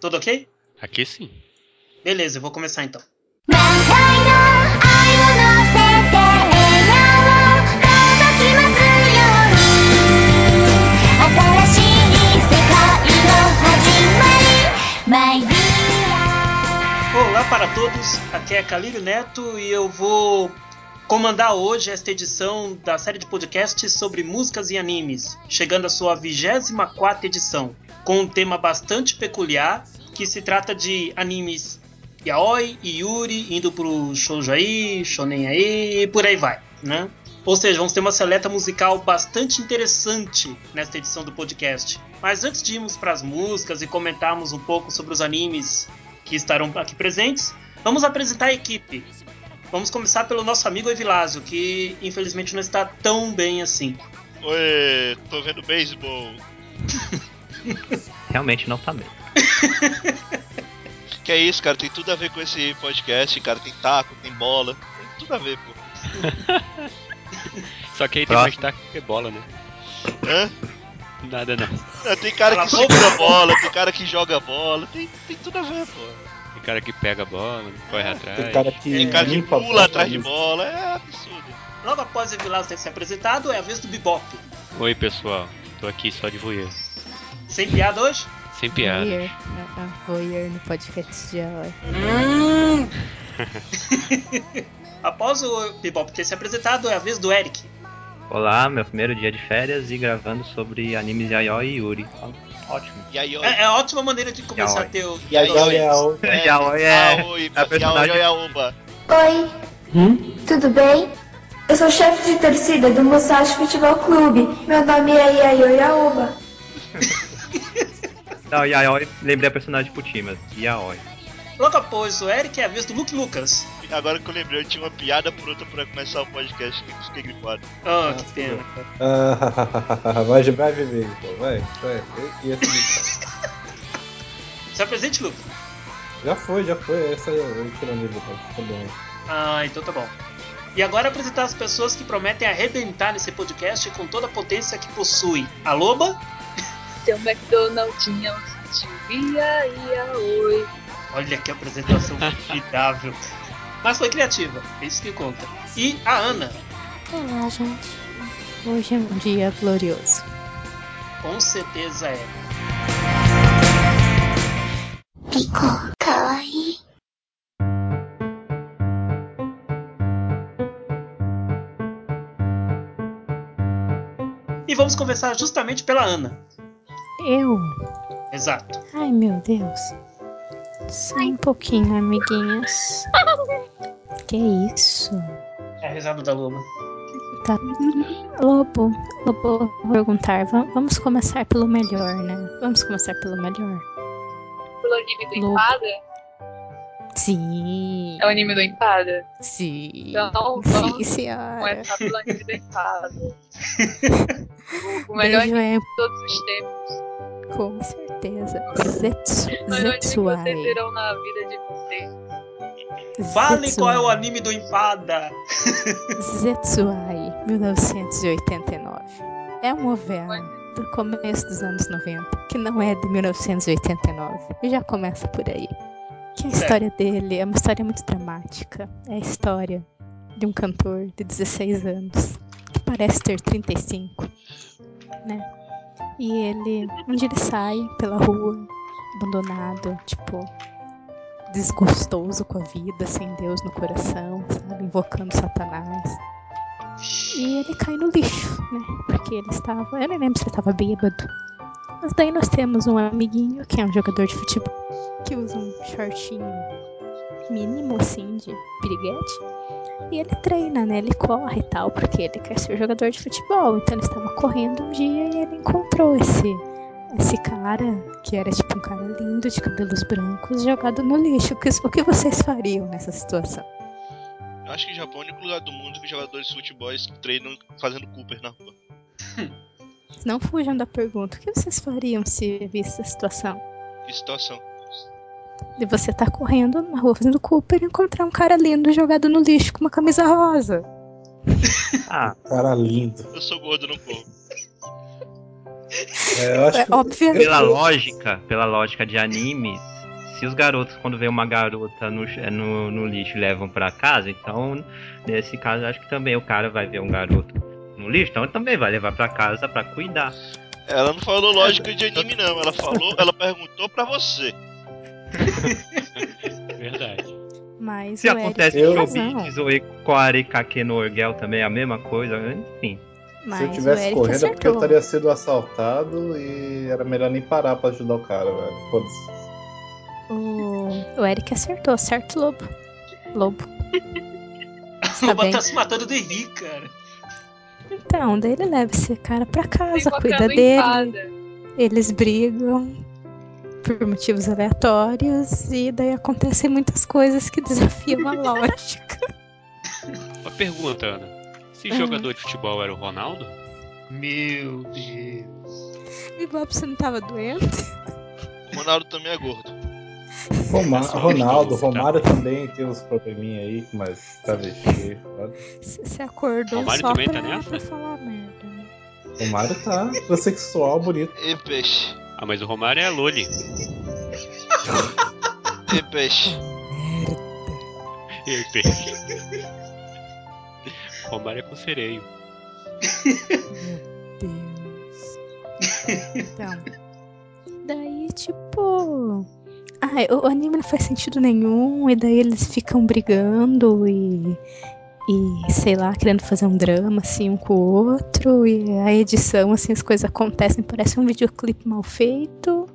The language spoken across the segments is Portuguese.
Tudo ok? Aqui sim. Beleza, eu vou começar então. Olá para todos, aqui é Calírio Neto e eu vou comandar hoje esta edição da série de podcasts sobre músicas e animes, chegando à sua 24 edição, com um tema bastante peculiar, que se trata de animes yaoi e yuri, indo pro shoujo aí, shonen aí e por aí vai, né? Ou seja, vamos ter uma seleta musical bastante interessante nesta edição do podcast. Mas antes de irmos para as músicas e comentarmos um pouco sobre os animes que estarão aqui presentes, vamos apresentar a equipe. Vamos começar pelo nosso amigo Evilásio, que infelizmente não está tão bem assim. Oi, tô vendo beisebol. Realmente não tá bem. que é isso, cara, tem tudo a ver com esse podcast, cara. Tem taco, tem bola, tem tudo a ver, pô. Só que aí tem mais taco que bola, né? Hã? Nada não. É, tem cara que segura a bola, tem cara que joga bola, tem, tem tudo a ver, pô. Cara que pega a bola, corre atrás. Tem cara que, Tem cara que pula atrás de isso. bola, é absurdo. Logo após Evilásio ter se apresentado, é a vez do Bebop. Oi pessoal, tô aqui só de voyeur. Sem piada hoje? Sem piada. Voyeur, Ah, ah, voyeur no podcast de hoje. Após o Bebop ter se apresentado, é a vez do Eric. Olá, meu primeiro dia de férias e gravando sobre animes Yayoi e Yuri. Ótimo. Ó. É, é ótima maneira de começar a Yaoi. ter o. E aí, olha, É, Yaoi é a personagem- Yaoi, Yaoba. Oi, tudo bem? Eu sou chefe de torcida do Musashi Futebol Clube. Meu nome é Yayoi Aoba. Não, Yayoi, lembrei a personagem de Putimas. Yaoi. Logo após o Eric, é a vez do Luke Lucas. Agora que eu lembrei, eu tinha uma piada pronta pra começar o podcast que eu fiquei gripado. Ah, que pena. Ah, vai, vai viver, então, vai, vai. E esse bicho? Se apresente, Luke. Já foi, já foi. Essa eu tirando ele, tá bom. Ah, então tá bom. E agora apresentar as pessoas que prometem arrebentar nesse podcast com toda a potência que possui. A Loba, Seu McDonald's tinha um sítio ia, ia, oi. olha que apresentação formidável. Mas foi criativa, é isso que conta. E a Ana, Olá, gente. Hoje é um dia glorioso. com certeza é. Pico, kawaii. E vamos começar justamente pela Ana. Eu? Exato. Ai, meu Deus. Só um pouquinho, amiguinhas. Que isso? É a risada da Loba. Tá. Lobo, Lobo, vou perguntar. va- Vamos começar pelo melhor, né? Vamos começar pelo melhor. Pelo anime do Louco. Empada? Sim. É o anime do Empada? Sim. Então, Sim, vamos senhora. começar pelo anime do Empada. o melhor Beijo anime é de todos os tempos. Com certeza. Zetsu, Zetsuai. vocês terão na vida de vocês. Fale qual é o anime do Empada. Zetsuai, 1989. É uma OVA do começo dos anos 90, que não é de 1989. E já começa por aí. Que a Certo. história dele é uma história muito dramática. É a história de um cantor de 16 anos, que parece ter 35, né? E ele, dia ele sai pela rua, abandonado, tipo, desgostoso com a vida, sem Deus no coração, sabe? Invocando Satanás. E ele cai no lixo, né? Porque ele estava. Eu nem lembro se ele estava bêbado. Mas daí nós temos um amiguinho que é um jogador de futebol que usa um shortinho mínimo assim de piriguete. E ele treina, né? Ele corre e tal, porque ele quer ser jogador de futebol. Então ele estava correndo um dia e ele encontrou esse esse cara, que era tipo um cara lindo, de cabelos brancos, jogado no lixo. O que, vocês fariam nessa situação? Eu acho que o Japão é o único lugar do mundo que jogadores de futebol treinam fazendo Cooper na rua. Não fujam da pergunta. O que vocês fariam se visse essa situação? Que situação. De você estar correndo na rua fazendo Cooper e encontrar um cara lindo jogado no lixo com uma camisa rosa. Ah, Cara lindo. Eu sou gordo, não corro. É, eu acho É que. óbvio. Pela lógica, pela lógica de animes, se os garotos, quando vê uma garota no, no, no lixo, levam pra casa, então, nesse caso, acho que também o cara vai ver um garoto no lixo, então ele também vai levar pra casa pra cuidar. Ela não falou lógica de anime, não. Ela falou, ela perguntou pra você. Verdade. Mas Se o acontece com razão. Shobits ou com a Arikake no Orgel também é a mesma coisa, enfim. Mas Se eu o tivesse correndo é porque eu acertou. teria sido assaltado e era melhor nem parar pra ajudar o cara, velho. Foda-se. O... o Eric acertou, certo, Lobo? Lobo. O Tá Lobo bem. tá se matando de rir, cara. Então, daí ele leva esse cara pra casa, cuida dele. empada. Eles brigam por motivos aleatórios e daí acontecem muitas coisas que desafiam a lógica. Uma pergunta, Ana. Esse Hum. jogador de futebol era o Ronaldo? Meu Deus. E Bob, você não tava doente? O Ronaldo também é gordo. Roma- Ronaldo, tá? Romário também tem uns probleminha aí, mas travesti. foda. C- Você acordou Romário só também pra, tá pra falar merda. né? Romário tá transexual, bonito. E peixe. Ah, mas o Romário é a Loli. E peixe. E aí, Romário é com sereio. Deus. Então. Daí, tipo. Ai, o anime não faz sentido nenhum, e daí eles ficam brigando e. E, sei lá, querendo fazer um drama, assim, um com o outro. E a edição, assim, as coisas acontecem, parece um videoclipe mal feito.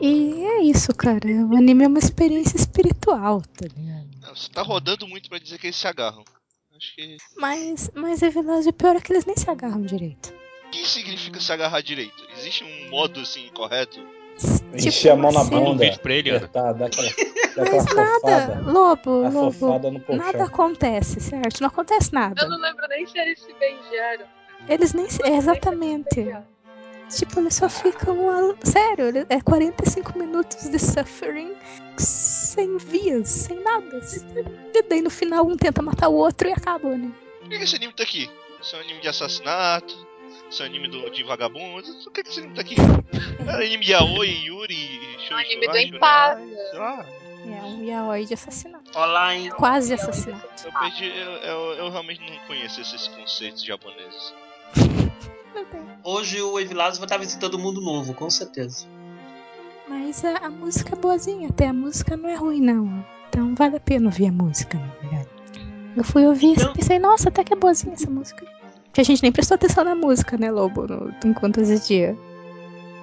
E é isso, cara. O anime é uma experiência espiritual, tá ligado? Não, Você tá rodando muito pra dizer que eles se agarram. Acho que. Mas, mas é verdade, o pior é que eles nem se agarram direito. O que significa se agarrar direito? Existe um modo assim correto? Encher a mão na Manda um bunda. vídeo pra ele, Ana. Apertar, dar aquela, Mas nada, fofada. Lobo, A Lobo, fofada no colchão. nada acontece, certo? Não acontece nada. Eu não lembro nem se eles se beijaram. Eles nem se... é, Exatamente. Tipo, eles só ficam. a- Sério, é 45 minutos de suffering sem vias, sem nada. E daí no final um tenta matar o outro e acaba, né? Por que que esse anime tá aqui? Isso é um anime de assassinato? Isso é um anime do, de vagabundos? Por que, que esse anime tá aqui? É anime de Aoi, Yuri, Shoujo, anime do. Sei lá. É um yaoi de assassinato. Olá, hein? Quase assassinato. Eu perdi. Eu, eu, eu realmente não conheço esses conceitos japoneses. Hoje o Evilásio vai estar visitando o mundo novo, com certeza. Mas a, a música é boazinha, até a música não é ruim, não. Então vale a pena ouvir a música, na verdade. Eu fui ouvir Então- e pensei, nossa, até que é boazinha essa música. Que a gente nem prestou atenção na música, né, Lobo, no, enquanto existia.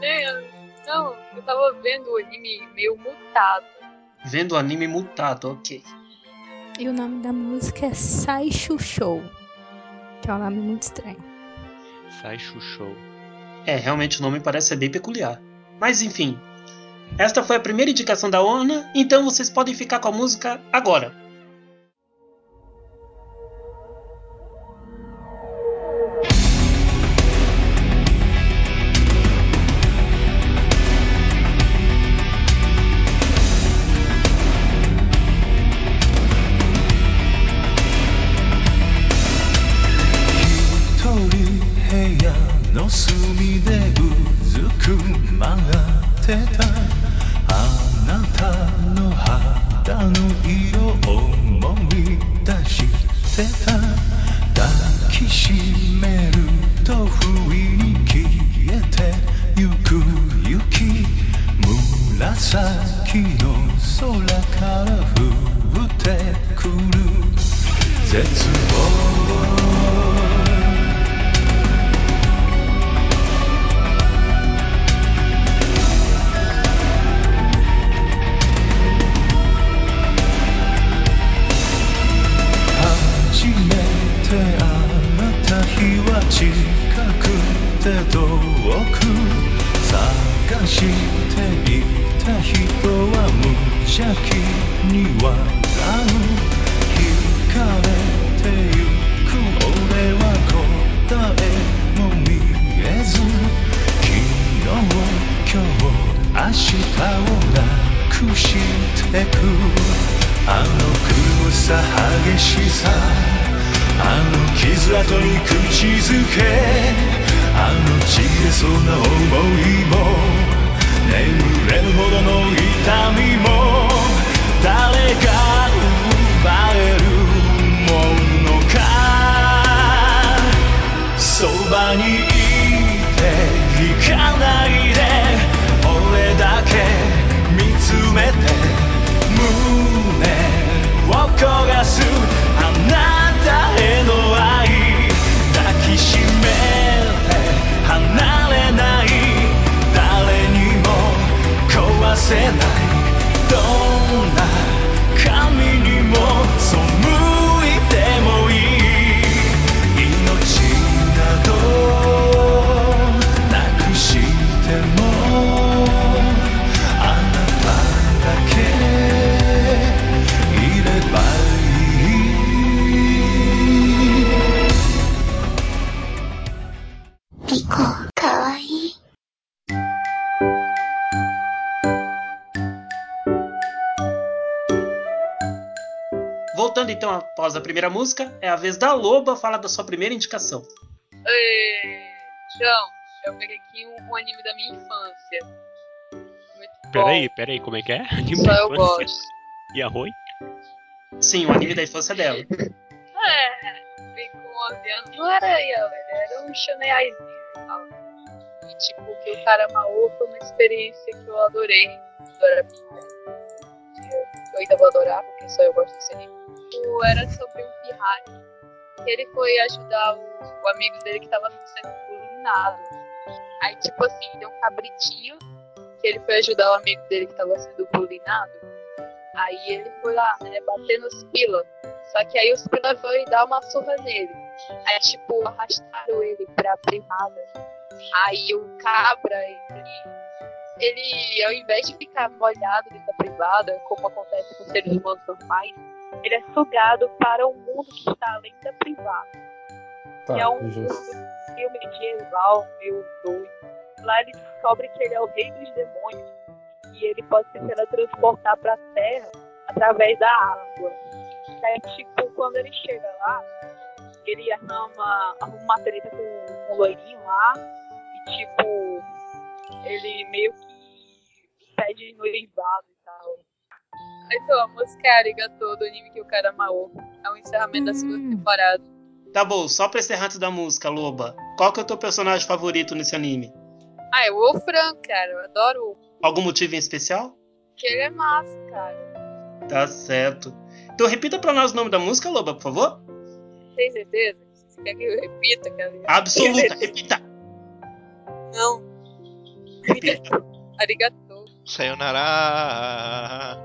É, eu- não, eu tava vendo o anime meio mutado. Vendo o anime mutado, ok. E o nome da música é Saishu Show. Que é um nome muito estranho. Sai chuchou. É, realmente o nome parece ser bem peculiar. Mas enfim. Esta foi a primeira indicação da Ona, então vocês podem ficar com a música agora.「é a vez da Loba falar da sua primeira indicação. João, eu peguei aqui um, um anime da minha infância. Muito bom. Peraí, peraí, como é que é? Anime Só da eu infância? gosto. E a Rui? Sim, o anime da infância dela. É, com 11 anos. Não era eu, era um shoneizinho e tal. E tipo, que o Karamaô foi uma experiência que eu adorei. Que Eu ainda vou adorar, porque só eu gosto desse anime. Tipo, Era sobre um pirralho. Ele foi ajudar o, o amigo dele que tava sendo bullyingado. Aí, tipo assim, deu um cabritinho. Que ele foi ajudar o amigo dele que tava sendo bullyingado. Aí ele foi lá, né, bater nos pila. Só que aí os pila foi dar uma surra nele. Aí, tipo, arrastaram ele pra privada. Aí o cabra, ele, ele, ao invés de ficar molhado dentro da privada, como acontece com seres humanos normais, ele é sugado para um mundo que está além da privada. que é um mundo justo. meio medieval, meio doido. Lá ele descobre que ele é o rei dos demônios e ele pode se teletransportar para a Terra através da água. Daí, tipo, quando ele chega lá, ele arruma, arruma uma treta com um loirinho lá e, tipo, ele meio que pede noivado e tal. Então, a música é Arigato do anime que o cara amou. É um encerramento da segunda temporada. Tá bom, só pra encerrar antes da música, Loba. Qual que é o teu personagem favorito nesse anime? Ah, é o Wolfram, cara. Eu adoro o Algum motivo em especial? que ele é massa, cara. Tá certo. Então repita pra nós o nome da música, Loba, por favor. Tem certeza? Você quer que eu repita, cara? Absoluta, repita. Não. Repita. Arigato. Sayonara.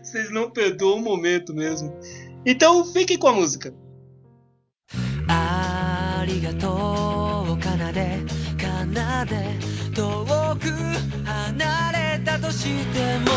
Vocês não perdoam o momento mesmo. Então fiquem com a música. ありがとう奏で奏で遠く離れたとしても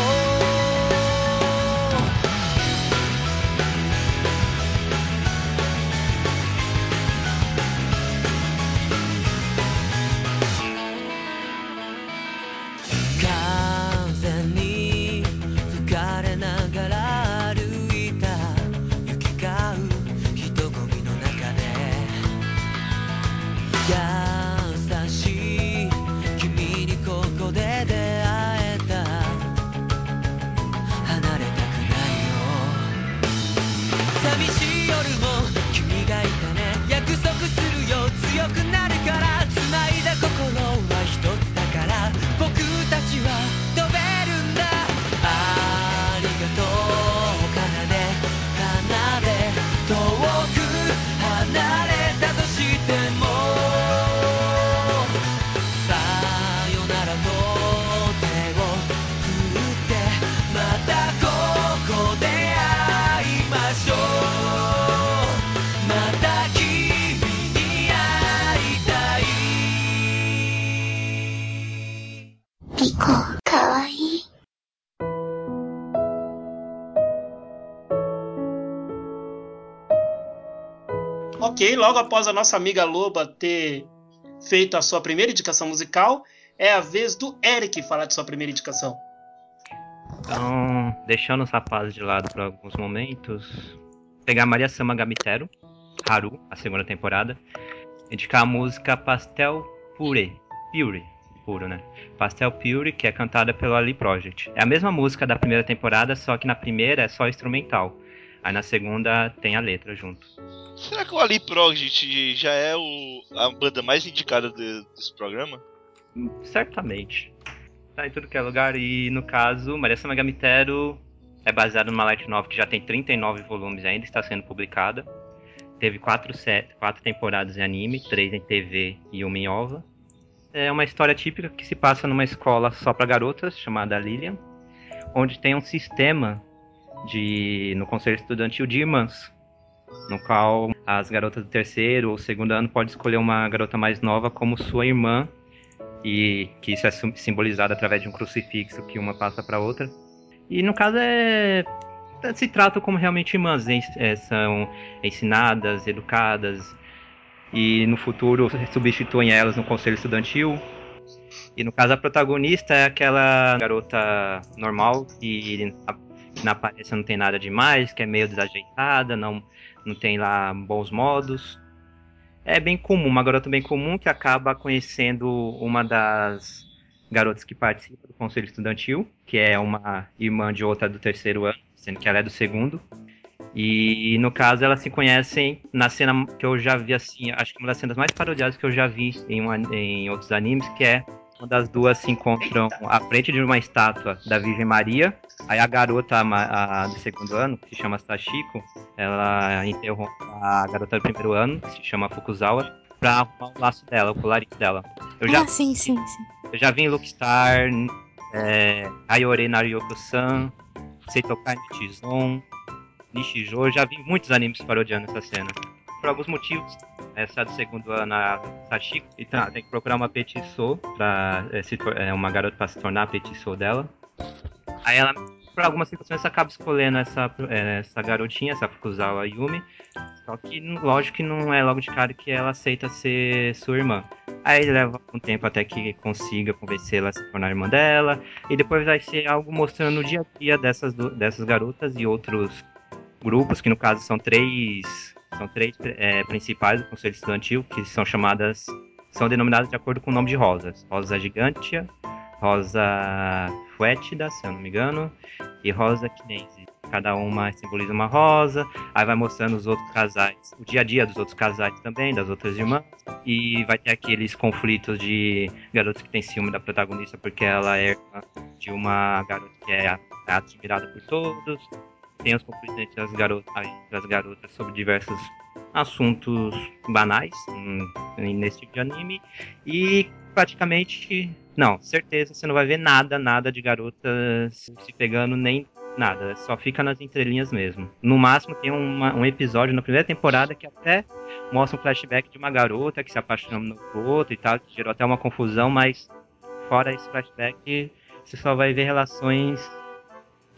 logo após a nossa amiga Loba ter feito a sua primeira indicação musical, é a vez do Eric falar de sua primeira indicação. Então, deixando os rapazes de lado por alguns momentos, pegar Maria Sama Gamitero, Haru, a segunda temporada, indicar a música Pastel Pure, Pure, puro, né? Pastel Pure, que é cantada pelo Ali Project. É a mesma música da primeira temporada, só que na primeira é só instrumental. Aí na segunda tem a letra junto. Será que o Ali Project já é o, a banda mais indicada de- desse programa? Certamente. Tá em tudo que é lugar. E no caso, Maria Sama Gamitero é baseada numa light novel que já tem 39 volumes ainda, está sendo publicada. Teve quatro, set, quatro temporadas em anime, três em TV e uma em OVA. É uma história típica que se passa numa escola só para garotas, chamada Lilian, onde tem um sistema de no conselho estudantil de irmãs, no qual as garotas do terceiro ou segundo ano podem escolher uma garota mais nova como sua irmã e que isso é sim- simbolizado através de um crucifixo que uma passa para outra. E no caso é se tratam como realmente irmãs, é, são ensinadas, educadas e no futuro substituem elas no conselho estudantil. E no caso a protagonista é aquela garota normal que na aparência não tem nada demais, que é meio desajeitada, não, não tem lá bons modos. É bem comum, uma garota bem comum que acaba conhecendo uma das garotas que participa do conselho estudantil, que é uma irmã de outra do terceiro ano, sendo que ela é do segundo. E no caso elas se conhecem na cena que eu já vi assim, acho que uma das cenas mais parodiadas que eu já vi em, um an- em outros animes, que é quando as duas se encontram à frente de uma estátua da Virgem Maria. Aí a garota a a do segundo ano, que se chama Sashiko, ela interrompe a garota do primeiro ano, que se chama Fukuzawa, pra arrumar o laço dela, o colarinho dela. Eu já, Ah, sim, sim, sim. eu já vi em Lookstar, é, Ayore Nariyoko-san, Seitokai Nichizon, Nishijo, eu já vi muitos animes parodiando essa cena. Por alguns motivos, essa do segundo ano, a Sashiko, então, tem que procurar uma petiçô, pra, é, se é, uma garota pra se tornar a petiçô dela. Aí ela, por algumas circunstâncias, acaba escolhendo essa, é, essa garotinha, essa Fukuzawa Yumi. Só que, lógico que não é logo de cara que ela aceita ser sua irmã. Aí leva um tempo até que consiga convencê-la a se tornar irmã dela. E depois vai ser algo mostrando o dia a dia dessas, dessas garotas e outros grupos, que no caso são três. São três é, principais do Conselho Estudantil, que são chamadas. São denominadas de acordo com o nome de rosas. Rosa Gigantia, Rosa Fuétida, se eu não me engano, e Rosa Kinense. Cada uma simboliza uma rosa, aí vai mostrando os outros casais, o dia a dia dos outros casais também, das outras irmãs, e vai ter aqueles conflitos de garotos que têm ciúme da protagonista porque ela é de uma garota que é admirada por todos, tem os conflitos entre as garotas, entre as garotas sobre diversos assuntos banais hum, nesse tipo de anime, e praticamente, não, certeza, você não vai ver nada, nada de garotas se pegando nem nada, só fica nas entrelinhas mesmo. No máximo tem uma- um episódio na primeira temporada que até mostra um flashback de uma garota que se apaixona por outro e tal, que gerou até uma confusão, mas fora esse flashback, você só vai ver relações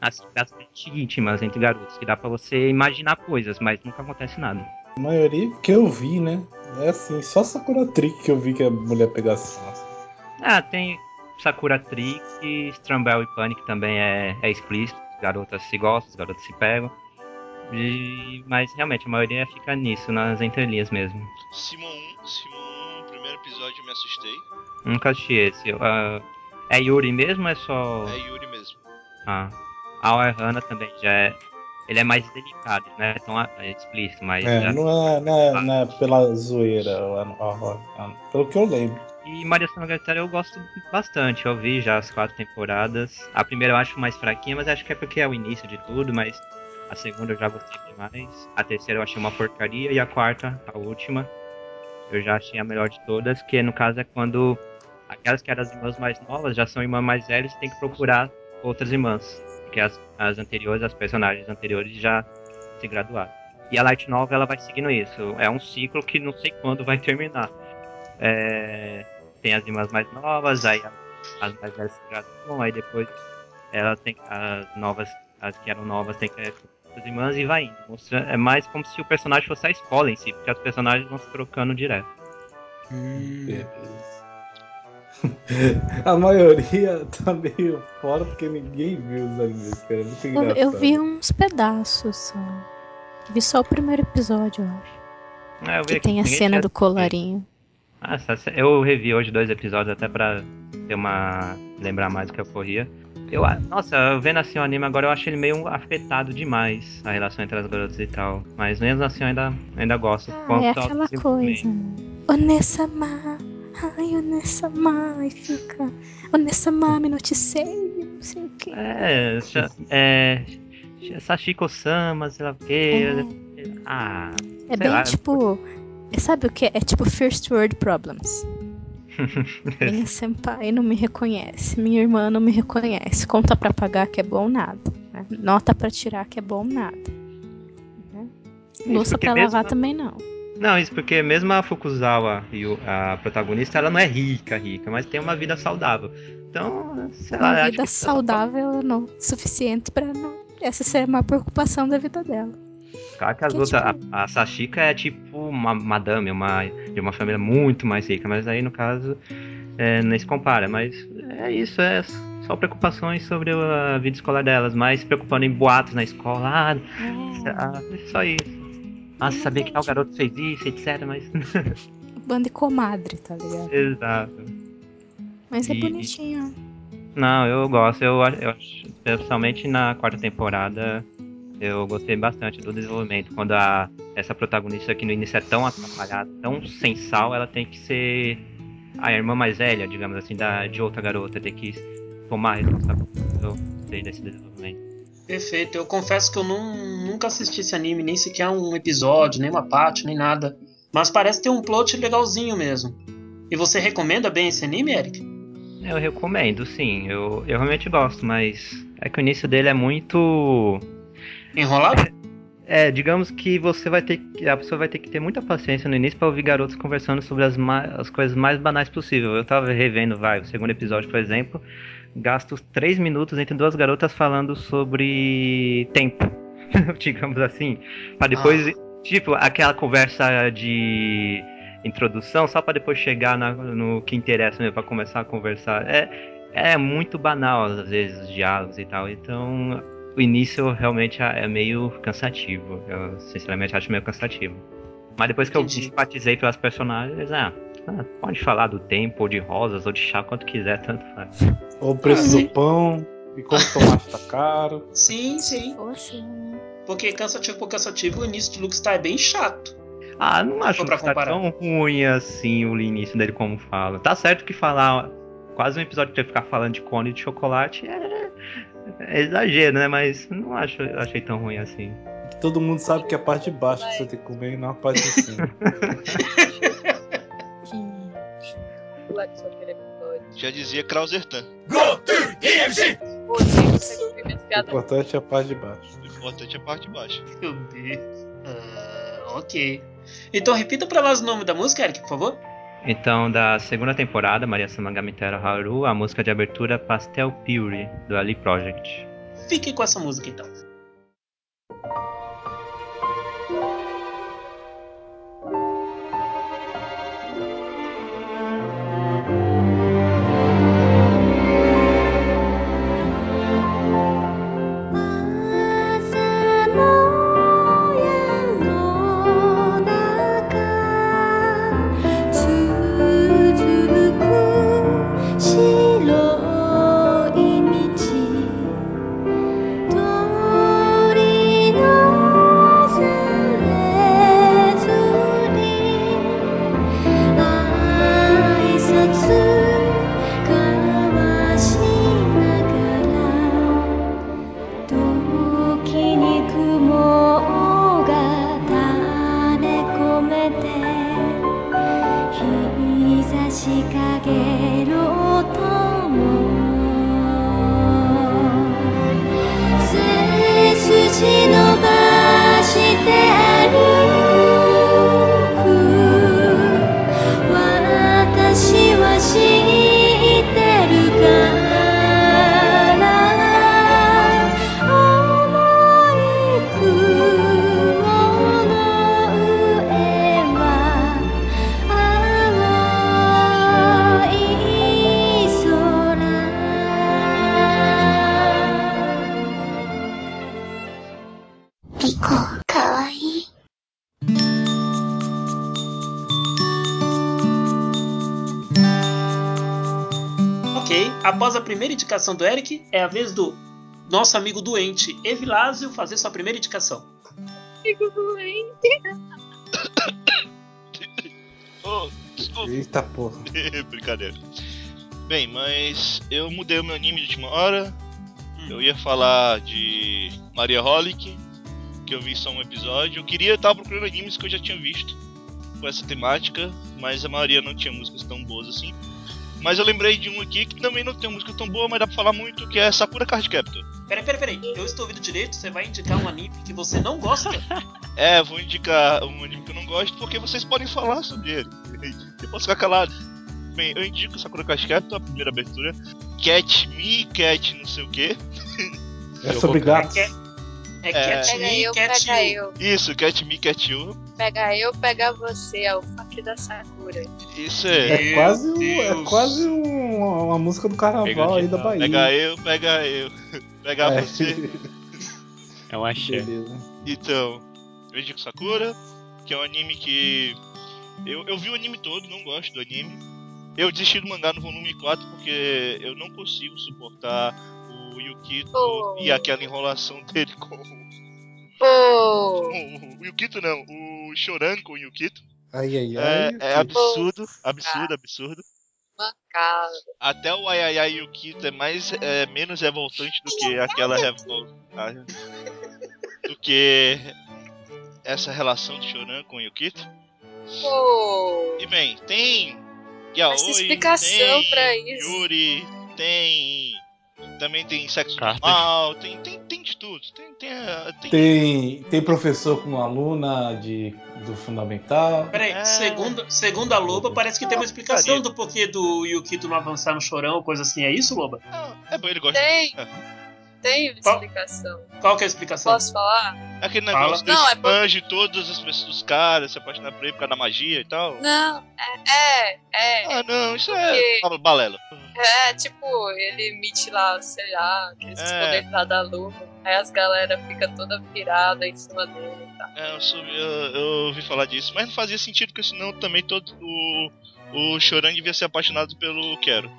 assim, bastante íntimas entre garotos, que dá pra você imaginar coisas, mas nunca acontece nada. A maioria que eu vi, né? É assim, só Sakura Trick que eu vi que a mulher pegasse. Ah, tem Sakura Trick, Strambel e Panic também é, é explícito. As garotas se gostam, as garotas se pegam. E- mas realmente a maioria fica nisso, nas entrelinhas mesmo. Simon 1, Simon 1, primeiro episódio eu me assustei. Nunca assisti esse. Ah, é Yuri mesmo ou é só. É Yuri mesmo. Ah. A Ohana também já é. Ele é mais delicado, né? Tão ah, é explícito, mas. É, já- não é, não é, não é pela zoeira, pelo que eu lembro. E Maria Sangatara eu gosto bastante. Eu vi já as quatro temporadas. A primeira eu acho mais fraquinha, mas acho que é porque é o início de tudo, mas a segunda eu já gostei demais. A terceira eu achei uma porcaria. E a quarta, a última, eu já achei a melhor de todas, que no caso é quando aquelas que eram as irmãs mais novas já são irmãs mais velhas e tem que procurar outras irmãs. Porque as, as anteriores, as personagens anteriores já se graduaram. E a Light Novel ela vai seguindo isso. É um ciclo que não sei quando vai terminar. É, tem as irmãs mais novas, aí as mais velhas se graduam, aí depois elas têm as novas, as que eram novas têm que as irmãs e vai indo. É mais como se o personagem fosse a escola em si, porque os personagens vão se trocando direto. Beleza. A maioria tá meio fora porque ninguém viu os animes, cara. É muito Eu, engraçado. eu vi uns pedaços só. Vi só o primeiro episódio, eu acho. Ah, eu vi Que aqui, tem a cena do colarinho. Ce- eu revi hoje dois episódios até pra ter uma. lembrar mais do que ocorria. Eu, nossa, vendo assim o anime agora eu acho ele meio afetado demais a relação entre as garotas e tal. Mas mesmo assim eu ainda, ainda gosto. Ah, é aquela coisa. Onesama. Ai, Onesama. E fica. Onesama, me noticei. Não sei o que. É, é. Sashiko-sama, sei lá o quê. Ah. É bem lá, tipo. é- Sabe o que? É tipo First World Problems. Minha senpai não me reconhece. Minha irmã não me reconhece. Conta pra pagar que é bom nada. né? Nota pra tirar que é bom nada. né? Louça mesmo- lavar também não. Não, isso porque mesmo a Fukuzawa, e a protagonista, ela não é rica, rica, mas tem uma vida saudável. Então, sei lá, Uma vida que- saudável não suficiente pra não. Essa ser a maior preocupação da vida dela. Claro que as Que outras. tipo- A, a Sashika é tipo uma madame, uma, de uma família muito mais rica, mas aí no caso é, nem se compara. Mas é isso, é só preocupações sobre a vida escolar delas, mais se preocupando em boatos na escola. Ah, ah, é só isso. Ah, você sabia que tal garoto fez isso, etc. Mas. Banda de comadre, tá ligado? Exato. Mas é E- bonitinho. Não, eu gosto. Eu, acho- eu principalmente na quarta temporada, eu gostei bastante do desenvolvimento. Quando a, essa protagonista aqui no início é tão atrapalhada, tão sem sal, ela tem que ser a irmã mais velha, digamos assim, da, de outra garota, tem que tomar a responsabilidade. Eu gostei desse desenvolvimento. Perfeito. Eu confesso que eu não, nunca assisti esse anime, nem sequer um episódio, nem uma parte, nem nada. Mas parece ter um plot legalzinho mesmo. E você recomenda bem esse anime, Eric? Eu recomendo, sim. Eu, eu realmente gosto, mas é que o início dele é muito. Enrolado? É, digamos que você vai ter que. A pessoa vai ter que ter muita paciência no início pra ouvir garotos conversando sobre as, as coisas mais banais possível. Eu tava revendo, vai, o segundo episódio, por exemplo. Gasto três minutos entre duas garotas falando sobre tempo. digamos assim. Pra depois. Tipo, aquela conversa de introdução, só pra depois chegar na- no que interessa mesmo, pra começar a conversar. É, é muito banal, às vezes, os diálogos e tal. Então, o início realmente é meio cansativo. Eu, sinceramente, acho meio cansativo. Mas depois que eu simpatizei pelas personagens, ah, ah, pode falar do tempo, ou de rosas, ou de chá, quanto quiser, tanto faz. Ou o preço do pão, e como o tomate tá caro. Sim, sim. Porque cansativo por cansativo, o início de Luke é bem chato. Ah, não acho for pra que tá comparar. tão ruim assim o início dele como fala. Tá certo que falar quase um episódio pra ficar falando de cone de chocolate é, é exagero, né? Mas não acho, achei tão ruim assim. Todo mundo sabe que é a parte de baixo que você tem que comer e não a parte de cima. Aquele episódio. Já dizia Krausertan. Você ouviu minhas O importante é a parte de baixo. O importante é a parte de baixo. Meu Deus. Ah, ok. Então repita pra nós o nome da música, Eric, por favor. Então, da segunda temporada, Maria Samagamiteru Haru, a música de abertura Pastel Pure, do Ali Project. Fique com essa música então. Indicação do Eric, é a vez do nosso amigo doente, Evilásio, fazer sua primeira indicação. Fico doente. Oh, desculpa. Eita porra. Brincadeira. Bem, mas eu mudei o meu anime de última hora. Eu ia falar de Maria Holic, que eu vi só um episódio. Eu queria estar procurando animes que eu já tinha visto com essa temática, mas a maioria não tinha músicas tão boas assim. Mas eu lembrei de um aqui que também não tem uma música tão boa, mas dá pra falar muito, que é Sakura Card Captor. Peraí, peraí, peraí. Eu estou ouvindo direito? Você vai indicar um anime que você não gosta? É, vou indicar um anime que eu não gosto porque vocês podem falar sobre ele. Eu posso ficar calado. Bem, eu indico Sakura Card Captor, a primeira abertura. Cat Me, Cat não sei o que. É sobre gatos. É, é Cat Pega Me, eu, Cat pega You. eu. Isso, Cat Me, Cat You. Pega eu, pega você. É o funk da Sakura. Isso é. É quase, um, é quase um- uma música do carnaval aí da Bahia. Pega eu, pega eu. Pega É. você. É um axé. Beleza. Então, eu indico Sakura, que é um anime que. Eu, eu vi o anime todo, não gosto do anime. Eu desisti do mangá no volume 4 porque eu não consigo suportar o Yukito Oh. e aquela enrolação dele com, com o Yukito não, o Shoran com o Yukito. Ai, ai, É, ai. é absurdo, absurdo, absurdo. Mancada. Até o Ayayai Yukito é mais é, menos revoltante do que aquela revolta. Do que essa relação de Shoran com o Yukito. Pô! E bem, tem Yaoi, Essa explicação tem pra isso. Yuri, tem. Também tem sexo normal, tem, tem, tem de tudo. Tem, tem, tem- Tem, tem professor com aluna de, do fundamental. Peraí, É. segundo, segundo a Loba, parece que tem uma explicação do porquê do Yukito não avançar no chorão ou coisa assim. É isso, Loba? É bom, ele gosta. Tem! É. Tem explicação. Qual que é a explicação? Posso falar? Aquele Fala. negócio Não, desse é por- fã de todas as pessoas dos caras, se apaixonar por ele por causa da magia e tal. Não, é, é, é. Ah, não, isso é Porque- balela. É, tipo, ele emite lá, sei lá, aqueles É. poderes lá da lua. Aí as galera fica toda virada em cima dele tal. É, eu, soube- eu- eu ouvi falar disso, mas não fazia sentido, porque senão também todo o, o Choran devia ser apaixonado pelo Quero.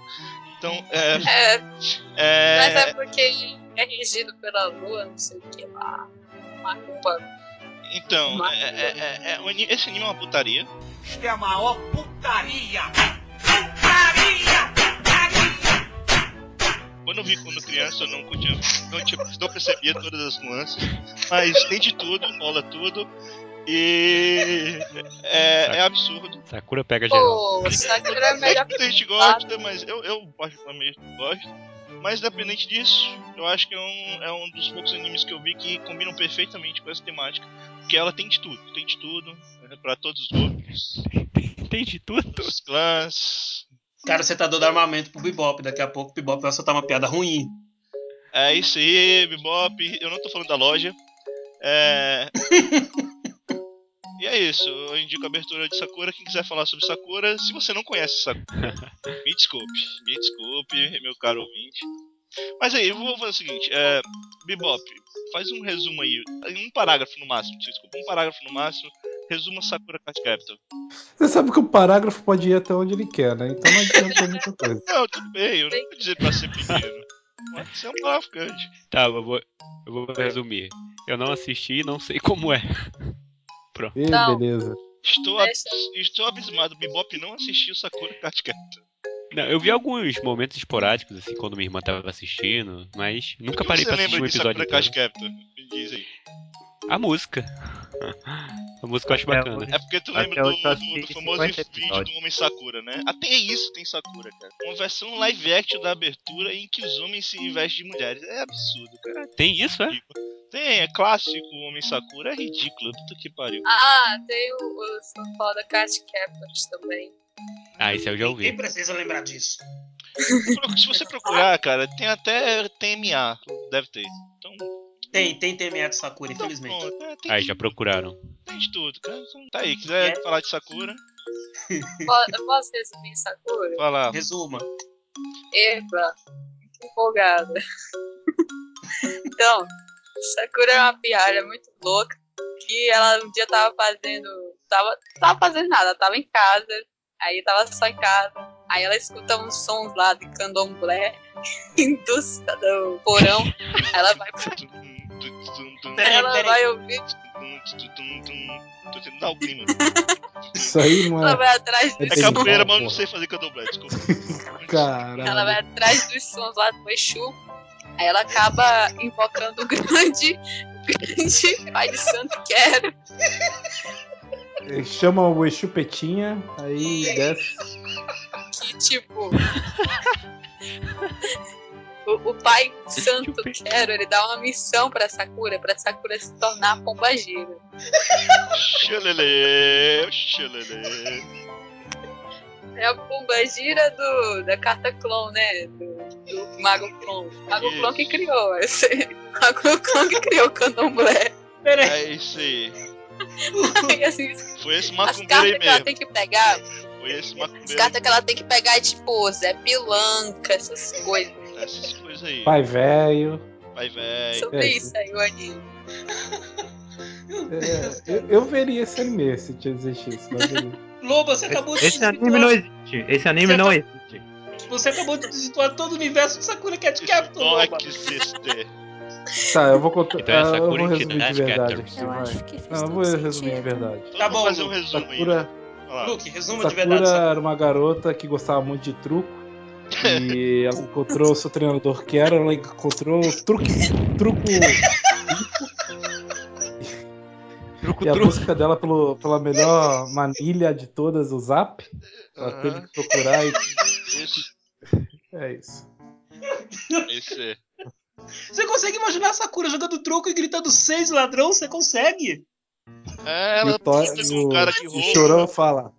Então, é. É, é mas é porque é regido pela lua, não sei o que lá. Macumba. Então, Mas- é, é- é- é- esse anime é uma putaria. Isto é a maior putaria! Quando eu vi quando criança, eu não, curtia, não, tinha, não percebia todas as nuances. Mas tem de tudo, rola tudo. E é, é absurdo. Sakura pega geral. Pô, Sakura é melhor que gente gosta, mas eu, eu particularmente gosto. Mas independente disso, eu acho que é um, é um dos poucos animes que eu vi que combinam perfeitamente com essa temática. Porque ela tem de tudo, tem de tudo, é pra todos os gostos, Tem de tudo. todos os clãs. Cara, você tá dando armamento pro Bebop. Daqui a pouco o Bebop vai soltar uma piada ruim. É isso aí, Bebop. Eu não tô falando da loja. É. e é isso. Eu indico a abertura de Sakura. Quem quiser falar sobre Sakura, se você não conhece Sakura, me desculpe. Me desculpe, meu caro ouvinte. Mas aí, eu vou fazer o seguinte: é, Bebop, faz um resumo aí. Um parágrafo no máximo, desculpa. Um parágrafo no máximo. Resuma Sakura Card Capital. Você sabe que o parágrafo pode ir até onde ele quer, né? Então não adianta muita coisa. Não, tudo bem. Eu não vou dizer pra ser pequeno. Pode ser um parágrafo grande. Tá, eu vou, eu vou resumir. Eu não assisti e não sei como é. Ih, Não. beleza. Estou, abs- estou abismado. Bebop não assistiu Sakura Card Capital. Não, eu vi alguns momentos esporádicos, assim, quando minha irmã tava assistindo, mas nunca parei você pra assistir lembra um de episódio Sakura Card inteiro. Captor? Me diz aí. A música. A música eu acho Até bacana. hoje. É porque tu lembra do, do- do famoso 50 vídeo do. Homem Sakura, né? Até isso tem Sakura, cara. Uma versão live action da abertura em que os homens se investem de mulheres. É absurdo, cara. Tem isso, é? Tem, é clássico o Homem Sakura, é ridículo. Puta que pariu. Ah, tem o, o foda Cat Captors também. Ah, esse eu já ouvi. precisa lembrar disso. Se você procurar, cara, tem até TMA. Deve ter. Então, Tem, tem TMA de Sakura, então infelizmente. pronto. É, tem, Aí já procuraram. tem de tudo, cara. Então, tá aí, quiser É. falar de Sakura, Eu posso resumir Sakura? fala. Resuma. Eba, muito empolgada. então, Sakura é uma piada muito louca. Que ela um dia tava fazendo. Tava, tava fazendo nada, tava em casa. Aí tava só em casa. Aí ela escuta uns sons lá de candomblé do, do porão. Aí ela vai pra... Ela vai ouvir, Tô tentando dar o clima. Isso aí, mano. ela vai atrás É dos Sim. capoeira, mas eu não sei fazer candomblé, desculpa. Caralho. Ela vai atrás dos sons lá do Exu. Aí ela acaba invocando o grande, grande pai de santo quero. Ele Chama o Exu Petinha, aí desce. Que tipo. O, o pai santo quero, ele dá uma missão pra Sakura, pra Sakura se tornar a pombagira. Xelele, xelele. É a pombagira do, da carta clon, né? Do, do Mago Clon. Mago Isso. Clon que criou. Esse, Mago Clon que criou o candomblé. Peraí. É isso aí. Assim, Foi esse as macumbeiro aí cartas que ela tem que pegar, Foi esse as cartas que ela tem que pegar é tipo Zé Pilanca, essas coisas. Essas coisas aí. Pai velho. Vai, velho. Sobre é isso aí, o anime. É, eu, eu veria esse anime se existisse. Loba, você acabou de Esse anime não existe. Esse anime não existe. Você acabou de desituar todo o universo de Sakura Cat Captor, Não é Loba. que existe. Tá, eu vou contar. Então é ah, eu Sakura vou resumir de verdade aqui, Eu vai. acho que fez Não, eu todo vou resumir de verdade. Então Tá vou bom, fazer um resumo aí. Sakura, lá. Luke, resuma de verdade. Sakura Sakura. era uma garota que gostava muito de truco. E ela encontrou o seu treinador que era, ela encontrou o truque. Truco. Truco, E a truco. busca dela pelo, pela melhor manilha de todas, o Zap. Ela Aham. teve que procurar e. Isso. É isso. Esse é. Você consegue imaginar a Sakura jogando troco e gritando seis ladrão? Você consegue? É, E ela e com um o, cara que e o. Chorão fala.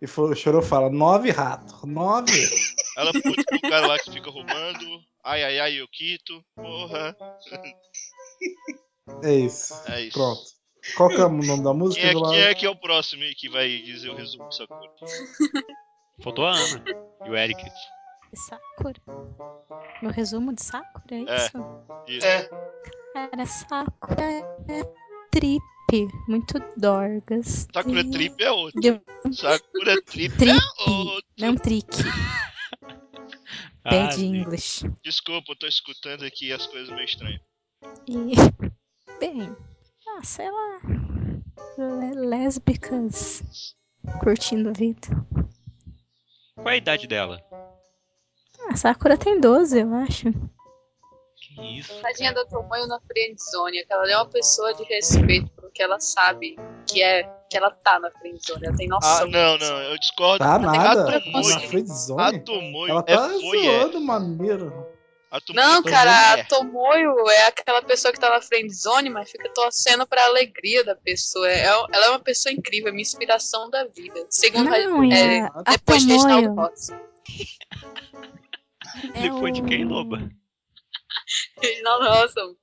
E o Chorão fala: nove ratos. Nove. Ela puta com o cara lá que fica roubando. Ai, ai, ai, eu quito. Porra. É isso. É isso. Pronto. Qual que é o nome da música? Quem é, do lado? quem é que é o próximo aí que vai dizer o resumo de Sakura? Faltou a Ana e o Eric. Sakura. Meu resumo de Sakura é É. isso? Isso. É. Cara, Sakura é trip. Muito dorgas. Sakura E- Trip é outro. de- Sakura Trip Trip, é outro. não trick. Ah, Bad sim. English. Desculpa, eu tô escutando aqui as coisas meio estranhas. E, bem, ah, sei lá. Lésbicas curtindo a vida. Qual é a idade dela? Ah, Sakura tem 12, eu acho. Isso? Tadinha da Tomoyo na friendzone, que ela é uma pessoa de respeito porque ela sabe que é que ela tá na friendzone, ela tem Ah, noção. não, não, eu discordo. Tá nada. A Na Tomoyo, friendzone. a Tomoyo Ela é tá voyeur. zoando maneiro. A Não, é cara, a. Tomoyo é aquela pessoa que tá na friendzone, mas fica torcendo pra alegria da pessoa. É- Ela é uma pessoa incrível, é minha inspiração da vida. Segundo Não, e é, a, a depois de Reginaldo Tomoyo Rossi. é Depois de quem, o- Loba? Rossi.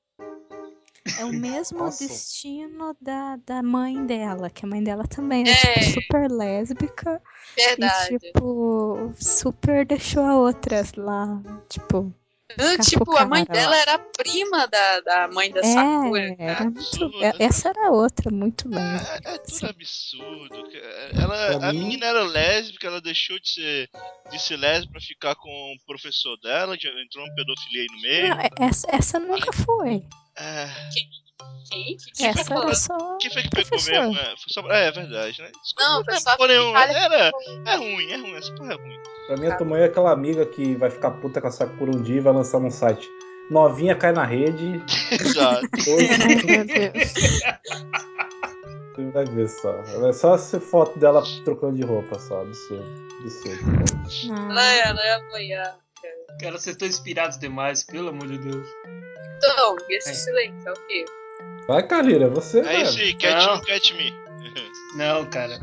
É o mesmo Nossa. destino da, da mãe dela, que a mãe dela também é, É. tipo, super lésbica Verdade. e, tipo, super deixou a outra lá, tipo, Tipo, a mãe dela era prima da, da mãe da Sakura. É, era muito, absurdo, é- essa era outra, muito lésbica. É, é tudo absurdo. Ela, Pra a mim- menina era lésbica, ela deixou de ser, de ser lésbica pra ficar com o professor dela, já entrou uma pedofilia aí no meio. Não, é- essa, essa nunca foi. É, Quem? Que que Essa falou? era só. quem foi que pegou professor. mesmo? É, só- é, é verdade, né? Desculpa, Não, foi é só. Itália. Era, é ruim, é ruim, essa porra é ruim. Pra mim, a Tomoyo é aquela amiga que vai ficar puta com a Sakura um dia e vai lançar num site. Novinha cai na rede. Exato. Meu Deus. Você vai ver só. É só essa foto dela trocando de roupa só. Absurdo. Absurdo. Ela é, ela é amanhã. Cara, vocês estão inspirados demais, pelo amor de Deus. Então, e esse silêncio é o quê? Vai, Kalira, você, É isso aí, catch Não. catch me. Não, cara.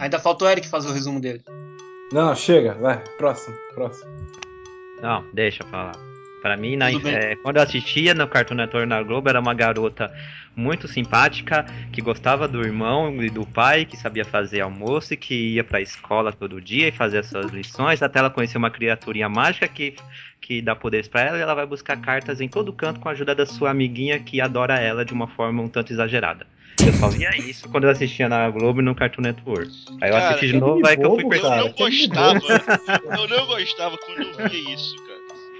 Ainda falta o Eric fazer o resumo dele. Não, chega, vai. Próximo, próximo. Não, deixa eu falar. Pra mim, na, bem. é, quando eu assistia no Cartoon Network na Globo, era uma garota muito simpática, que gostava do irmão e do pai, que sabia fazer almoço e que ia pra escola todo dia e fazia suas lições, até ela conhecer uma criaturinha mágica que, que dá poderes pra ela e ela vai buscar cartas em todo canto com a ajuda da sua amiguinha que adora ela de uma forma um tanto exagerada. Eu só via isso quando eu assistia na Globo e no Cartoon Network. Aí eu Cara, assisti de que novo, aí que eu fui Eu perceber. cara. não que gostava. eu não gostava quando eu via isso, cara.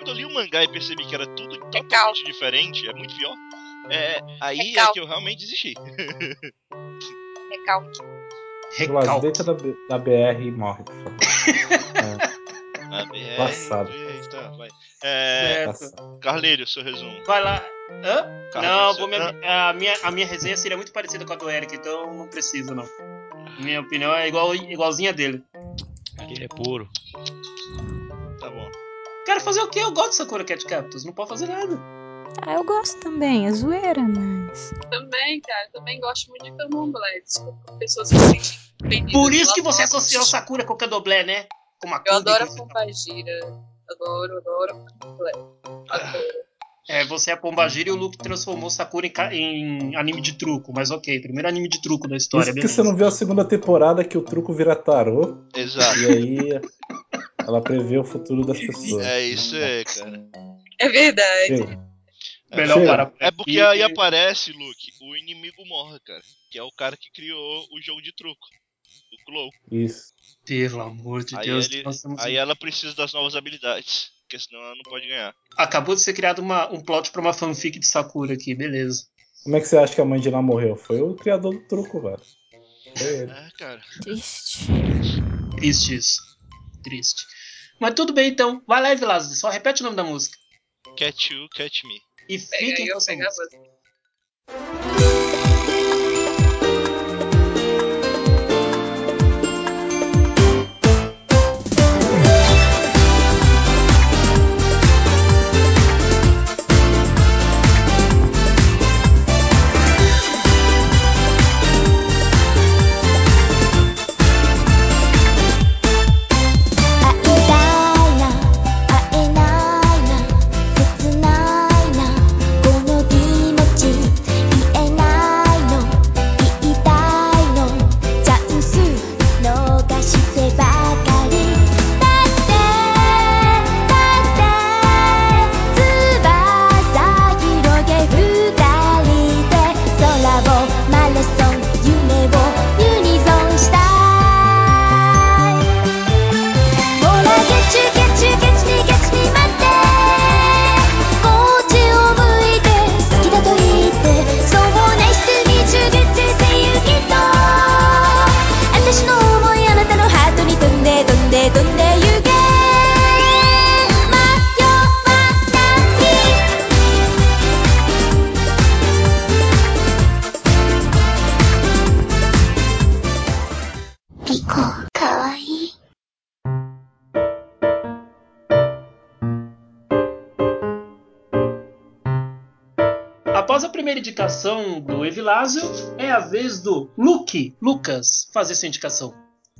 Quando eu li o mangá e percebi que era tudo totalmente diferente, é muito pior. É, aí é que eu realmente desisti. Recalque. Lá, Recalque. deita da, da BR e morre, por favor. A BR, Passado. Eita, vai. É. Carleiro, seu resumo. Vai lá. Hã? Carlos, Não, me- a, minha, a minha resenha seria muito parecida com a do Eric, então não precisa, não. Minha opinião é igual, igualzinha dele. Ele é puro. Quero fazer o quê? Eu gosto de Sakura Cat Captors, não pode fazer nada. Ah, eu gosto também, é zoeira, mas. Também, cara, também gosto muito de Candomblé. Desculpa, pessoas se sentem. Por isso que você adoro. associou Sakura com o Candomblé, né? Com uma Eu adoro a Pombagira. Adoro, adoro Candomblé. Adoro. É, você é a Pombagira e o Luke transformou Sakura em, em anime de truco, mas ok, primeiro anime de truco da história, Isso porque beleza. você não viu a segunda temporada que o truco vira tarô. Exato. E aí ela prevê o futuro das pessoas. É isso aí, cara. É verdade. Chega. Melhor Chega. parar por É porque aí aparece, Luke, o inimigo morre, cara. Que é o cara que criou o jogo de truco. O Clow. Isso. Pelo amor de Aí, Deus, ele- aí ela precisa das novas habilidades. Porque senão ela não pode ganhar. acabou de ser criado uma- um plot pra uma fanfic de Sakura aqui, beleza. Como é que você acha que a mãe de lá morreu? Foi o criador do truco, velho. Foi ele. É, cara. Triste. Triste isso. Triste. Mas tudo bem então. Vai lá, Evilásio, só repete o nome da música. Catch you, catch me. E fiquem com eu essa música. Indicação do Evilásio, é a vez do Luke, Lucas, fazer sua indicação.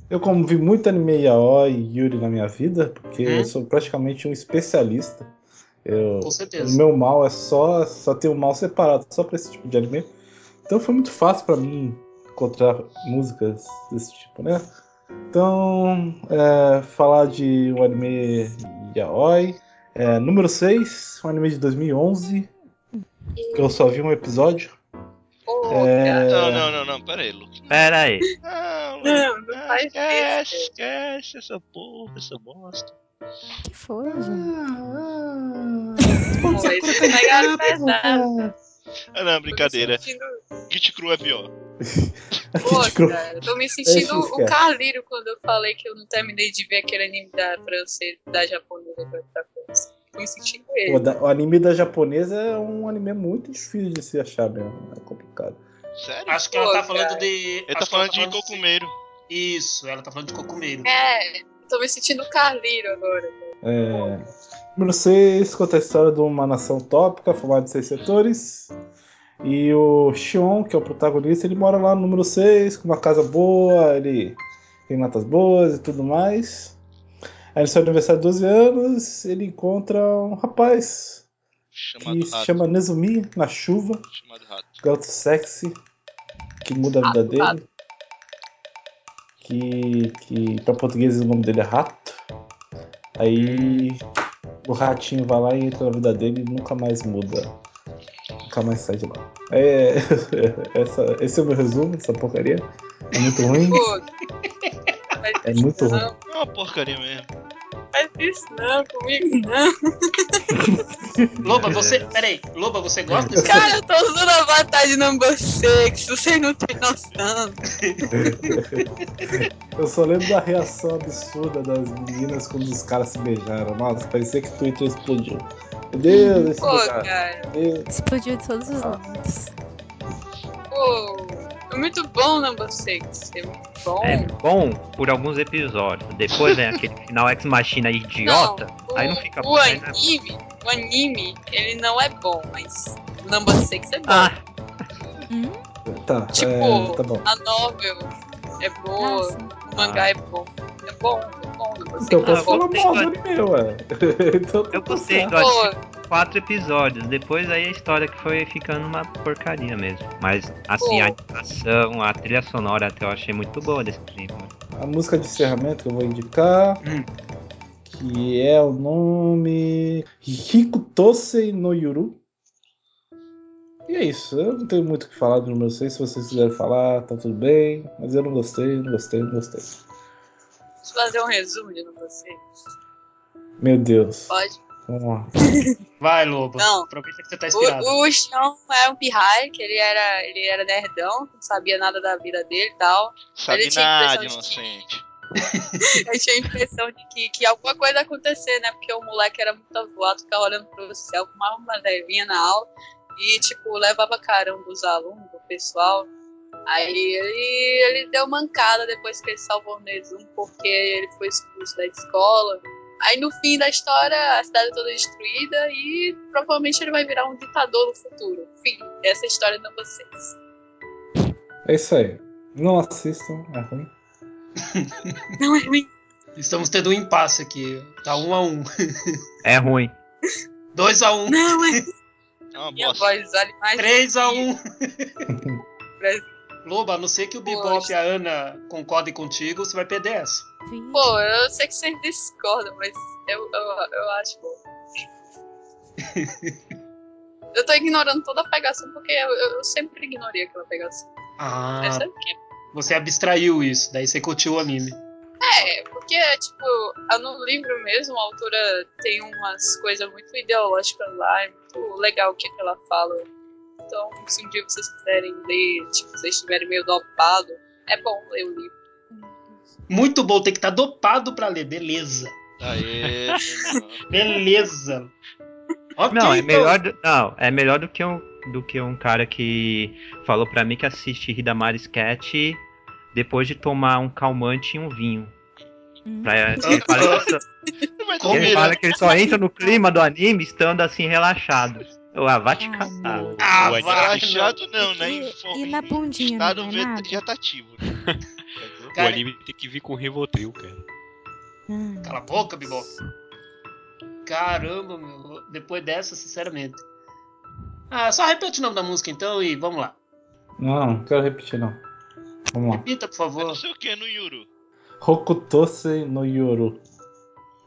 Eu, como vi muito anime yaoi e Yuri na minha vida, porque Hum. eu sou praticamente um especialista. Eu, Com certeza. O meu mal é só, só ter um mal separado, só pra esse tipo de anime. Então foi muito fácil pra mim encontrar músicas desse tipo, né? Então, é, falar de um anime yaoi. É, número 6, um anime de 2011, que eu só vi um episódio. É, Não, não, não, não. Pera aí, Luke. Pera aí. Não, Não, não não, faz esquece, isso. esquece essa porra, essa bosta. que foi, gente? Pô, eles pegaram pesado. Ah, não, brincadeira. Sentindo- Git Cru é pior. Cru. cara, eu tô me sentindo isso, o cara. Carlírio quando eu falei que eu não terminei de ver aquele anime da francesa, da japonesa pra pra França. Tô me sentindo O, ele. da- o anime da japonesa é um anime muito difícil de se achar mesmo. É complicado. Sério? Acho que ela Pô, tá falando cara. de. Ele tá acho que ela falando de Cocumeiro. Isso, ela tá falando de Cocumeiro. É, tô me sentindo o Carlírio agora. É... Número 6 conta a história de uma nação utópica formada de seis setores. E o Shion, que é o protagonista, ele mora lá no número 6, com uma casa boa, ele tem notas boas e tudo mais. Aí no seu aniversário de 12 anos, ele encontra um rapaz Chamado que se rato. chama Nezumi, na chuva, Chamado rato. garoto sexy, que muda a vida Rato, dele. rato. Que, que para português o nome dele é Rato. Aí o ratinho vai lá e entra na vida dele e nunca mais muda. Nunca mais sai de lá. É, essa, esse é o meu resumo, essa porcaria. É muito ruim. É muito ruim. É uma porcaria mesmo. Faz isso não comigo não. Loba, você. Peraí, Loba, você gosta desse Cara, eu tô usando a de number six, vocês não têm noção. Eu só lembro da reação absurda das meninas quando os caras se beijaram. Nossa, parecia que o Twitter explodiu. Meu Deus, esse Pô, beijaram. cara, Deus. Explodiu de todos os Ah. lados. pô. É muito bom number six, é muito bom. É bom por alguns episódios. Depois vem aquele final ex machina idiota. Não, aí não o- fica o bom. aí não é- anime, o anime, ele não é bom, mas o number six é bom. Ah, Hum? Tá, Tipo, é, tá bom. a novel é boa, Nossa. o mangá é bom. É bom, é bom, number Então eu é posso bom. falar mal do- anime, ué. então eu gostei do anime. Quatro episódios. Depois aí a história que foi ficando uma porcaria mesmo. Mas assim, a Pô. animação, a trilha sonora até eu achei muito boa desse anime. A música de encerramento que eu vou indicar, Hum. que é o nome Hiko Tosei no Yuru. E é isso, eu não tenho muito o que falar do número 6. Se vocês quiserem falar, tá tudo bem. Mas eu não gostei, não gostei, não gostei. deixa eu fazer um resumo de number six. Meu Deus. Pode? Vai, Loba. Não. Aproveita que você tá inspirado. O, o Xion é um pirraia, que ele era, ele era nerdão, não sabia nada da vida dele e tal. Sabe Ele tinha nada, inocente. Eu tinha a impressão de que, que alguma coisa ia acontecer, né? Porque o moleque era muito avoado, ficava olhando pro céu, fumava uma levinha na aula e, tipo, levava carão dos alunos, do pessoal. Aí ele, ele deu mancada depois que ele salvou o Nezum, porque ele foi expulso da escola. Aí no fim da história, a cidade toda destruída e provavelmente ele vai virar um ditador no futuro. Fim, essa é a história de vocês. É isso aí. Não assistam, é ruim. Não é ruim. Estamos tendo um impasse aqui. Tá um a um. É ruim. Dois a um. Não é. É Minha bosta. voz vale mais. Três a um. Loba, a não ser que o Bebop e a Ana concordem contigo, você vai perder essa. Vixe. Pô, eu sei que vocês discordam, mas eu, eu, eu acho bom. eu tô ignorando toda a pegação porque eu, eu- sempre ignorei aquela pegação. Ah, Essa é você abstraiu isso, daí você curtiu o anime. é, porque, tipo, no livro mesmo, a autora tem umas coisas muito ideológicas lá, é muito legal o que que ela fala. Então, se um dia vocês quiserem ler, tipo, vocês estiverem meio dopado, é bom ler o livro. Muito bom, tem que estar dopado pra ler, beleza. Aê. Beleza. Ok, Não, é então. melhor do, não, é melhor do que um do que um cara que falou pra mim que assiste Hidamari Sketch depois de tomar um calmante e um vinho. Hum. Pra, ele, fala que só, Vai Como ele dormir, fala que ele só entra no clima do anime estando assim relaxado. Eu, ah, vai te Ai, catar. não. Ah, O vai, Relaxado não, né? E- e na bundinha, Estado não é nada? vegetativo. Né? Entendeu? O Cara- anime tem que vir com Rivotril, cara. Cala a boca, Bebop. Caramba, meu. Depois dessa, sinceramente. Ah, só repete o nome da música então e vamos lá. Não, não quero repetir não. Vamos lá. Repita, por Eu favor. não sei o que no Yuru. Hokutose no Yoru.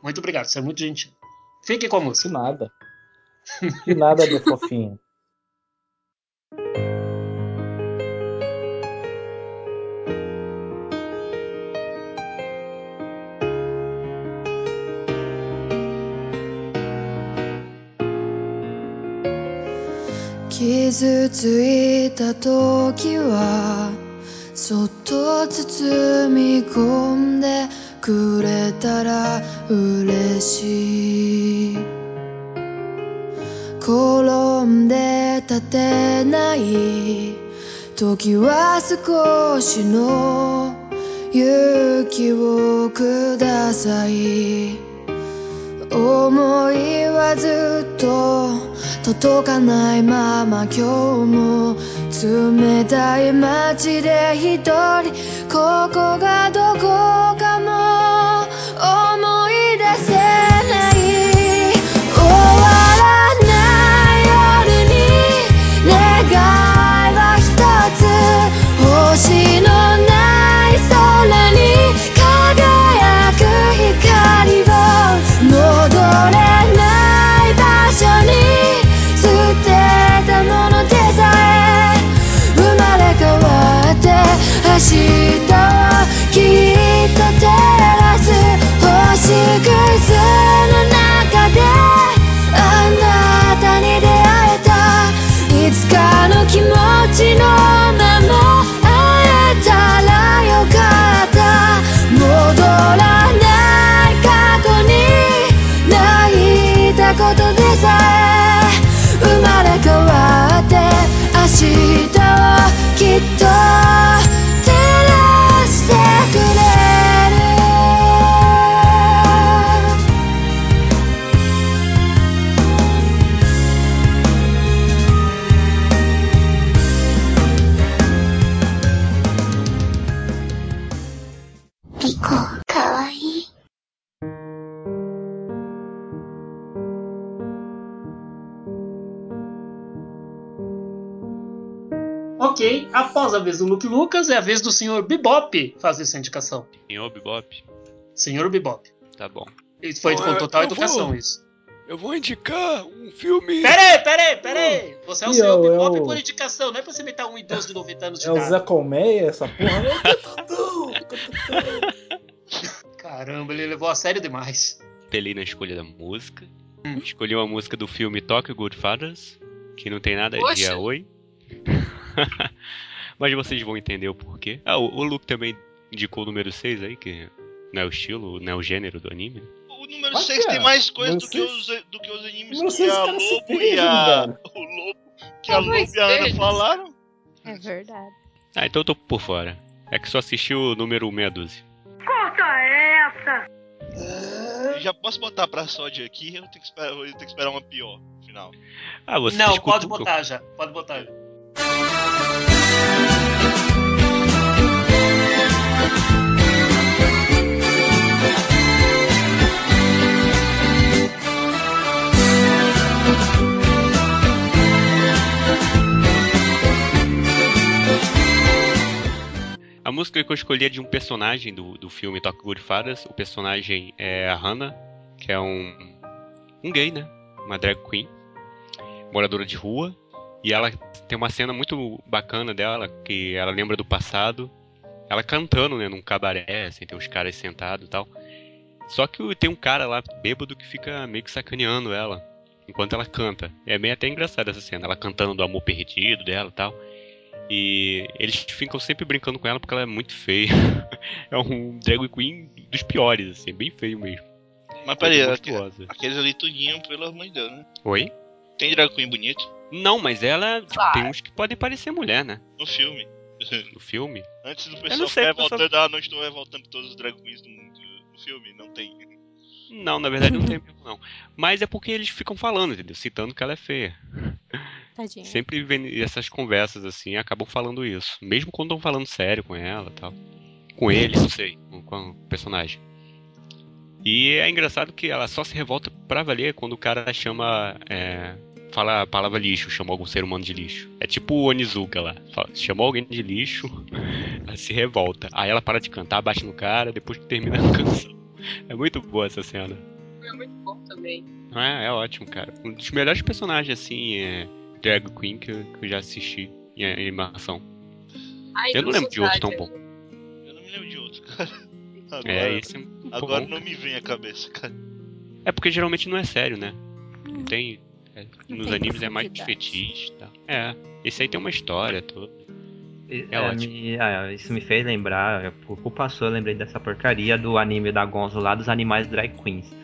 Muito obrigado, você é muito gentil. Fique com a De música. nada. De nada, meu fofinho. 傷ついた時はそっと包み込んでくれたら嬉しい転んで立てない時は少しの勇気をください。思いはずっと届かないまま今日も冷たい街で一人。ここがどこかも。necesito Ok, após a vez do Luke Lucas, é a vez do Sr. Bebop fazer essa indicação. Senhor Bebop? Sr. Bebop. Tá bom. Isso foi Bom, com total eu educação, vou- isso. Eu vou indicar um filme. Peraí, peraí, peraí! Você é o E Sr. eu- Bebop eu- por indicação, não é pra você imitar um idoso de 90 anos de É o idade. Zé Colmeia, essa porra? Caramba, ele levou a sério demais. Pelei na escolha da música. Hum. Escolhi uma música do filme Tokyo Goodfathers, que não tem nada Poxa. de Yaoi. Mas vocês vão entender o porquê. Ah, o, o Luke também indicou o número 6 aí, que não é o estilo, não é o gênero do anime. O número Mas 6 é, tem mais coisa do que, os, do que os animes que a Lobo e a. O Lobo que a Ah, Lobo e a Ana falaram. É verdade. Ah, então eu tô por fora. É que só assisti o número meia dúzia. Eu já posso botar pra Sódia aqui, eu tenho que esperar, eu tenho que esperar uma pior no final. Ah, você não, pode botar já. Pode botar. A música que eu escolhi é de um personagem do, do filme Tokyo Goodfathers. O personagem é a Hana, que é um, um gay, né? Uma drag queen, moradora de rua. E ela tem uma cena muito bacana dela, que ela lembra do passado. Ela cantando, né, num cabaré, assim, tem uns caras sentados e tal. Só que tem um cara lá bêbado que fica meio que sacaneando ela enquanto ela canta. É meio até engraçado essa cena, ela cantando do amor perdido dela e tal. E eles ficam sempre brincando com ela porque ela é muito feia. é um drag queen dos piores, assim, bem feio mesmo. Mas peraí, aqueles ali tudinho, pelo amor de Deus, né? Oi? Tem drag queen bonito Não, mas ela tipo, Claro. tem uns que podem parecer mulher, né? no filme. No filme. Antes do não pessoal sei, ficar eu só- revoltando, ah, não estou revoltando todos os drag queens do mundo no filme, não tem. Não, na verdade não tem mesmo, não. Mas é porque eles ficam falando, entendeu? Citando que ela é feia. Tadinha. Sempre vem essas conversas assim, acabam falando isso. Mesmo quando estão falando sério com ela e tal. Com ele, não sei, com, com o personagem. E é engraçado que ela só se revolta pra valer quando o cara chama. É, fala a palavra lixo, chama algum ser humano de lixo. É tipo o Onizuka lá. Fala, chamou alguém de lixo, ela se revolta. Aí ela para de cantar, bate no cara, depois que termina a canção. É muito boa essa cena. É muito bom também. É, é ótimo, cara. Um dos melhores personagens, assim, é Drag Queen que eu, que eu já assisti em animação. Ai, Eu não lembro de outro tão bom. Eu não me lembro de outro, cara. Agora, É, esse é muito agora bom. não me vem à cabeça, cara. É porque geralmente não é sério, né? Não tem. É, nos tem animes é mais de profundidade. fetiche tal. É, esse aí tem uma história toda. E- É ótimo. me- ah, isso me fez lembrar, por culpa sua, eu lembrei dessa porcaria do anime da Gonzo lá dos animais drag queens.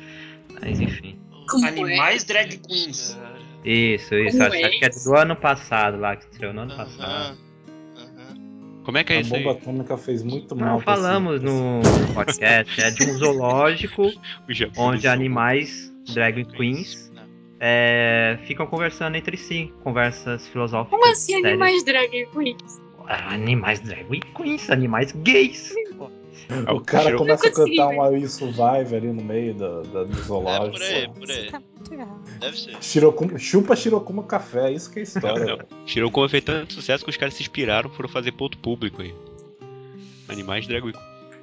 Mas enfim. Como Animais drag queens. Isso, isso. Acho, é acho que é do ano passado lá, que estreou no ano Aham, passado. aham. Como é que é A isso aí? bomba atômica fez muito mal. Não, falamos esse- no podcast. É de um zoológico onde animais drag queens é, ficam conversando entre si. Conversas filosóficas. Como assim sérias. animais drag queens? Ah, Animais drag queens, animais gays. O cara começa a consegui cantar um You Survive ali no meio da, da, do É zoológico. por aí, por aí. tá muito errado. Deve ser. Shirokuma- chupa Shirokuma Café, isso que é história. Não, velho. Shirokuma fez tanto sucesso que os caras se inspiraram foram fazer ponto público aí. Animais drag queen.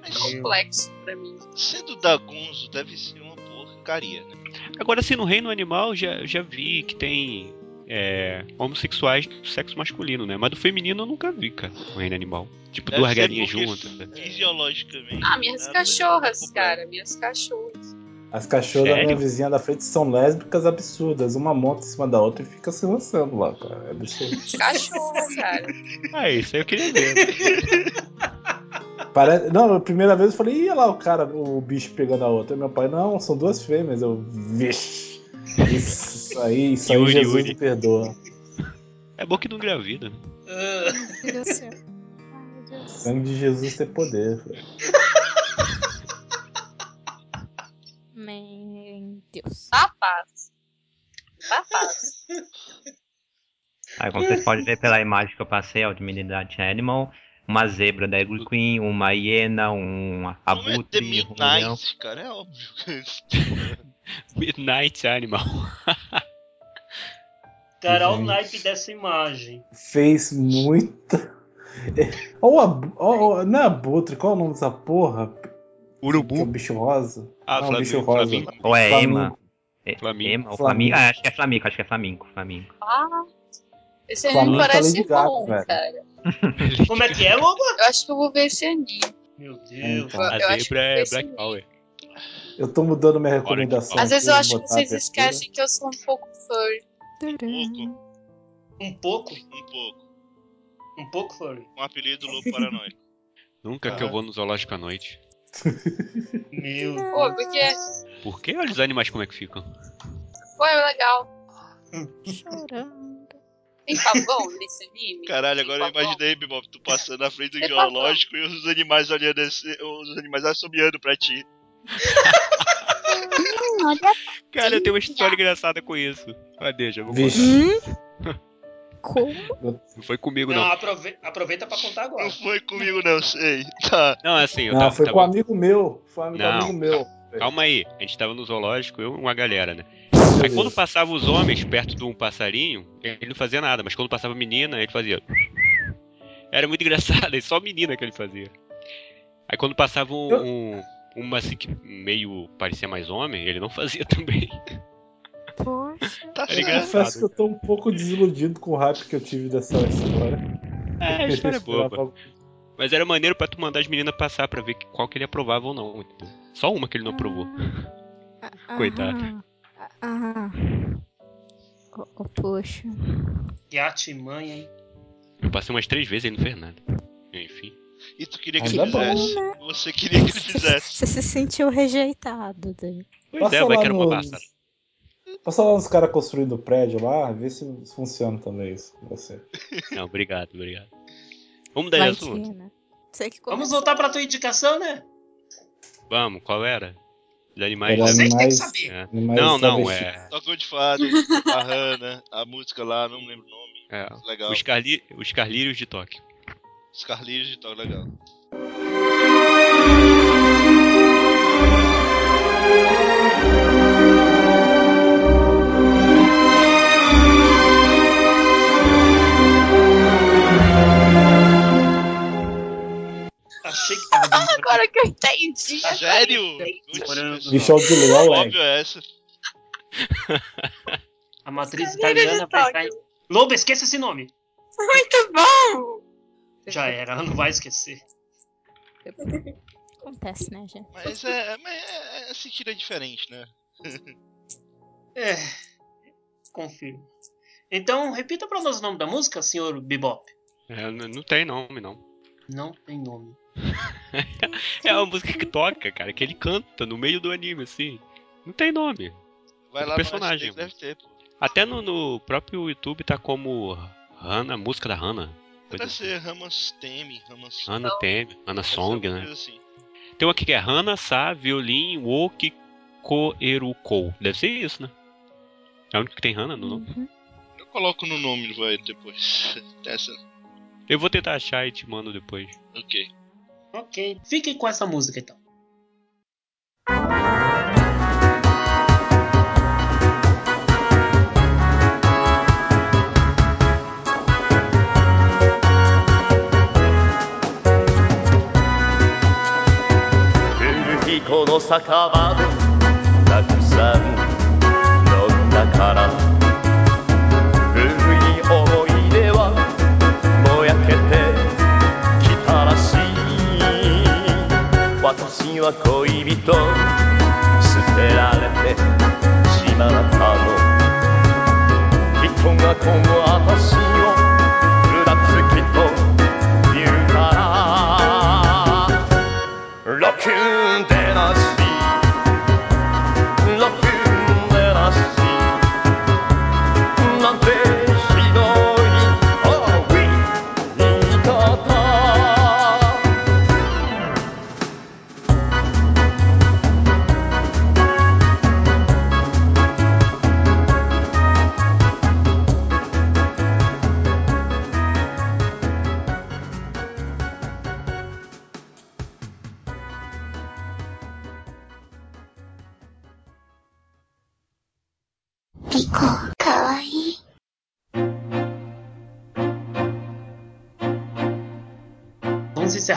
Mas Complexo pra mim. sendo da Gonzo, deve ser uma porcaria, né? Agora, assim, no reino animal, já, já vi que tem é, homossexuais do sexo masculino, né? Mas do feminino eu nunca vi, cara, no reino animal. Tipo, Deve duas galinhas juntas. né? Fisiologicamente. Ah, minhas né, cachorras, cara. Minhas cachorras. As cachorras da minha Sério? vizinha da frente são lésbicas absurdas. Uma monta em cima da outra e fica se lançando lá, cara. É absurdo. Cachorra, cara. Ah, isso aí eu queria ver. Parece... Não, a primeira vez eu falei, ia lá o cara, o bicho pegando a outra. Meu pai, não, são duas fêmeas. Eu, vixe. Isso aí, isso aí Yuri, Jesus Yuri. me perdoa. É bom que não engravida. Ah, Meu Deus do céu. Ai, meu Deus. Sangue de Jesus tem poder. velho. Meu Deus. Tá fácil. Aí, como vocês podem ver pela imagem que eu passei, ó, de Midnight Animal, uma zebra da Eagle Queen, uma hiena, um é The abutre, um leão. Midnight, cara, é óbvio. Midnight Animal. cara, olha o naipe dessa imagem. Fez muita. Ó, o ab... ó, não é abutre, qual é o nome dessa porra? Que é o Urubu. bicho rosa. Ah, não, bicho rosa. Flamingo. Ou é Flamingo. Ema? É- Flamingo. Ema ou Flamingo. Flamingo? Ah, acho que é Flamingo, acho que é Flamingo, Flamingo. Ah, esse Flamengo anime tá parece Gaga, bom, velho. cara. Como é que é, Lobo? Eu acho que eu vou ver esse anime. Meu Deus. Então. A zebra é Black anime. Power. Eu tô mudando minha recomendação. Às vezes eu acho que vocês esquecem que eu sou um pouco furry. pouco, Um pouco? um pouco. Um pouco, Flurry? Um apelido lobo paranoico. Nunca que eu vou no zoológico à noite. Meu Pô, porque Por que? Olha os animais como é que ficam. foi legal. Chorando. Tem pavão nesse anime? Caralho, Tem agora eu pavão? imaginei, Bebop, tu passando na frente do Tem geológico e os animais olhando esse, os animais assobiando pra ti. Hum, Cara, eu tenho uma história engraçada com isso. Ah, deixa, eu vou Vixe. Hum? Como? contar. Não foi comigo, Não, não. aprove- aproveita pra contar agora. Não foi comigo não, sei. Tá. Não, é assim, eu Não, tava... foi tava- com um amigo meu. Foi um Não, amigo meu. Calma aí, a gente tava no zoológico, eu e uma galera, né? Aí quando passava os homens perto de um passarinho, ele não fazia nada, mas quando passava a menina, ele fazia. Era muito engraçado, é só menina que ele fazia. Aí quando passava um, um- uma assim que meio parecia mais homem, ele não fazia também. Poxa. Tá É Eu certo. confesso que eu tô um pouco desiludido com o hype que eu tive dessa história. É, a história é boba. Mas era maneiro pra tu mandar as meninas passar pra ver qual que ele aprovava ou não. Só uma que ele não aprovou. Ah, Coitado. Ah. Oh, oh, poxa. Que artimanha, hein? Eu passei umas três vezes e não fez nada. Enfim. E tu queria que Ainda ele bom, fizesse. né? Você queria que ele fizesse. Você se sentiu rejeitado. Né? Pois Passa é, vai que era uma nos- basta. Passa lá nos caras construindo o prédio lá, vê se funciona também isso com você. Não, obrigado, obrigado. Vamos dar assunto. né? Vamos voltar pra tua indicação, né? Vamos, qual era? Dos animais. Era Vocês têm que saber. É. Não, não, é. Tocou de fado, a Hannah, a música lá, não lembro o nome. é Legal. os, Carli... os Carlírios de Tóquio. Os Carlinhos de tal, legal. Achei que tava demorando. Agora que eu entendi. Sério? Demorando. Putz, Michel de Leão, Óbvio é essa. A matriz italiana vai estar. Lobo, esqueça esse nome. Muito bom! Já era, ela não vai esquecer. Acontece, né, gente? Mas é, mas é, é sentido é diferente, né? É. Confirmo. Então, repita pra nós o nome da música, senhor Bebop. É, não tem nome, não. Não tem nome. É uma música que toca, cara, que ele canta no meio do anime, assim. Não tem nome. Vai lá personagem, deve ter, pô. Até no, no próprio YouTube tá como Hana, música da Hana. Deve assim. ser Ramas Teme, Ramas. Hana Teme, Hana Song, né? assim. Tem uma aqui que é Hana, Sa, Violin, Woki, Koerukou. Deve ser isso, né? É o único que tem Hana no nome. Uhum. Eu coloco no nome vai depois. Essa. Eu vou tentar achar e te mando depois. Ok. Ok. Fiquem com essa música então. 古いこの酒場でたくさん飲ん 私は恋人。捨てられてしまったの。人がこの私を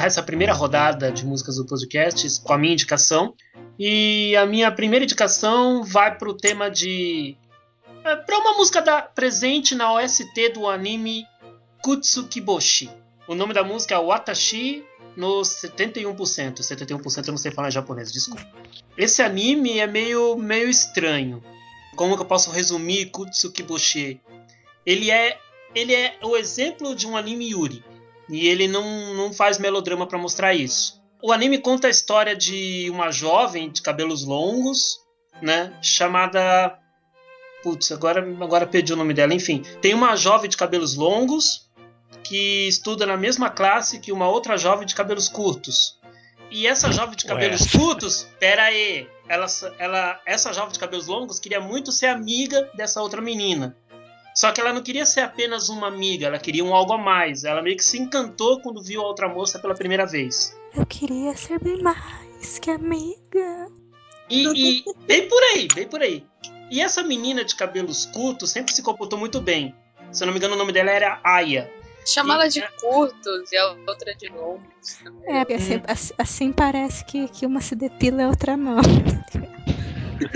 encerrar essa primeira rodada de músicas do podcast com a minha indicação. E a minha primeira indicação vai pro tema de. É, pra uma música da, presente na OST do anime Kutsukiboshi. O nome da música é Watashi no 71%. 71% eu não sei falar em japonês, desculpa. Esse anime é meio, meio estranho. Como que eu posso resumir Kutsukiboshi? Ele é, ele é o exemplo de um anime Yuri. E ele não, não faz melodrama pra mostrar isso. O anime conta a história de uma jovem de cabelos longos, né? Chamada. Putz, agora, agora perdi o nome dela. Enfim, tem uma jovem de cabelos longos que estuda na mesma classe que uma outra jovem de cabelos curtos. E essa jovem de cabelos curtos, pera aí, ela, ela, essa jovem de cabelos longos queria muito ser amiga dessa outra menina. Só que ela não queria ser apenas uma amiga, ela queria um algo a mais. Ela meio que se encantou quando viu a outra moça pela primeira vez. Eu queria ser bem mais que amiga. E, e bem por aí, bem por aí. E essa menina de cabelos curtos sempre se comportou muito bem. Se eu não me engano, o nome dela era Aya. Chama ela de curtos e a outra de longos. É, porque assim, assim- parece que, que uma se depila e a outra não.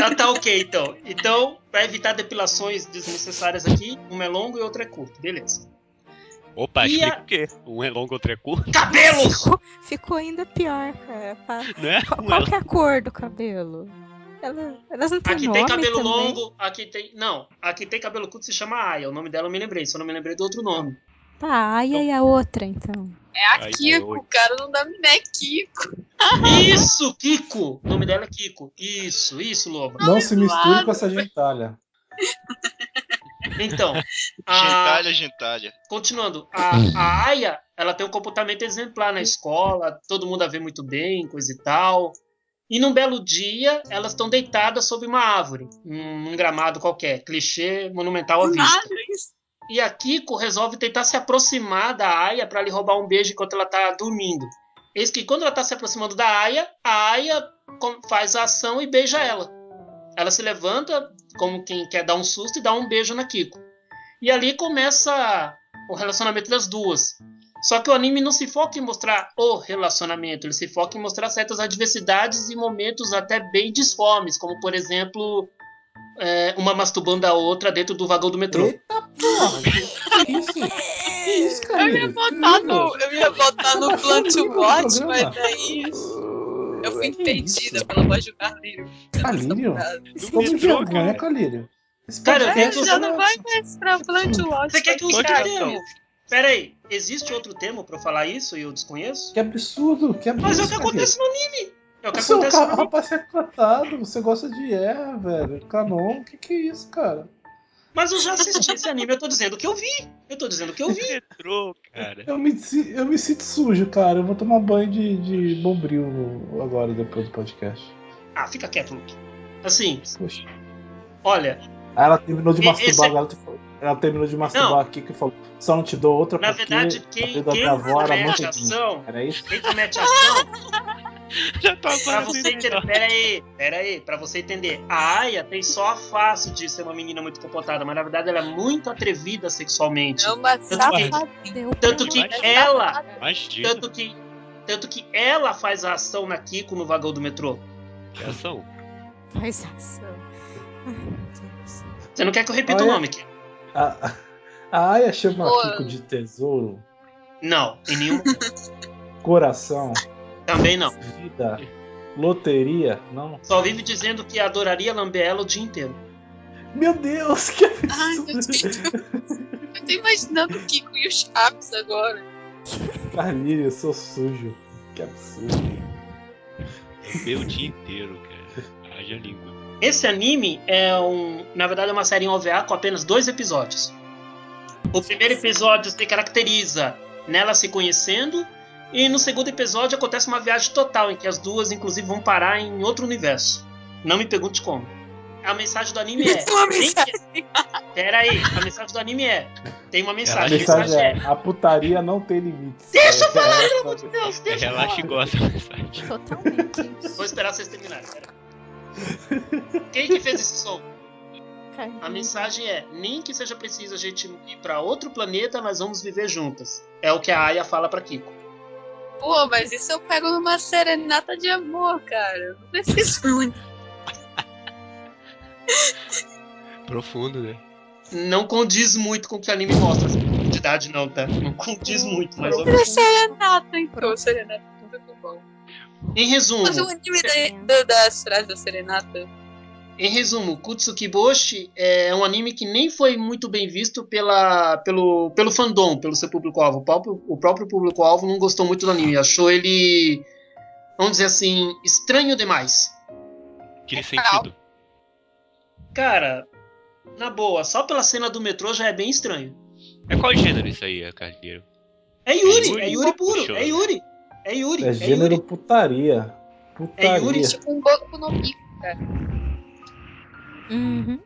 Ah, tá ok, então. Então, pra evitar depilações desnecessárias aqui, um é longo e outro é curto. Beleza. Opa, E explica a- o quê? Um é longo, outro é curto, Cabelos! Ficou, ficou ainda pior, cara. Né? Qual, qual é... que é a cor do cabelo? Ela- elas não têm Aqui nome tem cabelo também? longo, aqui tem. Não, aqui tem cabelo curto se chama Aya. O nome dela eu me lembrei, só não me lembrei do outro nome. Tá, a Aya e a outra, então. É a Ai, Kiko, ai, o cara não dá né, Kiko. Isso, Kiko! O nome dela é Kiko. Isso, isso, Lobo. Não se misture com essa gentalha. Então, a, Gentalha, gentalha. continuando, a, a Aya, ela tem um comportamento exemplar na escola, todo mundo a vê muito bem, coisa e tal. E num belo dia, elas estão deitadas sob uma árvore, num, num gramado qualquer, clichê monumental à vista. Nada isso. E a Kiko resolve tentar se aproximar da Aya para lhe roubar um beijo enquanto ela tá dormindo. Eis que quando ela tá se aproximando da Aya, a Aya faz a ação e beija ela. Ela se levanta como quem quer dar um susto e dá um beijo na Kiko. E ali começa o relacionamento das duas. Só que o anime não se foca em mostrar o relacionamento, ele se foca em mostrar certas adversidades e momentos até bem disformes, como por exemplo, é, uma masturbando a outra dentro do vagão do metrô. Eita porra! Que isso? Que isso, cara? Eu ia botar no, eu ia botar no Plan to Watch, mas daí eu fui impedida pela voz do Tô de metrô, vergonha, Calírio. Esse Cara, tenho Já que- não vai mais pra Plan to Watch. Você quer que eu. Pera aí, existe outro termo pra eu falar isso e eu desconheço? Que absurdo, que absurdo. Mas é o que acontece no anime. É o que Você é um acontece rapaz retratado, você gosta de é, velho. Canon, que que é isso, cara? Mas eu já assisti esse anime, eu tô dizendo que eu vi. Eu tô dizendo que eu vi. Metrô, cara. Eu me, eu me sinto sujo, cara. Eu vou tomar banho de, de bombril agora, depois do podcast. Ah, fica quieto, Luke. Assim, Poxa. olha, ela terminou de masturbar, esse- é ela terminou de masturbar Não. aqui que falou, só não te dou outra na porque verdade, a quem, quem minha avó era comete ação, Era isso? quem comete ação, Já tô pra você entender, pera aí, pera aí, pra você entender, a Aya tem só a face de ser uma menina muito comportada, mas na verdade ela é muito atrevida sexualmente. É uma Tanto que- Tanto que ela Imagina. Tanto que, tanto que ela faz a ação na Kiko no vagão do metrô. Que ação. Faz ação. Ai, meu Deus. Você não quer que eu repita Olha- o nome? A, a Aya chama Pô. Kiko de tesouro, Não, em nenhum coração, Também não. vida, loteria, não. Só vive dizendo que adoraria lamber ela o dia inteiro. Meu Deus, que Ai, meu absurdo! Eu tô imaginando o Kiko e o Chaves agora. Carlinhos, eu sou sujo. Que absurdo. Lamber o dia inteiro, cara. Haja língua. Esse anime é um. Na verdade, é uma série em OVA com apenas dois episódios. O primeiro episódio se caracteriza nela se conhecendo. E no segundo episódio acontece uma viagem total, em que as duas, inclusive, vão parar em outro universo. Não me pergunte como. A mensagem do anime é. Uma tem mensagem. que- Pera aí, a mensagem do anime é. Tem uma A mensagem. A mensagem mensagem é. é: a putaria não tem limites. Deixa eu É, falar, é, pelo amor de Deus, É, deixa eu relaxa falar. e gosta da mensagem. Totalmente. Vou esperar vocês terminarem. pera. Quem que fez esse som? A mensagem é: nem que seja preciso a gente ir pra outro planeta, nós vamos viver juntas. É o que a Aya fala pra Kiko. Pô, mas isso eu pego numa serenata de amor, cara. Não preciso muito. Profundo, né? Não condiz muito com o que o anime mostra. Assim, de idade não, tá? Não condiz muito, mas É serenata, então. Serenata é muito bom. Em resumo, Mas o anime da- da- das frases da serenata. Em resumo, Kutsukiboshi é um anime que nem foi muito bem visto pela, pelo, pelo fandom, pelo seu público-alvo. O próprio, o próprio público-alvo não gostou muito do anime, achou ele, vamos dizer assim, estranho demais. Que sentido? Cara, na boa, só pela cena do metrô já é bem estranho. É qual gênero isso aí, Carneiro? É Yuri, Yuri? é Yuri puro, Puxa, é Yuri. É Yuri, É é gênero Yuri. putaria. Putaria. Yuri, Tipo um Boku no Pico, cara. Uhum.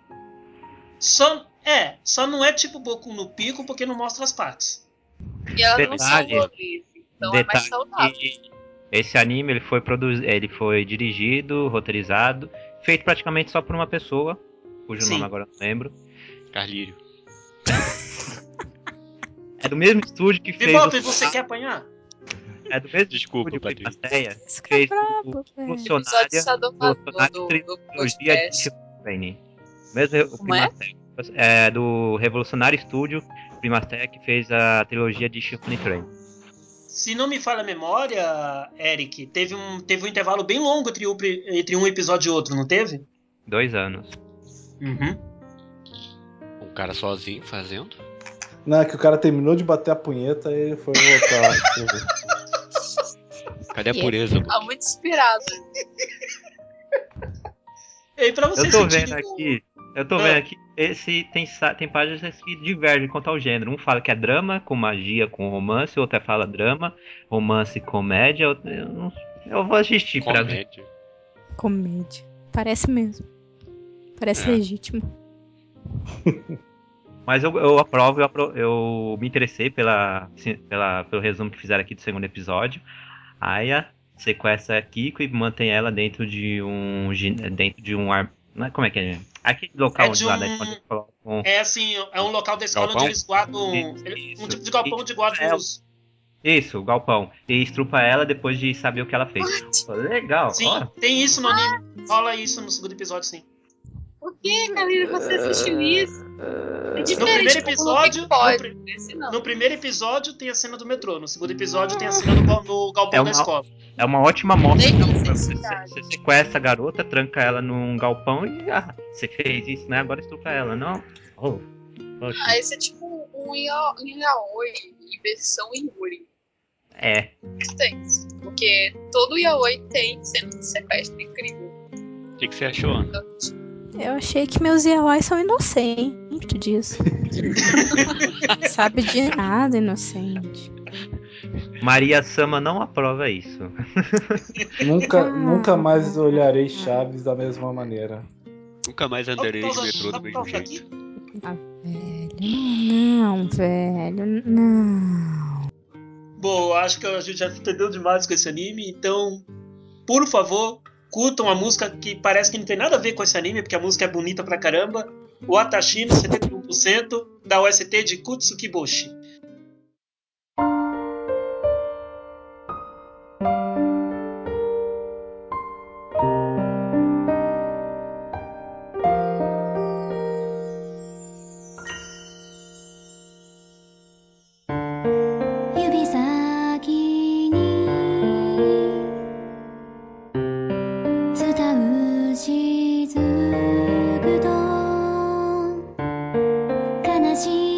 Só, é, só não é tipo Boku no Pico porque não mostra as partes. E elas não são Detalhe. então é mais Detalhe saudável. esse anime ele foi produzido, ele foi dirigido, roteirizado, feito praticamente só por uma pessoa, cujo Sim. nome agora eu não lembro. Carlírio. É do mesmo estúdio que fez Bebop, o- você quer apanhar? É do mesmo Desculpa, estúdio que é fez brabo, o velho. Revolucionária, Episódio sadomaso Revolucionária do, tri- do trilogia de podcast. Shippuden. Mesmo o é? Primateia. É do Revolucionário Studio Primateia que fez a trilogia de Shippuden Train. Se não me falha a memória, Eric, teve um, teve um intervalo bem longo entre, o entre um episódio e outro, não teve? Dois anos. Uhum. Um cara sozinho fazendo? Não, é que o cara terminou de bater a punheta e ele foi voltar. Cadê a pureza? Tá muito inspirado. E aí, pra Eu tô vendo aqui. Eu tô Ah. vendo aqui. Esse tem, tem páginas que divergem quanto ao gênero. Um fala que é drama com magia com romance, outro fala drama, romance e comédia. Eu, eu, eu vou assistir pra ver. Comédia. Comédia. Parece mesmo. Parece É. legítimo. Mas eu, eu aprovo, eu, apro- eu me interessei pela, pela, pelo resumo que fizeram aqui do segundo episódio. Aya sequestra a Kiko e mantém ela dentro de um. dentro de um ar. Não é, como é que é? Aquele local É onde de lá, um- né? Eles colocam. É assim, é um local da escola Galpão? onde eles guardam. Isso. Um tipo de galpão onde guardam É, os. Isso, o galpão. E estrupa ela depois de saber o que ela fez. Pô, legal, Sim, ó. tem isso no anime. Rola isso no segundo episódio, sim. Por que, Kalina, você assistiu isso? É No diferente, primeiro no episódio. Pode, no. No primeiro episódio tem a cena do metrô, no segundo episódio tem a cena no, gal- no galpão É da uma- escola. É uma ótima mostra. Nem Então, você, você sequestra a garota, tranca ela num galpão e. Ah, você fez isso, né? Agora estupa ela, não? Oh, poxa. Ah, esse é tipo um ya- yaoi em versão Yuri. É. Extenso. Porque todo yaoi tem cena de sequestro, incrível. O que, que você achou, Ana? Eu achei que meus yaoi são inocentes disso. Sabe de nada, inocente. Maria Sama não aprova isso. nunca, Ah. nunca mais olharei Chaves da mesma maneira. Nunca mais andarei de metrô do mesmo jeito. Ah, velho. Não, velho. Não. Bom, acho que a gente já entendeu demais com esse anime, então, por favor, curtam a música que parece que não tem nada a ver com esse anime, porque a música é bonita pra caramba. O Atashino, 71%, da OST de Kutsukiboshi. じ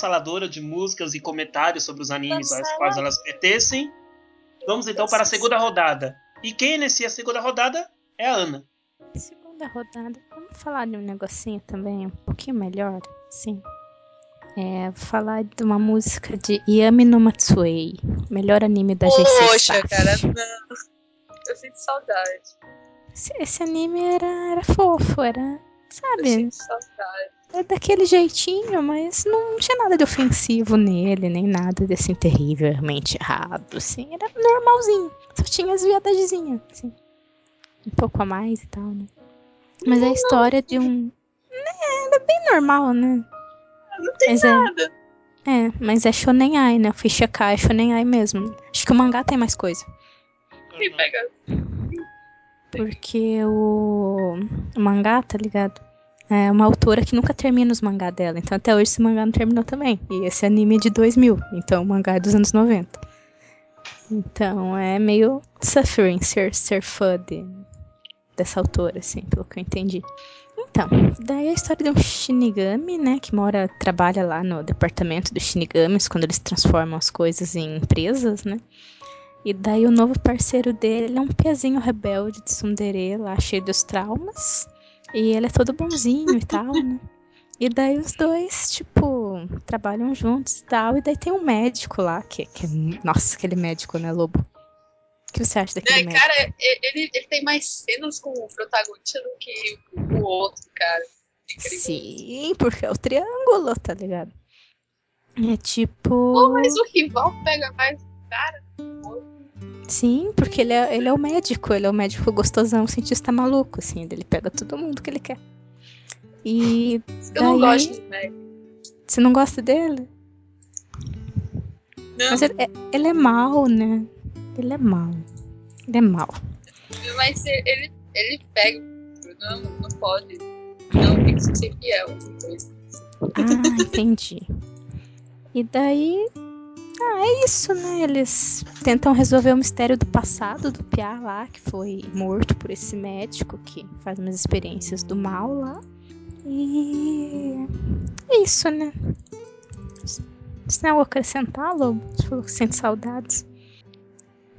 avassaladora de músicas e comentários sobre os animes aos quais elas pertencem, vamos então para a segunda rodada. E quem inicia a segunda rodada é a Ana. Segunda rodada. Vamos falar de um negocinho também um pouquinho melhor, sim. É, vou falar de uma música de Yami no Matsuei, melhor anime da GC Poxa, Staff. cara, não. Eu sinto saudade. Esse, esse anime era, era fofo, era, Eu sabe, sinto saudade. É daquele jeitinho, mas não tinha nada de ofensivo nele, nem nada de assim terrivelmente errado, assim, era normalzinho. Só tinha as viadadezinhas, assim. Um pouco a mais e tal, né? Mas é a história de um. Né, era bem normal, né? Não tem Mas é- nada. É, mas é Shonen Ai, né? Eu fui checar, é Shonen Ai mesmo. Acho que o mangá tem mais coisa. Quem pega? Porque o, o mangá, tá ligado? É uma autora que nunca termina os mangá dela. Então até hoje esse mangá não terminou também. E esse anime é de 2000. Então o mangá é dos anos 90. Então é meio suffering ser, ser fã de, dessa autora, assim, pelo que eu entendi. Então, daí a história de um Shinigami, né? Que mora, trabalha lá no departamento dos Shinigamis, quando eles transformam as coisas em empresas, né? E daí o novo parceiro dele é um pezinho rebelde de tsundere lá, cheio dos traumas. E ele é todo bonzinho e tal, né? E daí os dois, tipo, trabalham juntos e tal. E daí tem um médico lá, que, que é. Nossa, aquele médico, né, Lobo? O que você acha daquele É, médico? cara, ele, ele tem mais cenas com o protagonista do que o outro, cara. Incrível. Sim, porque é o triângulo, tá ligado? É tipo. Pô, mas o rival pega mais. Cara, Sim, porque ele é, ele é o médico, ele é o médico gostosão, cientista maluco, assim, ele pega todo mundo que ele quer. E eu não Daí- gosto de médico. você não gosta dele? Não, Mas ele é, ele é mal, né? Ele é mal. Ele é mal. mas ele, ele pega. Não, não pode. Não, tem que ser fiel. Ah, entendi. E daí. Ah, é isso, né? Eles tentam resolver o mistério do passado do Piá lá, que foi morto por esse médico que faz umas experiências do mal lá. E. É isso, né? Algo a acrescentar, Lobo? Você falou que sente saudades.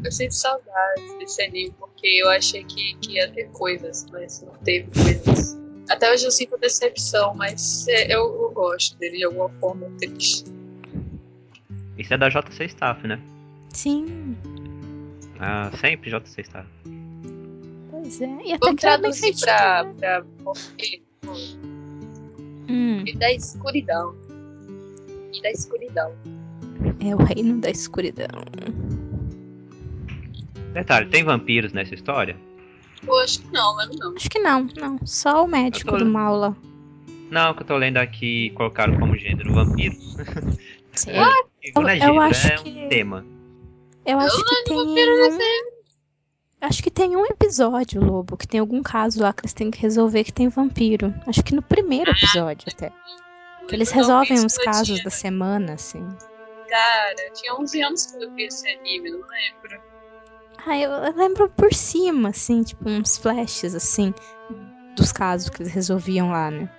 Eu sinto saudades desse anime, porque eu achei que, que ia ter coisas, mas não teve coisas. Até hoje eu sinto decepção, mas é, eu, eu gosto dele de alguma forma triste. Isso é da JC Staff, né? Sim, Ah, sempre JC Staff. pois é. E até bem traduzir pra, né? pra? Hum, E da escuridão. E da escuridão. é o reino da escuridão. Detalhe, tem vampiros nessa história? Pô, acho que não, lembro não. Acho que não, não. Só o médico tô- do mal lá. Não, que eu tô lendo aqui, colocaram como gênero vampiro. Sim. É, eu acho é que- um tema. Eu acho Eu que tem um... Acho que tem um episódio, Lobo, que tem algum caso lá que eles têm que resolver que tem vampiro. Acho que no primeiro episódio até. Que eles resolvem uns casos da semana, assim. Cara, eu tinha 11 anos quando eu vi esse anime, não lembro. Ah, eu, eu lembro por cima, assim, tipo, uns flashes, assim, dos casos que eles resolviam lá, né?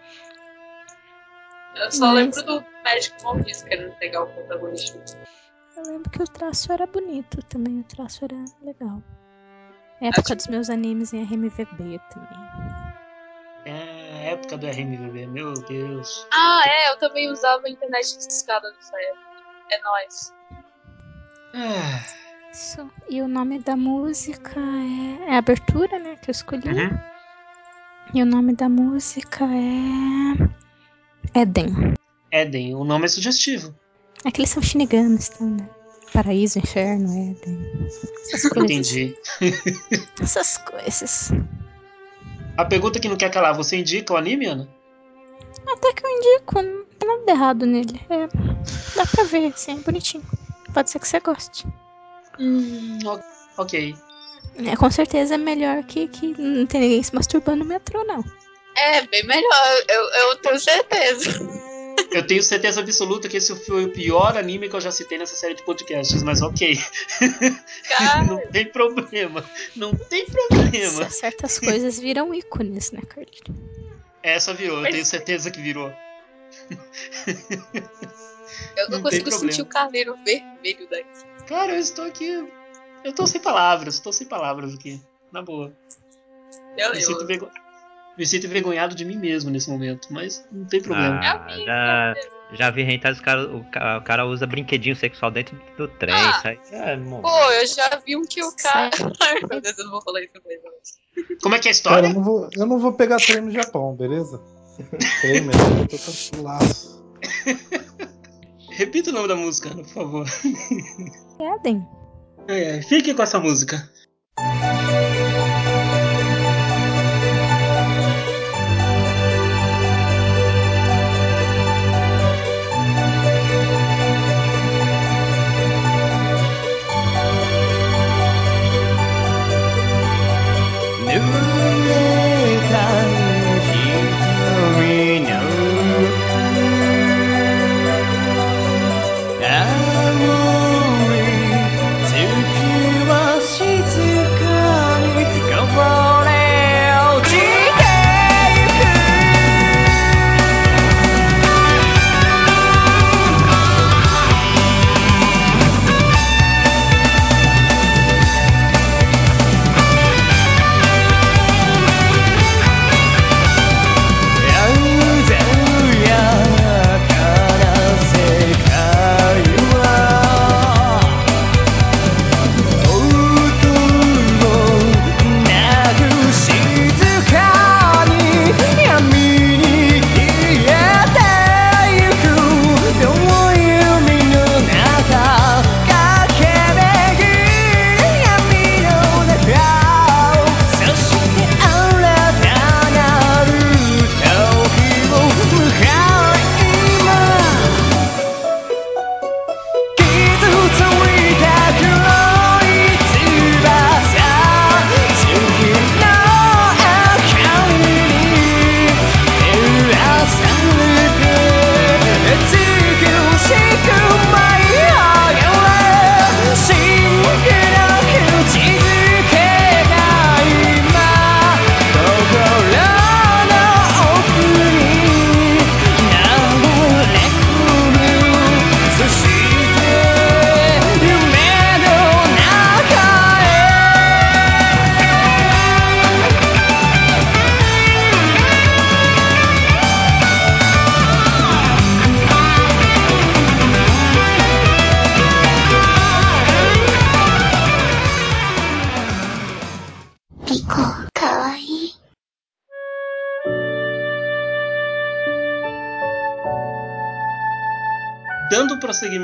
Eu só Mas- lembro do médico maldito querendo pegar o protagonista. Eu lembro que o traço era bonito também, o traço era legal. Época dos meus animes em RMVB também. É a época do RMVB, meu Deus. Ah, é, eu também usava a internet discada nessa época. É nóis. Ah, Isso. E o nome da música é, é a abertura, né? Que eu escolhi. Uhum. E o nome da música é. Eden. Eden, o nome é sugestivo. É que eles são shinigamis, tá, né? Paraíso, inferno, Eden. Essas coisas. Entendi. Essas coisas. A pergunta que não quer calar, você indica o anime, Ana? Até que eu indico, não tem nada de errado nele. É, dá pra ver, assim, é bonitinho. Pode ser que você goste. Hum, ok. É, com certeza é melhor que, que não tem ninguém se masturbando no metrô, não. É, bem melhor, eu, eu tenho certeza. Eu tenho certeza absoluta que esse foi o pior anime que eu já citei nessa série de podcasts, mas ok. Cara, não tem problema. Não tem problema. Certas coisas viram ícones, né, Carlinhos? Essa virou, eu tenho certeza que virou. Eu não, Não consigo sentir o carneiro vermelho daqui. Cara, eu estou aqui. Eu tô sem palavras, tô sem palavras aqui. Na boa. Eu, Me eu, sinto, vergo- me sinto envergonhado de mim mesmo nesse momento, mas não tem problema. Ah, já, já vi rentar os cara, o, ca- o cara usa brinquedinho sexual dentro do trem. Ah. Aí é, Pô, eu já vi um que o cara. Ai, meu Deus, eu não vou falar isso mesmo. Como é que é a Cara, história? eu não vou, eu não vou pegar trem no Japão, beleza? Trem mesmo, eu tô com laço. Repita o nome da música, por favor. Eden. É, fique com essa música.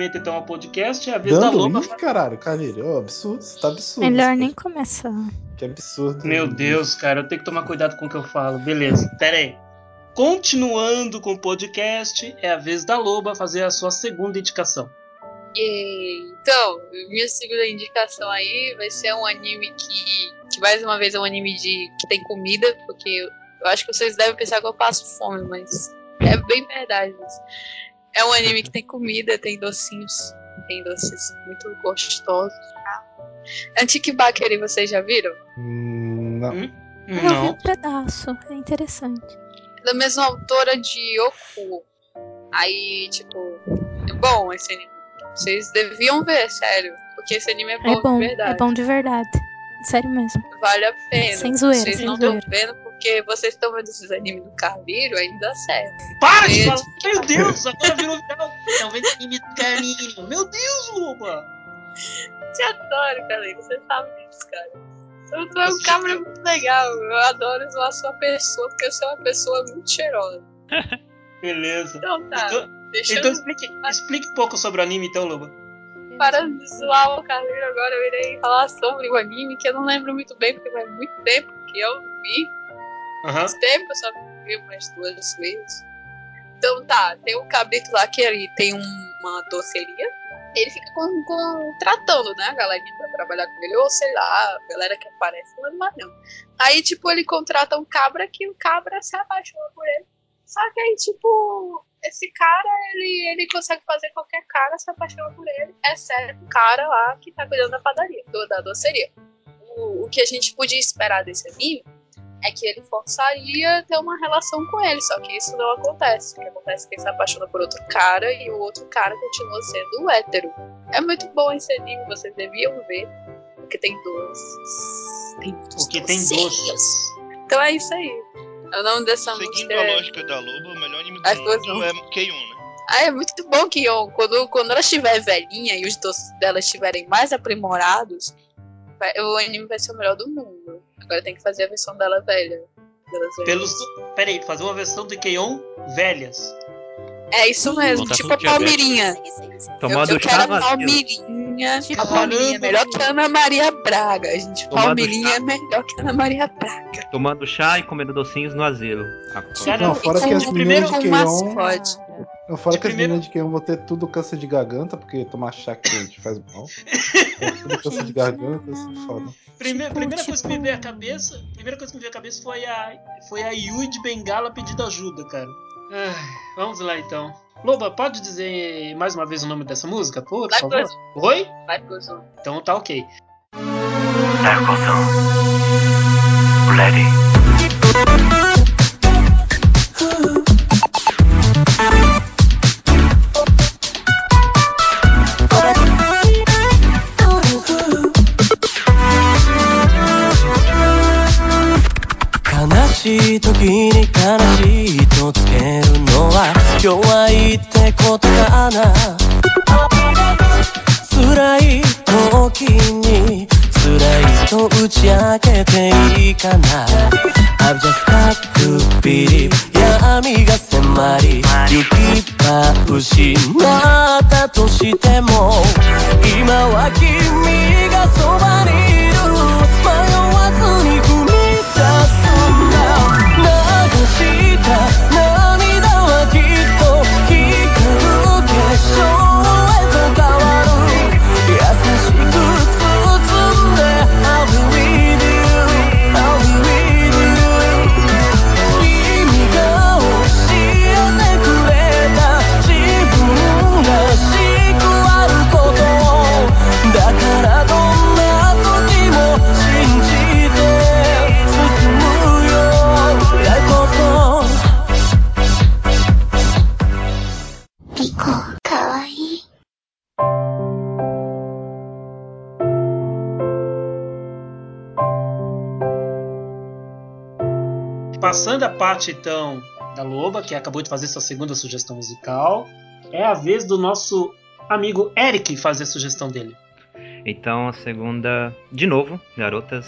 Prosseguimento então ao podcast, é a vez da Dando? Loba. Ih, caralho, Carneiro. Ô, absurdo, isso tá absurdo. Melhor nem começar. Que absurdo. Meu Deus, cara, eu tenho que tomar cuidado com o que eu falo. Beleza, pera aí. Continuando com o podcast, é a vez da Loba fazer a sua segunda indicação. E, então, minha segunda indicação aí vai ser um anime que, que mais uma vez é um anime de que tem comida, porque eu, eu acho que vocês devem pensar que eu passo fome, mas é bem verdade isso. É um anime que tem comida, tem docinhos, tem doces muito gostosos. Tá? Antique Bakery, vocês já viram? Hum, não. Hum? Eu vi Não. um pedaço. É interessante. da mesma autora de Yoku. Aí, tipo, é bom esse anime. Vocês deviam ver, sério. Porque esse anime é bom, É bom. de verdade. É bom de verdade. Sério mesmo. Vale a pena. Sem zoeira, Vocês sem não estão vendo porque vocês estão vendo esses animes do Carneiro, aí dá certo. Para de falar! Meu Deus, agora virou viral. Não vem anime do caminho. Meu Deus, Loba! Te adoro, Carneiro. Você sabe disso, cara. Tu, é um cabra muito legal. Eu adoro zoar a sua pessoa, porque você é uma pessoa muito cheirosa. Beleza. Então tá. Então, então eu explique, explique um pouco sobre o anime, então, Loba. Parando de zoar o Carneiro agora, eu irei falar sobre o anime, que eu não lembro muito bem, porque faz muito tempo que eu vi. Faz tempo, eu só vi umas duas vezes. Então tá, tem um cabrito lá que ele tem um- uma doceria. Ele fica com, com- tratando, né, a galerinha pra trabalhar com ele, ou sei lá, a galera que aparece, mais não. Aí, tipo, ele contrata um cabra que o cabra se apaixona por ele. Só que aí, tipo, esse cara, ele, ele consegue fazer qualquer cara se apaixonar por ele, exceto o cara lá que tá cuidando da padaria, do- da doceria. O, o que a gente podia esperar desse anime é que ele forçaria ter uma relação com ele, só que isso não acontece. O que acontece é que ele se apaixona por outro cara e o outro cara continua sendo o hétero. É muito bom esse anime, vocês deviam ver, porque tem doces. Tem Porque tem doces. Então é isso aí. O nome dessa Seguindo música a é... lógica da Loba, o melhor anime do Ai, mundo é K1, né? Ah, é muito bom que ó, quando, quando ela estiver velhinha e os doces dela estiverem mais aprimorados, vai- o anime vai ser o melhor do mundo. Agora tem que fazer a versão dela velha. Pelos. Peraí, fazer uma versão do Keion velhas. É isso mesmo, Voltar tipo a. Palmirinha. Tomando eu, eu quero a. Palmirinha. Tipo a Palmirinha é melhor que a Ana Maria Braga, gente. Tomando Palmirinha chá. é melhor que a Ana Maria Braga. Tomando chá e comendo docinhos no asilo. Ah, Cara, Não, fora que as meninas primeiro de Keion. mascote. Não, fora de que as primeiro- meninas de Keion vão ter tudo câncer de garganta, porque tomar chá quente faz mal. Tudo câncer de garganta, isso é foda. Primeira, Tipo, primeira coisa que me tipo- veio à cabeça. Primeira coisa que me veio à cabeça foi a. Foi a Yui de Bengala pedindo ajuda, cara. Ai, vamos lá então. Loba, pode dizer mais uma vez o nome dessa música, por Vai, favor? Oi? Então tá ok. 悲い時に悲しいとつけるのは弱いってことかな。辛い時に辛いと打ち明けていいかな。I've just got to believe 闇が迫り行き場失ったとしても今は君がそばにいる。迷わずに踏み Passando a parte então da Loba, que acabou de fazer sua segunda sugestão musical, é a vez do nosso amigo Eric fazer a sugestão dele. Então a segunda, de novo, garotas.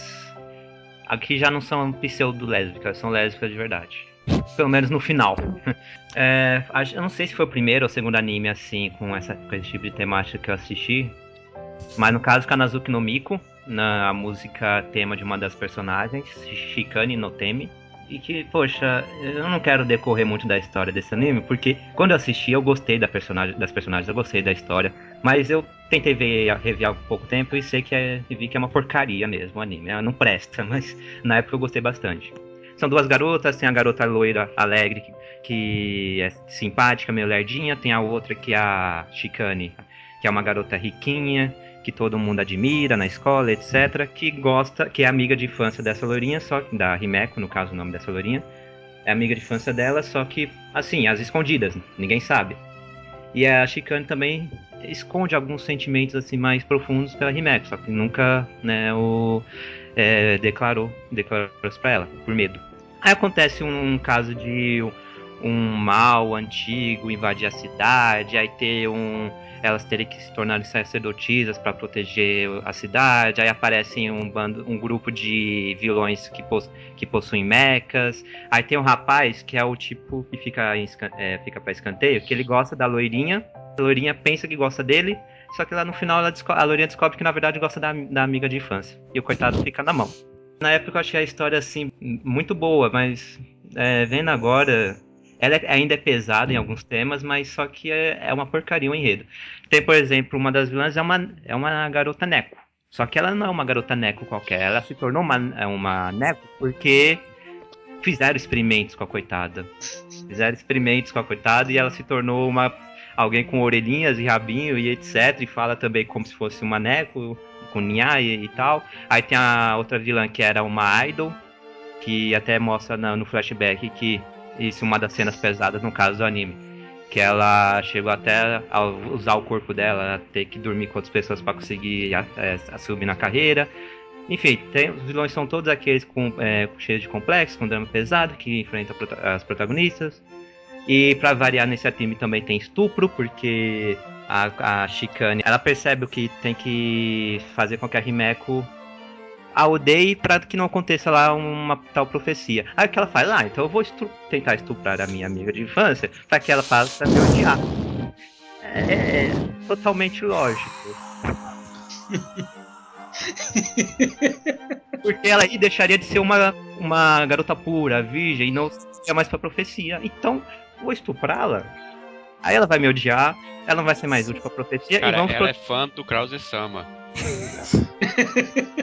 Aqui já não são pseudo-lésbicas, são lésbicas de verdade. Pelo menos no final. É, eu não sei se foi o primeiro ou o segundo anime assim, com, essa, com esse tipo de temática que eu assisti. Mas no caso, Kanazuki no Miko, na música tema de uma das personagens, Shikane no Temi. E que, poxa, eu não quero decorrer muito da história desse anime, porque quando eu assisti eu gostei da personagem, das personagens, eu gostei da história. Mas eu tentei ver, rever há pouco tempo e sei que é, vi que é uma porcaria mesmo o anime. Ela não presta, mas na época eu gostei bastante. São duas garotas, tem a garota loira alegre, que, que é simpática, meio lerdinha, tem a outra que é a Chicane, que é uma garota riquinha, que todo mundo admira na escola, etc., que gosta, que é amiga de infância dessa loirinha, só que da Himeko, no caso o nome dessa loirinha. É amiga de infância dela, só que, assim, às escondidas, ninguém sabe. E a Chicane também esconde alguns sentimentos assim mais profundos pela Himeko, só que nunca, né, o é, declarou, declarou pra ela, por medo. Aí acontece um, caso de um mal antigo invadir a cidade, aí ter um elas terem que se tornarem sacerdotisas para proteger a cidade, aí aparecem um bando, um grupo de vilões que, pos, que possuem mechas, aí tem um rapaz que é o tipo que fica, escan- é, fica para escanteio, que ele gosta da loirinha, a loirinha pensa que gosta dele, só que lá no final a loirinha descobre que na verdade gosta da, da amiga de infância, e o coitado fica na mão. Na época eu achei a história assim muito boa, mas é, vendo agora, ela é- ainda é pesada em alguns temas, mas só que é, é uma porcaria o enredo. Tem, por exemplo, uma das vilãs é uma, é uma garota Neco. Só que ela não é uma garota Neco qualquer. Ela se tornou uma, é uma Neco porque fizeram experimentos com a coitada. Fizeram experimentos com a coitada e ela se tornou uma alguém com orelhinhas e rabinho e etc. E fala também como se fosse uma Neco, com Nha e, e tal. Aí tem a outra vilã que era uma idol. que até mostra na- no flashback que isso é uma das cenas pesadas no caso do anime. Que ela chegou até a usar o corpo dela, ter que dormir com outras pessoas para conseguir é, a subir na carreira. Enfim, tem- os vilões são todos aqueles com, é, cheios de complexo, com drama pesado, que enfrentam prota- as protagonistas. E pra variar nesse anime também tem estupro, porque a, a ela percebe o que tem que fazer com que a Himeko a odeie pra que não aconteça lá uma tal profecia. Aí o que ela faz? Ah, então eu vou estru- tentar estuprar a minha amiga de infância pra que ela passe a me odiar. É, é totalmente lógico. Porque ela aí deixaria de ser uma, uma garota pura, virgem, e não seria mais pra profecia. Então, vou estuprá-la. Aí ela vai me odiar, ela não vai ser mais útil pra profecia e Cara, vamos ela é fã do Krause Sama.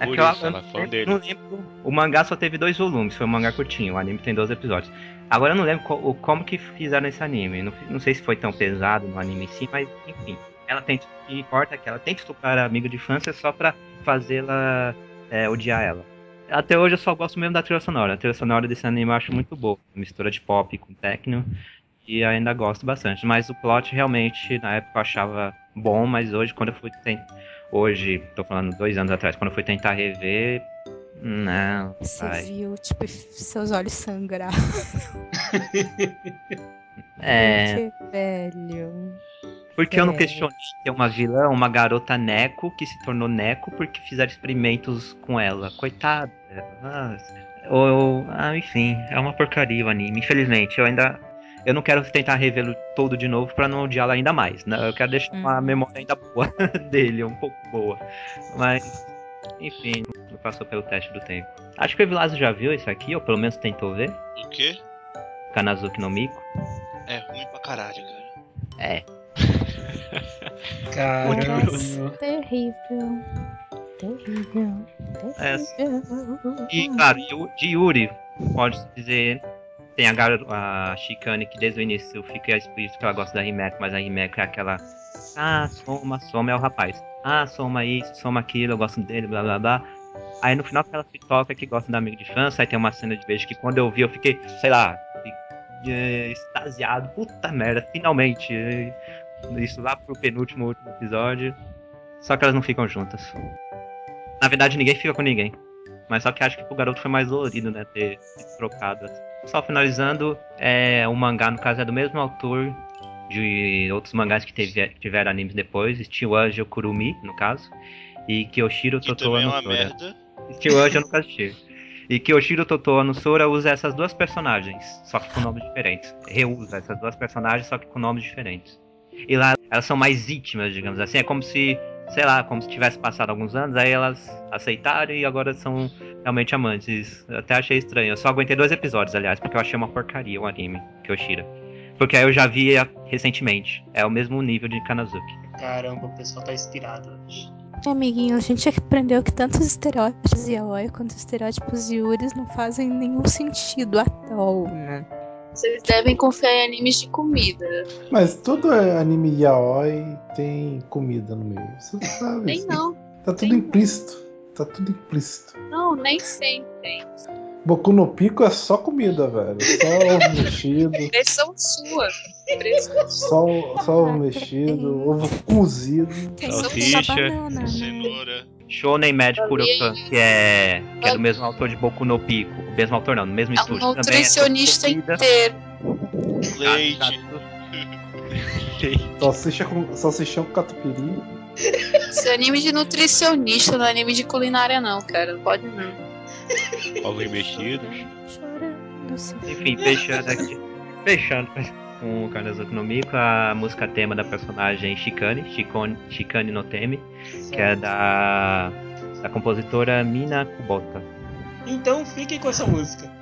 é É por eu- isso, ela é fã dele. Não lembro. O mangá só teve dois volumes, foi um mangá curtinho. O anime tem 12 episódios. Agora eu não lembro co- como que fizeram esse anime. Não, não sei se foi tão pesado no anime em si, mas enfim. Ela tenta. O que importa é que ela tenta estuprar a amiga de infância só pra fazê-la é, odiar ela. Até hoje eu só gosto mesmo da trilha sonora. A trilha sonora desse anime eu acho muito boa. Mistura de pop com techno. E ainda gosto bastante. Mas o plot realmente, na época eu achava bom, mas hoje quando eu fui tentar. Hoje, tô falando dois anos atrás, quando eu fui tentar rever. Não, Você vai. viu, tipo, seus olhos sangrar. É. Porque, velho. Porque eu não É. questionei ter uma vilã, uma garota Neco, que se tornou Neco porque fizeram experimentos com ela. Coitada. Ah, ou, ah, enfim, é uma porcaria o anime. Infelizmente, eu ainda. Eu não quero tentar revê-lo todo de novo pra não odiá-lo ainda mais. Né? Eu quero deixar uma memória ainda boa dele, um pouco boa. Mas, enfim, passou pelo teste do tempo. Acho que o Evilazo já viu isso aqui, ou pelo menos tentou ver. O quê? Kanazuki no Miko. É ruim pra caralho, cara. É. Parece terrível. Terrível. É. Terrível. E, claro, de Yuri, pode-se dizer, tem a, gar- a Shikane que desde o início fica explícito que ela gosta da Himeko, mas a Himeko é aquela. Ah, Soma, Soma é o rapaz. Ah, Soma isso, Soma aquilo, eu gosto dele, blá blá blá. Aí no final ela se toca que gosta da amiga de infância, aí tem uma cena de beijo que quando eu vi eu fiquei, sei lá, eh, extasiado. Puta merda, finalmente. eh, Isso lá pro penúltimo último episódio. Só que elas não ficam juntas. Na verdade, ninguém fica com ninguém. Mas só que acho que pro garoto foi mais dolorido, né? Ter se trocado. Só finalizando, é, o mangá, no caso, é do mesmo autor de outros mangás que teve, tiveram animes depois, Steel Angel Kurumi, no caso, e Kyoshiro também é no uma Sora. merda. Steel Angel eu nunca assisti. E Kyoshiro Totoo no Sora usa essas duas personagens, só que com nomes diferentes. Reusa essas duas personagens, só que com nomes diferentes. E lá elas são mais íntimas, digamos assim. É como se, sei lá, como se tivesse passado alguns anos, aí elas aceitaram e agora são realmente amantes. Eu até achei estranho. Eu só aguentei dois episódios, aliás, porque eu achei uma porcaria o anime, Kyoshira. Porque aí eu já vi recentemente. É o mesmo nível de Kanazuki. Caramba, o pessoal tá inspirado hoje. Amiguinho, a gente aprendeu que tanto os estereótipos de Yaoi quanto os estereótipos de Yuris não fazem nenhum sentido at all, né? Vocês devem confiar em animes de comida. Mas todo anime yaoi tem comida no meio. Você sabe. Nem isso. não. Tá tudo implícito. Tá tudo implícito. Não, nem sempre. Boku no Pico é só comida, velho. Só ovo mexido. Pressão sua. Pressão Só, só ovo mexido, ovo cozido. Salsicha. banana, né? Cenoura. Shonen Magic Kurokan, que é, que é do mesmo autor de Boku no Pico. O mesmo autor não, no mesmo É um estúdio. também nutricionista é inteiro. Leite. Salsicha com, salsichão com catupiry. Esse é anime de nutricionista, não é anime de culinária, não, cara. Não pode não. Ovos mexidos. Enfim, fechando aqui. Fechando com o no Miko, a música tema da personagem Shikone, Shikane no Temi, que é da, da compositora Mina Kubota. Então fiquem com essa música.「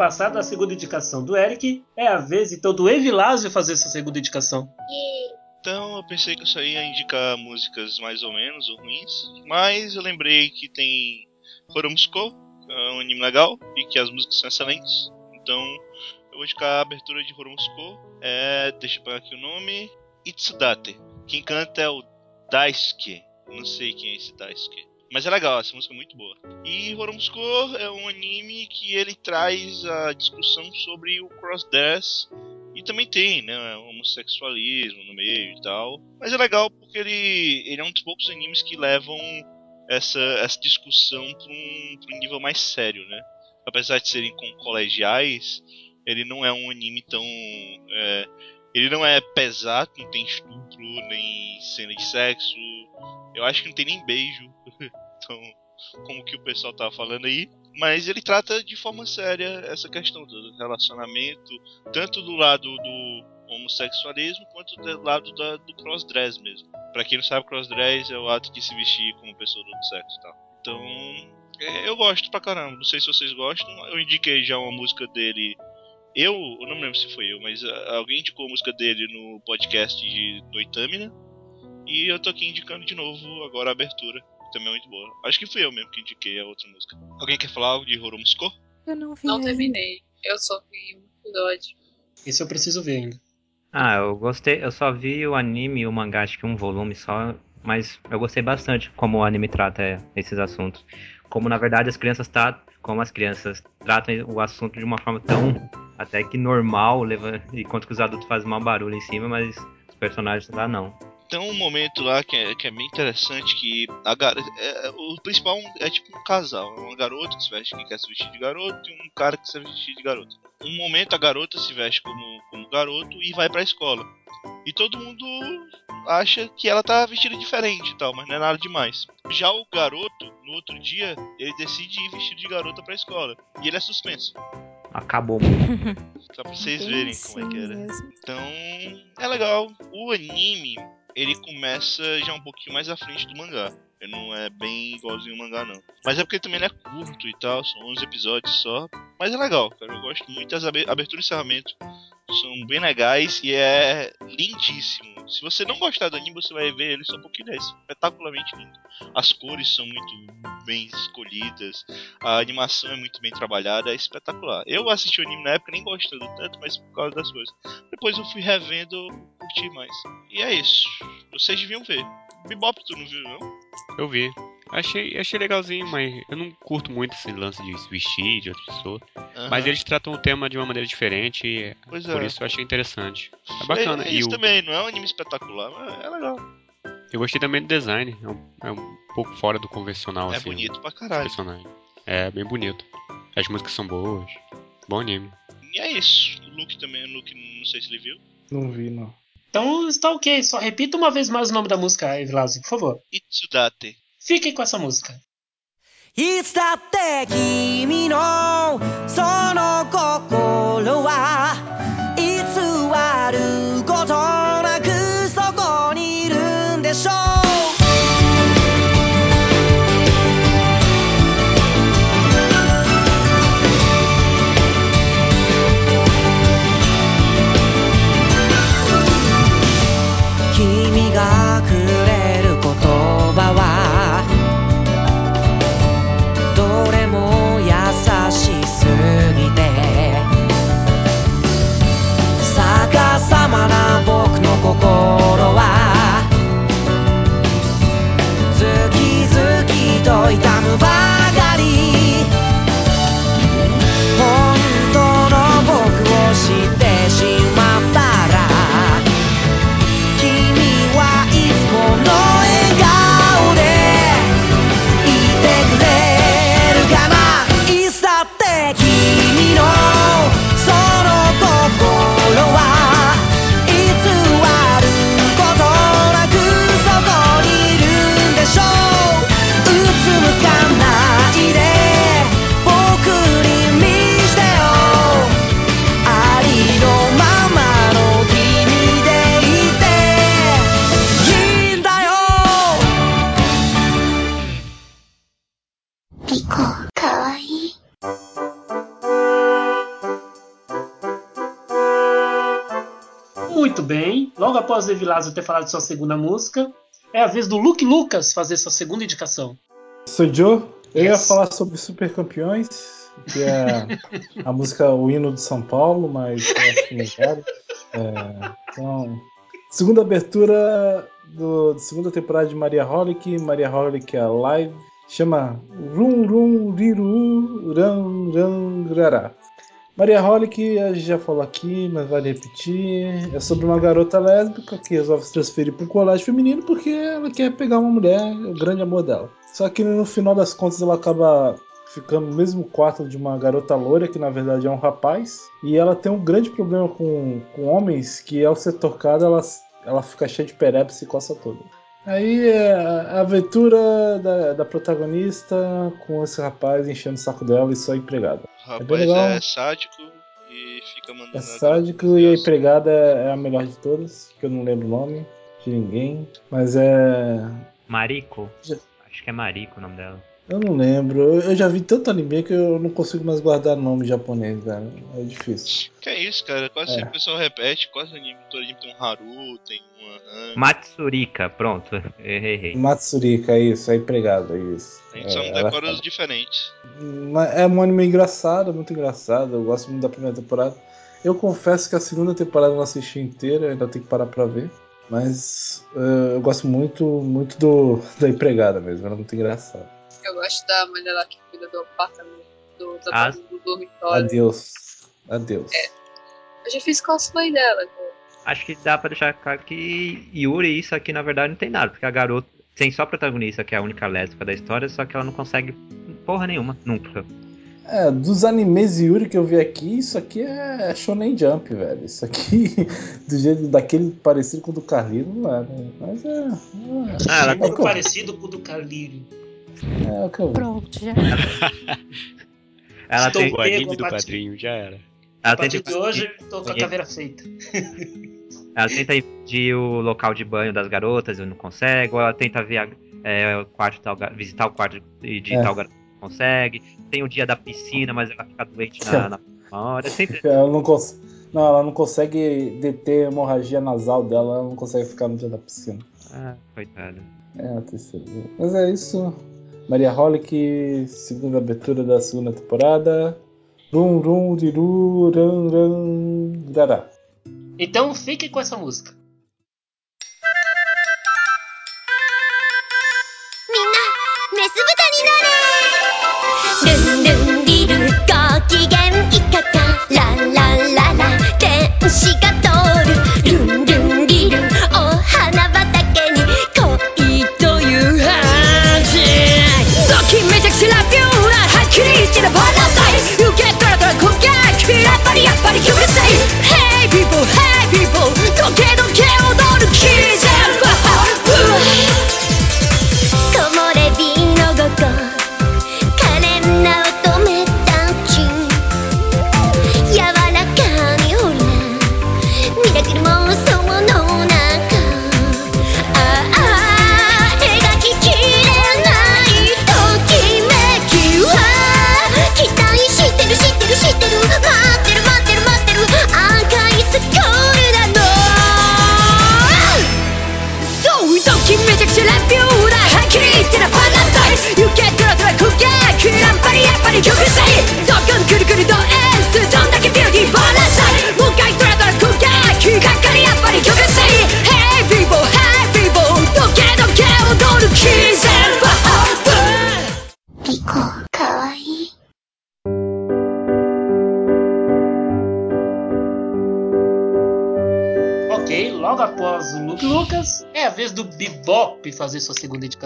Ok, passada a segunda indicação do Eric, é a vez então do Evilásio fazer essa segunda indicação. Então eu pensei que eu só ia indicar músicas mais ou menos ou ruins, mas eu lembrei que tem Horomsuko, que é um anime legal e que as músicas são excelentes. Então eu vou indicar a abertura de Horomsuko. É, deixa eu pegar aqui o nome, Itsudate. Quem canta é o Daisuke. Não sei quem é esse Daisuke. Mas é legal, essa música é muito boa. E Horomsuko é um anime que ele traz a discussão sobre o crossdress e também tem, né, homossexualismo no meio e tal. Mas é legal porque ele, ele é um dos poucos animes que levam essa, essa discussão para um, um nível mais sério, né? Apesar de serem com colegiais, ele não é um anime tão. é, ele não é pesado, não tem estupro, nem cena de sexo. Eu acho que não tem nem beijo. então, como que o pessoal tava falando aí. Mas ele trata de forma séria essa questão do relacionamento, tanto do lado do homossexualismo quanto do lado da, do crossdress mesmo. Pra quem não sabe, crossdress é o ato de se vestir como pessoa do outro sexo e tal. Então, é, eu gosto pra caramba. Não sei se vocês gostam. Eu indiquei já uma música dele. Eu, eu não me lembro se foi eu, mas ah, alguém indicou a música dele no podcast de, do Itamina. E eu tô aqui indicando de novo agora a abertura, que também é muito boa. Acho que fui eu mesmo que indiquei a outra música. Alguém quer falar algo de Horomsuko? Eu não vi. Não ainda. terminei. Eu só vi um episódio. Esse eu preciso ver ainda. Ah, eu gostei. Eu só vi o anime e o mangá, acho que um volume só. Mas eu gostei bastante como o anime trata esses assuntos. Como na verdade as crianças tratam. Como as crianças tratam o assunto de uma forma tão até que normal, leva, enquanto que os adultos fazem mau barulho em cima, mas os personagens lá não. Tem um momento lá que é, que é bem interessante que a gar... é, o principal é tipo um casal, é uma garota que se veste que quer se vestir de garoto e um cara que se veste de garota. Um momento a garota se veste como, como garoto e vai pra escola. E todo mundo acha que ela tá vestida diferente e tal, mas não é nada demais. Já o garoto, no outro dia, ele decide ir vestido de garota pra escola. E ele é suspenso. Acabou. Só pra vocês verem como é que era. Então, é legal. O anime, ele começa já um pouquinho mais à frente do mangá. Ele não é bem igualzinho o mangá, não. Mas é porque também ele é curto e tal, são 11 episódios só. Mas é legal, cara. Eu gosto muito. As abe- abertura e encerramento são bem legais e é lindíssimo. Se você não gostar do anime, você vai ver ele só porque ele é espetacularmente lindo. As cores são muito bem escolhidas, a animação é muito bem trabalhada, é espetacular. Eu assisti o anime na época nem gostando tanto, mas por causa das coisas. Depois eu fui revendo, curti mais. E é isso. Vocês deviam ver. Bebop tu não viu, não? Eu vi. Achei, achei legalzinho, mas eu não curto muito esse lance de se vestir de outra pessoa. Mas Aham. eles tratam o tema de uma maneira diferente e Pois por é. isso eu achei interessante. É bacana. É, é e isso o- também, não é um anime espetacular, mas é legal. eu gostei também do design. É um, é um pouco fora do convencional, É assim. bonito pra caralho. personagem. É bem bonito. As músicas são boas. Bom anime. E é isso. O Luke também, o Luke, não sei se ele viu. Não vi, não. Então está ok. Só repita uma vez mais o nome da música, Evilásio, por favor. Itsudate. Fiquem com essa música. いつだって君のその心は偽ることなくそこにいるんでしょう？Bem. Logo após o Evilásio ter falado de sua segunda música, é a vez do Luke Lucas fazer sua segunda indicação. Sou Joe. Eu ia falar sobre Super Campeões, que é a música O Hino de São Paulo, mas eu acho que não quero. É, então, segunda abertura do, da segunda temporada de Maria Holic, Maria Holic é live, chama Rum Rum Riru Ram Ram Grará. Maria Holic, a gente já falou aqui, mas vale repetir. É sobre uma garota lésbica que resolve se transferir para um colégio feminino porque ela quer pegar uma mulher, o grande amor dela. Só que no final das contas ela acaba ficando no mesmo quarto de uma garota loira, que na verdade é um rapaz. E ela tem um grande problema com, com homens, que ao ser tocada ela, ela fica cheia de perepse e coça toda. Aí é a aventura da, da protagonista com esse rapaz enchendo o saco dela e sua empregada. O É bem rapaz legal. é sádico e fica mandando. É a sádico e a empregada é a melhor de todas, que eu não lembro o nome de ninguém. Mas é. Mariko. Já- Acho que é Mariko o nome dela. Eu não lembro. Eu eu já vi tanto anime que eu não consigo mais guardar nome japonês, cara. É difícil. Que é isso, cara? Quase É. sempre o pessoal repete, quase anime. Todo anime tem um Haru, tem uma Han. Matsurika, pronto. Errei. errei. Matsurika, isso, é empregada, isso. A gente só É, não decora os diferentes. Mas É um anime engraçado, muito engraçado. Eu gosto muito da primeira temporada. Eu confesso que a segunda temporada eu não assisti inteira, ainda tenho que parar pra ver. Mas eh, eu gosto muito, muito do, da empregada mesmo, ela é muito engraçada. Eu gosto da mulher lá que cuida do apartamento, do, do, Ah. do dormitório. Adeus. Adeus. Eu já fiz cosplay dela. cara. Acho que dá pra deixar claro que Yuri, isso aqui na verdade não tem nada, porque a garota tem só a protagonista, que é a única lésbica da história, só que ela não consegue porra nenhuma, nunca. É, dos animes Yuri que eu vi aqui, isso aqui é Shonen Jump, velho. Isso aqui, do jeito daquele parecido com o do Carlino, não é, né? Mas é. é, Ah, ela é, que eu, parecido com o do Carlírio. É o que eu vi. Pronto, já. Ela Estou tem, O pego, anime do quadrinho já era. A ela partir tenta, de hoje, tô com a caveira feita. ela tenta invadir o local de banho das garotas e não consegue, ou ela tenta ver a- é, o quarto tal, visitar o quarto de, de É. tal garota não consegue. Tem o dia da piscina, mas ela fica doente na, na hora. É sempre Ela não, cons... não, ela não consegue deter a hemorragia nasal dela, ela não consegue ficar no dia da piscina. Ah, coitada. É, a terceira. Mas é isso. Maria Holic, segunda abertura da segunda temporada. Rum, rum, diru, ran, ran, rará. Então fique com essa música.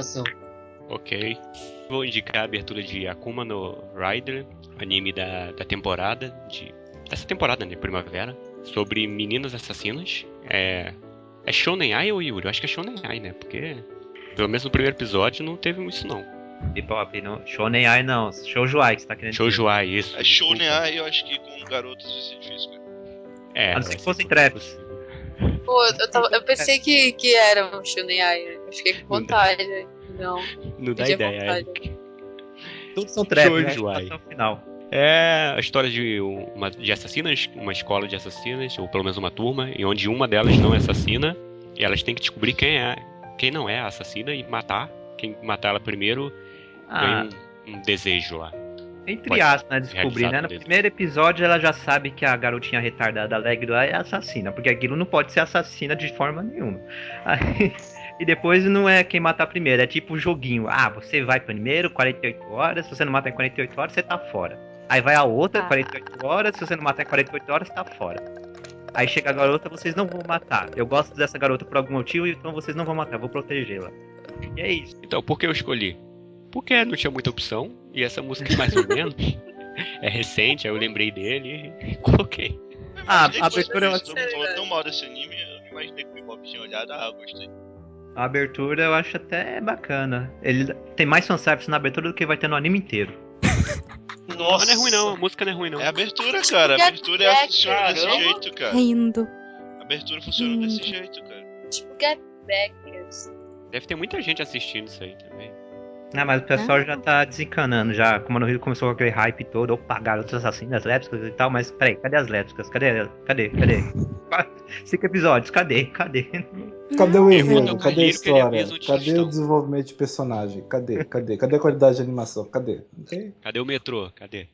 Indicação. Ok. Vou indicar a abertura de Akuma no Rider, anime da, da temporada, de, dessa temporada, né, primavera, sobre meninas assassinas. É, é Shonen Ai ou Yuri? Eu acho que é Shonen Ai, né, porque pelo menos no primeiro episódio não teve isso não. Bebop, não. Shonen Ai não. Shoujo Ai que você tá querendo dizer. Shoujo Ai, isso. É Shonen Ai, eu acho que com garotas vai ser difícil, cara. É, A não ser que ser fossem traps. Pô, eu, tava- eu pensei que, que era um Shonen Ai. Eu fiquei com vontade. Não. Não dá ideia. vontade. Todos são traps, né? Até o final. É a história de, uma, de assassinas, uma escola de assassinas, ou pelo menos uma turma, e onde uma delas não é assassina, e elas têm que descobrir quem é, quem não é a assassina e matar. Quem matar ela primeiro ganha Ah, um, um desejo lá. entre aspas, né? Descobrir, né? No tudo isso. primeiro episódio ela já sabe que a garotinha retardada alegre é assassina, porque aquilo não pode ser assassina de forma nenhuma. Aí- e depois não é quem matar primeiro, é tipo joguinho. Ah, você vai primeiro, 48 horas, se você não matar em 48 horas, você tá fora. Aí vai a outra, Ah. 48 horas, se você não matar em 48 horas, tá fora. Aí chega a garota, vocês não vão matar. Eu gosto dessa garota por algum motivo, então vocês não vão matar, eu vou protegê-la. E é isso. Então, por que eu escolhi? Porque não tinha muita opção, e essa música mais ou menos é recente, aí eu lembrei dele e coloquei. Ah, a abertura mundo falou tão mal desse anime, eu não imaginei que o Bebop tinha olhado. Ah, gostei. A abertura eu acho até bacana. Ele tem mais fanservice na abertura do que vai ter no anime inteiro. Nossa. Mas não é ruim não, a música não é ruim não. É a abertura, cara. A abertura é, funciona desse Caramba. jeito, cara. Rindo. A abertura funciona desse jeito, cara. Tipo Get Backers. Deve ter muita gente assistindo isso aí também. Ah, mas o pessoal já tá desencanando já. Como no Rio começou com aquele hype todo, opa, garotos assassinas, lésbicas e tal, mas peraí, cadê as lésbicas? Cadê? Cadê? Cadê? Cinco episódios, cadê? Cadê? Cadê o enredo? Cadê a história? Cadê o desenvolvimento de personagem? Cadê? Cadê? Cadê a qualidade de animação? Cadê? Cadê o metrô? Cadê?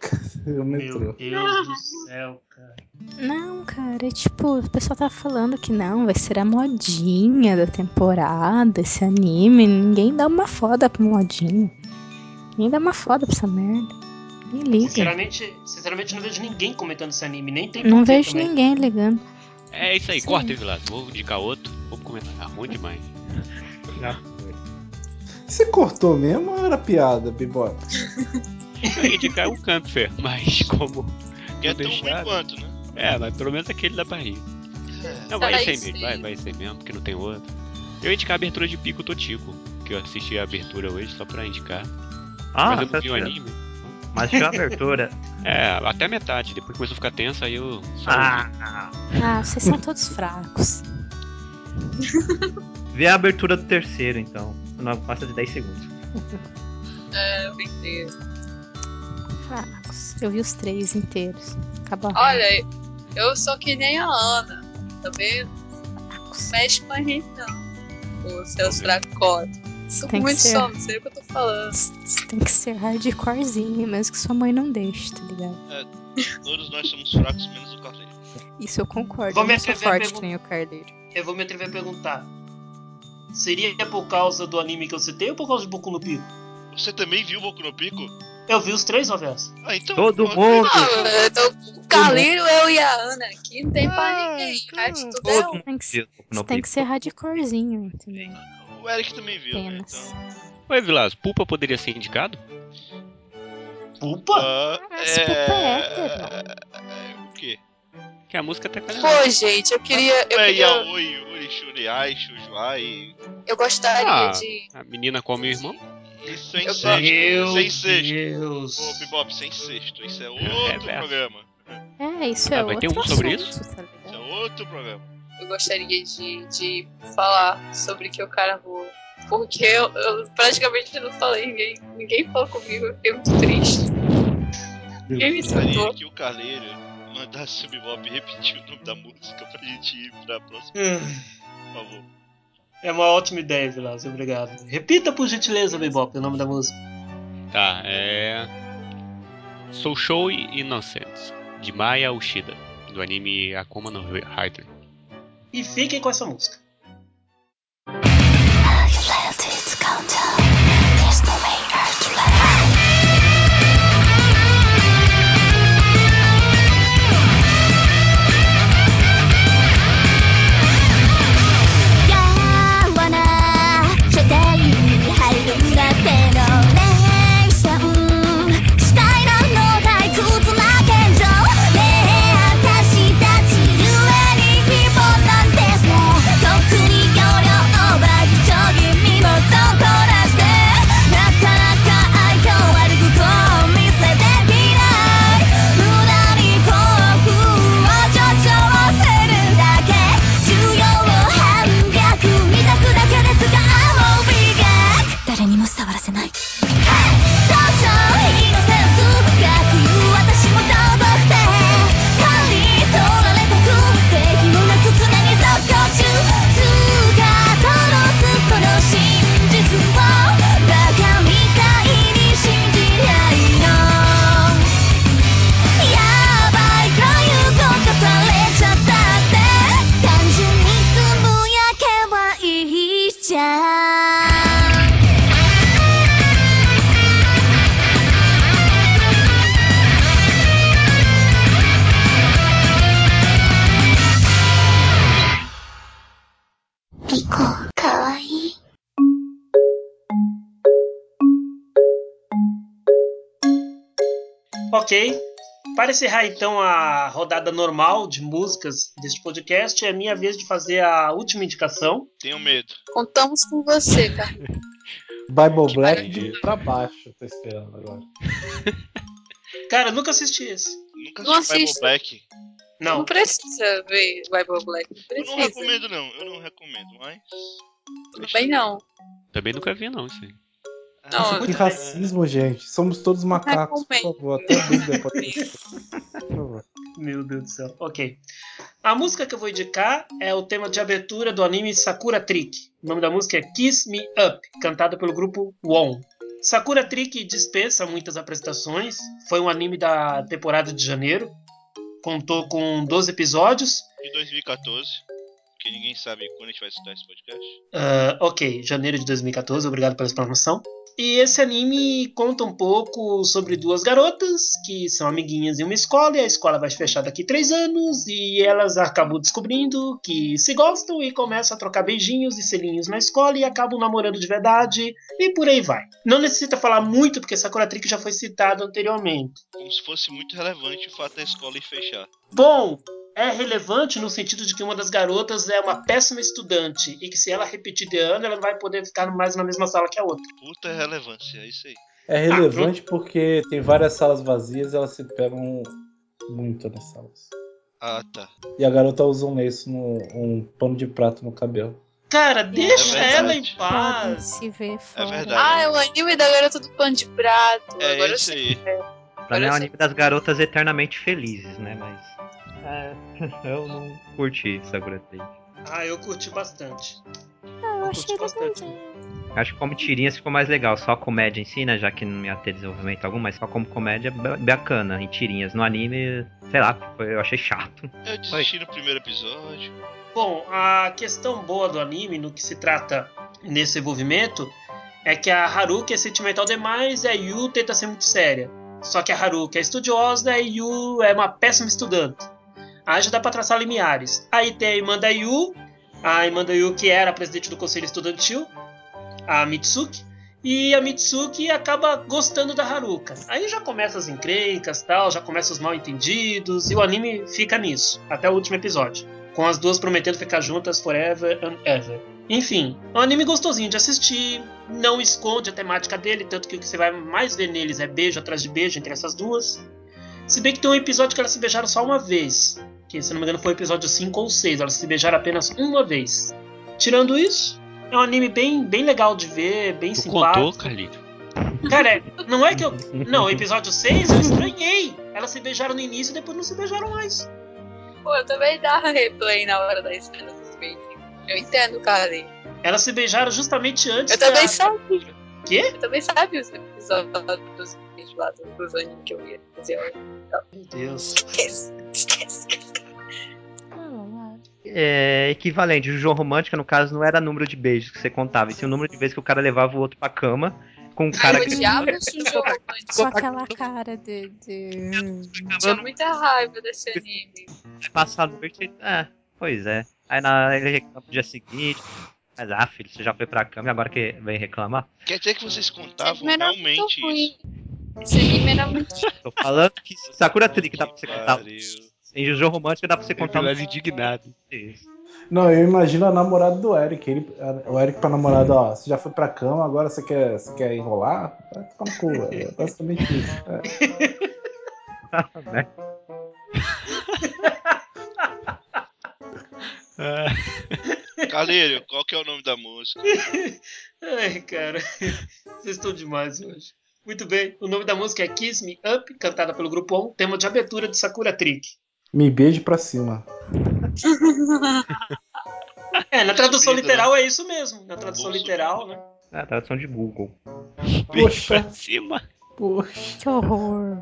O Meu. Deus do céu, cara. Não, cara, é tipo, o pessoal tá falando que não, vai ser a modinha da temporada, esse anime. Ninguém dá uma foda pra modinha. Ninguém dá uma foda pra essa merda. Nem liga. Sinceramente, sinceramente, não vejo ninguém comentando esse anime, nem tem Não vejo também. ninguém ligando. É isso aí, Sim. corta aí, Vilas. Vou indicar outro. Vamos comentar. Ah, ruim demais. Você cortou mesmo ou era piada, Bebop? Eu ia indicar o Campfer, mas como. Que é tão deixaram- quanto, né? É, mas pelo menos aquele dá pra rir. Não, vai ser sim. mesmo, vai, vai ser mesmo, porque não tem outro. Eu ia indicar a abertura de Pico Totico, que eu assisti a abertura hoje só pra indicar. Ah, mas eu não vi o tá- anime. Mas tinha abertura. É, até metade, depois começou a ficar tenso, aí eu só Ah, Ah, vocês são todos fracos. vê a abertura do terceiro, então. Não passa de 10 segundos. É, eu entendo. Fracos. Eu vi os três inteiros. Acabou. Olha, eu sou que nem a Ana, tá vendo? Fracos. Mexe com a gente não. Os seus fracotes. Tô com Tem que muito ser. sono, não sei o que eu tô falando. Você tem que ser hardcorezinho, mesmo que sua mãe não deixe, tá ligado? Todos nós somos fracos, menos o Carlinhos. Isso eu concordo. Vou eu me não sou atrever a forte pergun- que nem o Carleiro. Eu vou me atrever a perguntar. Seria por causa do anime que eu citei ou por causa de Boku no Pico? Você também viu Boku no Pico? Eu vi os três, Roverso. Ah, então. Todo mundo! Ah, eu tô- o Carlinho, eu e a Ana aqui não tem pra Ah, ninguém. O resto tudo é um. Tem que, no tem que ser hardcorezinho, entendeu? O Eric também viu, né? Apenas. Então. Oi, Vilas, Pulpa poderia ser indicado? Pulpa? Ah, Mas Pulpa é hétero. é, O quê? Que a música tá. Pô, gente, eu queria. Eu, É queria, eu gostaria Ah. de. A menina come o irmão? Isso sem Eu sexto. Meu Sem sexto. Deus. Ô, Bebop, sem sexto. Isso é É outro verso. programa. É, isso é Ah, vai ter outro um sobre assunto, isso? tá Isso é outro programa. Eu gostaria de, de falar sobre que o cara voa. Porque eu, eu praticamente não falei, ninguém, ninguém falou comigo, eu fiquei muito triste. Ninguém me Eu gostaria escutou. que o Carleiro mandasse o Bebop repetir o nome da música pra gente ir pra próxima, Hum, por favor. É uma ótima ideia, Vilas. Obrigado. Repita por gentileza, Bebop, o nome da música. Tá, é. Soul Show Innocence, de Maya Ushida, do anime Akuma no Hyper. E fiquem com essa música.「Ok. Para encerrar então a rodada normal de músicas deste podcast, é minha vez de fazer a última indicação. Tenho medo. Contamos com você, cara. Bible Black de pra baixo, tô esperando agora. Cara, eu nunca assisti esse. Nunca Não assisti Bible. Black. Não Não. precisa ver Bible Black. Não Eu não precisa. recomendo, não. Eu não recomendo, mas. Também não. Também nunca vi, não, isso aí. Não, Que racismo, gente. Somos todos macacos, por favor. Até a Bíblia pode. Por favor. Meu Deus do céu. Ok. A música que eu vou indicar é o tema de abertura do anime Sakura Trick. O nome da música é Kiss Me Up, cantada pelo grupo WON. Sakura Trick dispensa muitas apresentações. Foi um anime da temporada de janeiro. Contou com 12 episódios. De 2014. Que ninguém sabe quando a gente vai escutar esse podcast. Ah, ok, janeiro de 2014, obrigado pela explanação. E esse anime conta um pouco sobre duas garotas que são amiguinhas em uma escola e a escola vai fechar daqui três anos e elas acabam descobrindo que se gostam e começam a trocar beijinhos e selinhos na escola e acabam namorando de verdade e por aí vai. Não necessita falar muito porque Sakura Trick já foi citado anteriormente. Como se fosse muito relevante o fato da escola ir fechar. Bom, é relevante no sentido de que uma das garotas é uma péssima estudante e que se ela repetir de ano ela não vai poder ficar mais na mesma sala que a outra. Puta relevância, é isso aí. É relevante porque tem várias salas vazias e elas se pegam muito nas salas. Ah, tá. E a garota usa um lenço, no, um pano de prato no cabelo. Cara, deixa É ela em paz. se ver fora. verdade. Ah, é o anime da garota do pano de prato. É Agora sei. aí. Pra mim é o anime das garotas eternamente felizes, né? Mas. É, eu não curti Sakura Trick. Ah, eu curti bastante. Ah, eu Eu achei curti bastante. Acho que como tirinhas ficou mais legal, só comédia em si, né? Já que não ia ter desenvolvimento algum, mas só como comédia ba- bacana em tirinhas. No anime, sei lá, foi- eu achei chato. Eu desisti no primeiro episódio. Bom, a questão boa do anime, no que se trata nesse envolvimento, é que a Haruki é sentimental demais e a Yu tenta ser muito séria. Só que a Haruki é estudiosa e a Yu é uma péssima estudante. Aí já dá pra traçar limiares. Aí tem a irmã da Yu, a irmã da Yu que era presidente do conselho estudantil, a Mitsuki, e a Mitsuki acaba gostando da Haruka. Aí já começa as encrencas, tal, já começa os mal entendidos e o anime fica nisso até o último episódio com as duas prometendo ficar juntas forever and ever. Enfim, é um anime gostosinho de assistir, não esconde a temática dele, tanto que o que você vai mais ver neles é beijo atrás de beijo entre essas duas. Se bem que tem um episódio que elas se beijaram só uma vez, que se não me engano foi o episódio 5 ou 6, elas se beijaram apenas uma vez. Tirando isso, é um anime bem, bem legal de ver, bem Tu simpático. contou, Carlito? Cara, não é que eu. Não, episódio 6 eu estranhei. Elas se beijaram no início e depois não se beijaram mais. Pô, eu também dá replay na hora da cena dos beijos. Eu entendo, cara. Eu Elas se beijaram justamente antes também da- sabia. Quê? Eu também sabia os episódios dos beijos lá dos dos animes que eu ia fazer. Meu Deus. Esquece, esquece. É equivalente. O João Romântica, no caso, não era número de beijos que você contava, e sim o número de vezes que o cara levava o outro pra cama com um cara eu que. odiava. Com aquela cara de. de... Tinha muita raiva desse anime. Passar a noite. É, pois é. Aí na, ele reclama no dia seguinte. Mas ah, filho, você já foi pra cama e agora que vem reclamar? Quer dizer que vocês contavam realmente isso? Esse anime era muito Tô falando que Sakura Trick dá pra você contar. Pariu. Em Jojo Romântica dá pra você contar. Episódio indignado. Isso. Não, eu imagino a namorada do Eric. Ele, a- o Eric pra namorada, ó, você já foi pra cama, agora você quer, você quer enrolar? Vai ficar no cu. É basicamente isso. É. Calírio, qual que é o nome da música? Ai, cara. Vocês estão demais hoje. Muito bem. O nome da música é Kiss Me Up, cantada pelo grupo On, tema de abertura de Sakura Trick. Me beije pra cima. É, na tradução Subido, literal é isso mesmo. Na tradução Bom literal, né? É a tradução de Google. Poxa, Pra cima. poxa. Que horror.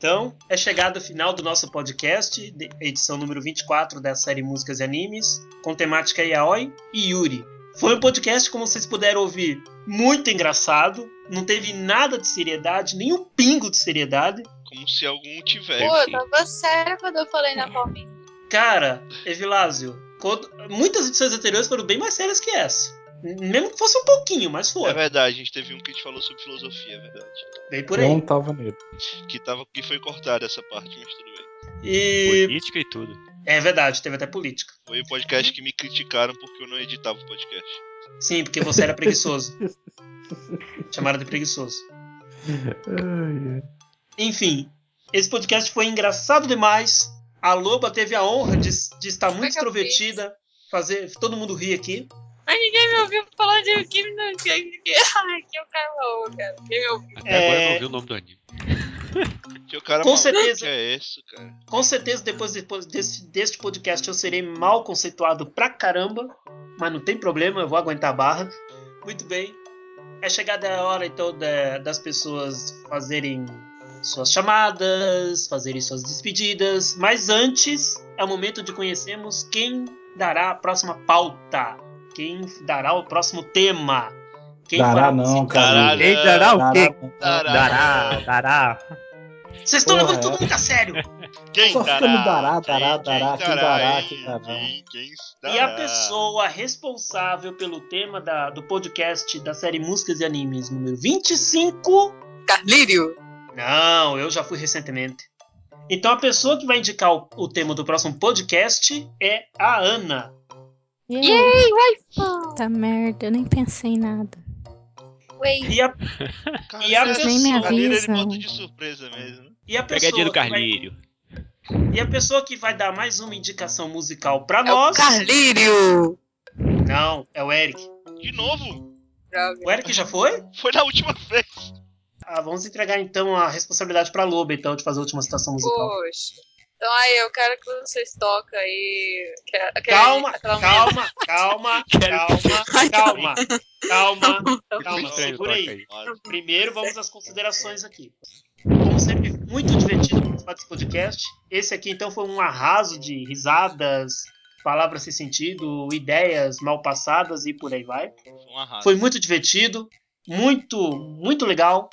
Então. É chegado o final do nosso podcast, de- edição número 24 da série Músicas e Animes, com temática Yaoi e Yuri. Foi um podcast, como vocês puderam ouvir, muito engraçado. Não teve nada de seriedade, nem um pingo de seriedade. Como se algum tivesse. Pô, eu tava sério quando eu falei na palminha. Cara, Evilásio, quando- muitas edições anteriores foram bem mais sérias que essa. Mesmo que fosse um pouquinho, mas É foi. verdade, a gente teve um que a gente falou sobre filosofia, é verdade. Bem por aí. não tava nele. Que, tava, que foi cortada essa parte, mas tudo bem. E. Política e tudo. É verdade, teve até política. Foi o podcast que me criticaram porque eu não editava o podcast. Sim, porque você era preguiçoso. Chamaram de preguiçoso. Enfim, esse podcast foi engraçado demais. A Loba teve a honra de, de estar muito eu extrovertida, fazer todo mundo rir aqui. Mas ninguém me ouviu falar de Kimi no que Ai, que o cara louco, cara. Ninguém me ouviu. Até agora eu É. não ouvi o nome do anime. Que o cara Com certeza. que é isso, cara. Com certeza, depois, depois desse, deste podcast, eu serei mal conceituado pra caramba. Mas não tem problema, eu vou aguentar a barra. Muito bem. É chegada a hora, então, da- das pessoas fazerem suas chamadas, fazerem suas despedidas. Mas antes, é o momento de conhecermos quem dará a próxima pauta. Quem dará o próximo tema. Quem Dará fará não, cara. Ei, dará o quê? Dará. Dará, dará. Vocês estão levando todo é. mundo a sério. Quem Só dará? no dará, Quem- dará, dará, quem dará, quem dará. Quem, quem E a pessoa responsável pelo tema da- do podcast da série Músicas e Animes número 25. Carlírio. Não, eu já fui recentemente. Então a pessoa que vai indicar o, o tema do próximo podcast é a Ana. Yay, Yay, waifu. Tá merda, eu nem pensei em nada. Wait. E a, Cara, E a pessoa- Nem me é avisam. de surpresa mesmo. e a pessoa Pegadinha do que vai, Carlírio. e a pessoa que vai dar mais uma indicação musical pra É o nós. Carlírio. Não, é o Eric. De novo? Droga. O Eric já foi? Foi na última vez. Ah, vamos entregar então a responsabilidade pra Loba, então, de fazer a última citação musical. Poxa. Então aí, eu quero que vocês toquem aí. que- aquele- Calma, calma, calma, calma, calma, calma, calma, Estranho, segura aí. toca Primeiro vamos às considerações aqui. Como sempre, muito divertido participar desse podcast. Esse aqui então foi um arraso de risadas, palavras sem sentido, ideias mal passadas e por aí vai. Foi um arraso. Foi muito divertido, muito, muito legal.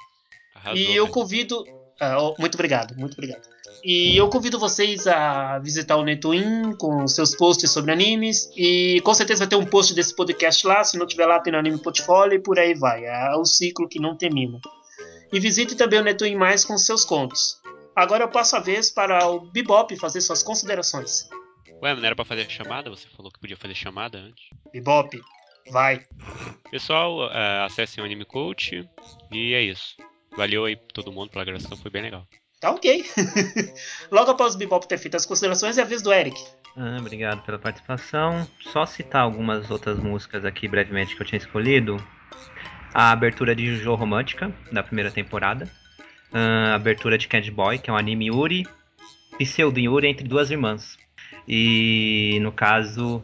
Arrasou, E eu velho. convido. Ah, muito obrigado, muito obrigado. E eu convido vocês a visitar o Netwin com seus posts sobre animes. E com certeza vai ter um post desse podcast lá. Se não tiver lá, tem no Anime Portfólio e por aí vai. É o ciclo que não termina. E visite também o Netwin Mais com seus contos. Agora eu passo a vez para o Bebop fazer suas considerações. Ué, mas não era pra fazer chamada? Você falou que podia fazer chamada antes. Bebop, vai. Pessoal, é, acessem o Anime Coach. E é isso. Valeu aí todo mundo pela gravação, foi bem legal. Tá ok. Logo após o Bebop ter feito as considerações, é a vez do Eric. Ah, obrigado pela participação. Só citar algumas outras músicas aqui brevemente que eu tinha escolhido. A abertura de Jojo Romântica, da primeira temporada. Ah, a abertura de Candy Boy, que é um anime Yuri, pseudo Yuri entre duas irmãs. E no caso,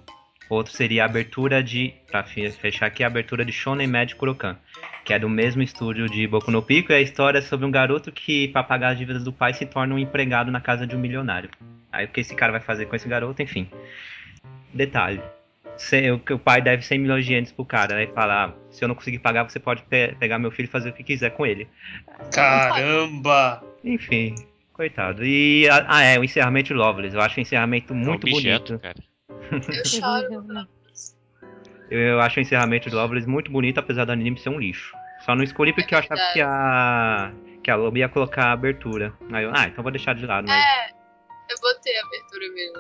outro seria a abertura de, pra fe- fechar aqui, a abertura de Shonen Mad Kurokan, que é do mesmo estúdio de Boku no Pico, e a história é sobre um garoto que, para pagar as dívidas do pai, se torna um empregado na casa de um milionário. Aí o que esse cara vai fazer com esse garoto, enfim. Detalhe. Se- o, que o pai deve 100 milhões de ienes pro cara. Aí fala, ah, se eu não conseguir pagar, você pode pe- pegar meu filho e fazer o que quiser com ele. Caramba! Enfim, coitado. E, ah, é, o encerramento de Loveless. Eu acho o encerramento muito é um objeto, bonito. cara. Eu choro. Eu, eu acho o encerramento de Loveless muito bonito, apesar do anime ser um lixo. Só não escolhi porque eu achava que a. que a Lobo ia colocar a abertura. Aí eu, ah, então vou deixar de lado, mas. É, eu botei a abertura mesmo.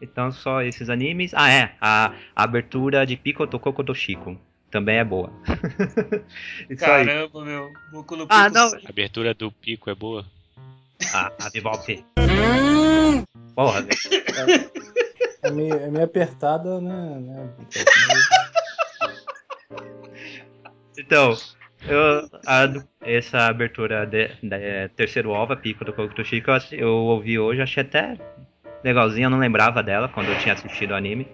Então só esses animes. Ah, é. A, a abertura de Pico Tokoko do Chico. Também é boa. Isso aí. Caramba, meu. Boku no Ah, Pico não. A abertura do pico é boa. Ah, a Devolve. Porra, velho. É meio, é meio apertada, né? né? Então, eu, a essa abertura de, de- terceiro OVA, Pico do Tokoko do Chico, eu, eu ouvi hoje, achei até legalzinha, eu não lembrava dela quando eu tinha assistido o anime.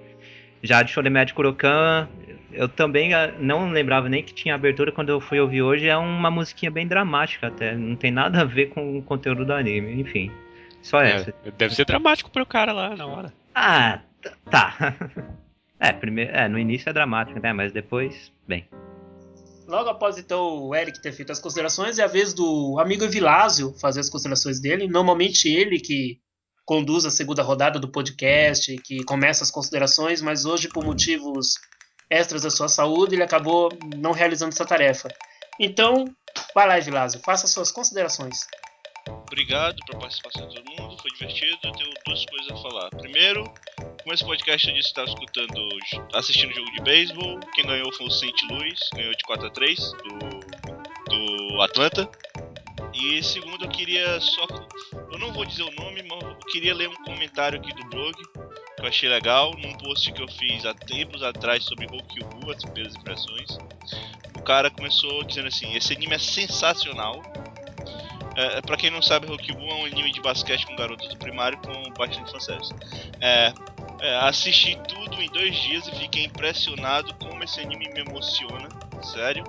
Já de Shonen Mad Kurokan, Eu também ah, não lembrava nem que tinha abertura quando eu fui ouvir hoje. É uma musiquinha bem dramática até. Não tem nada a ver com o conteúdo do anime. Enfim, só essa. É, deve ser dramático pro cara lá na hora. Ah, tá. É, primeiro, é, no início é dramático, né? Mas depois, bem. Logo após então o Eric ter feito as considerações, é a vez do amigo Evilásio fazer as considerações dele. Normalmente ele que conduz a segunda rodada do podcast, que começa as considerações, mas hoje, por motivos extras da sua saúde, ele acabou não realizando essa tarefa. Então, vai lá, Evilásio, faça suas considerações. Obrigado pela participação de todo mundo, foi divertido. Eu tenho duas coisas a falar. Primeiro, com esse podcast eu disse estava escutando, assistindo jogo de beisebol. Quem ganhou foi o St. Louis, ganhou de 4 a 3 do, do Atlanta. E segundo, eu queria só. Eu não vou dizer o nome, mas eu queria ler um comentário aqui do blog que eu achei legal, num post que eu fiz há tempos atrás sobre Hokyu, as primeiras impressões. O cara começou dizendo assim: esse anime é sensacional. É, pra quem não sabe, Hokyu é um anime de basquete com garotas do primário com bastante fanservice. É, é, assisti tudo em dois dias e fiquei impressionado como esse anime me emociona, sério.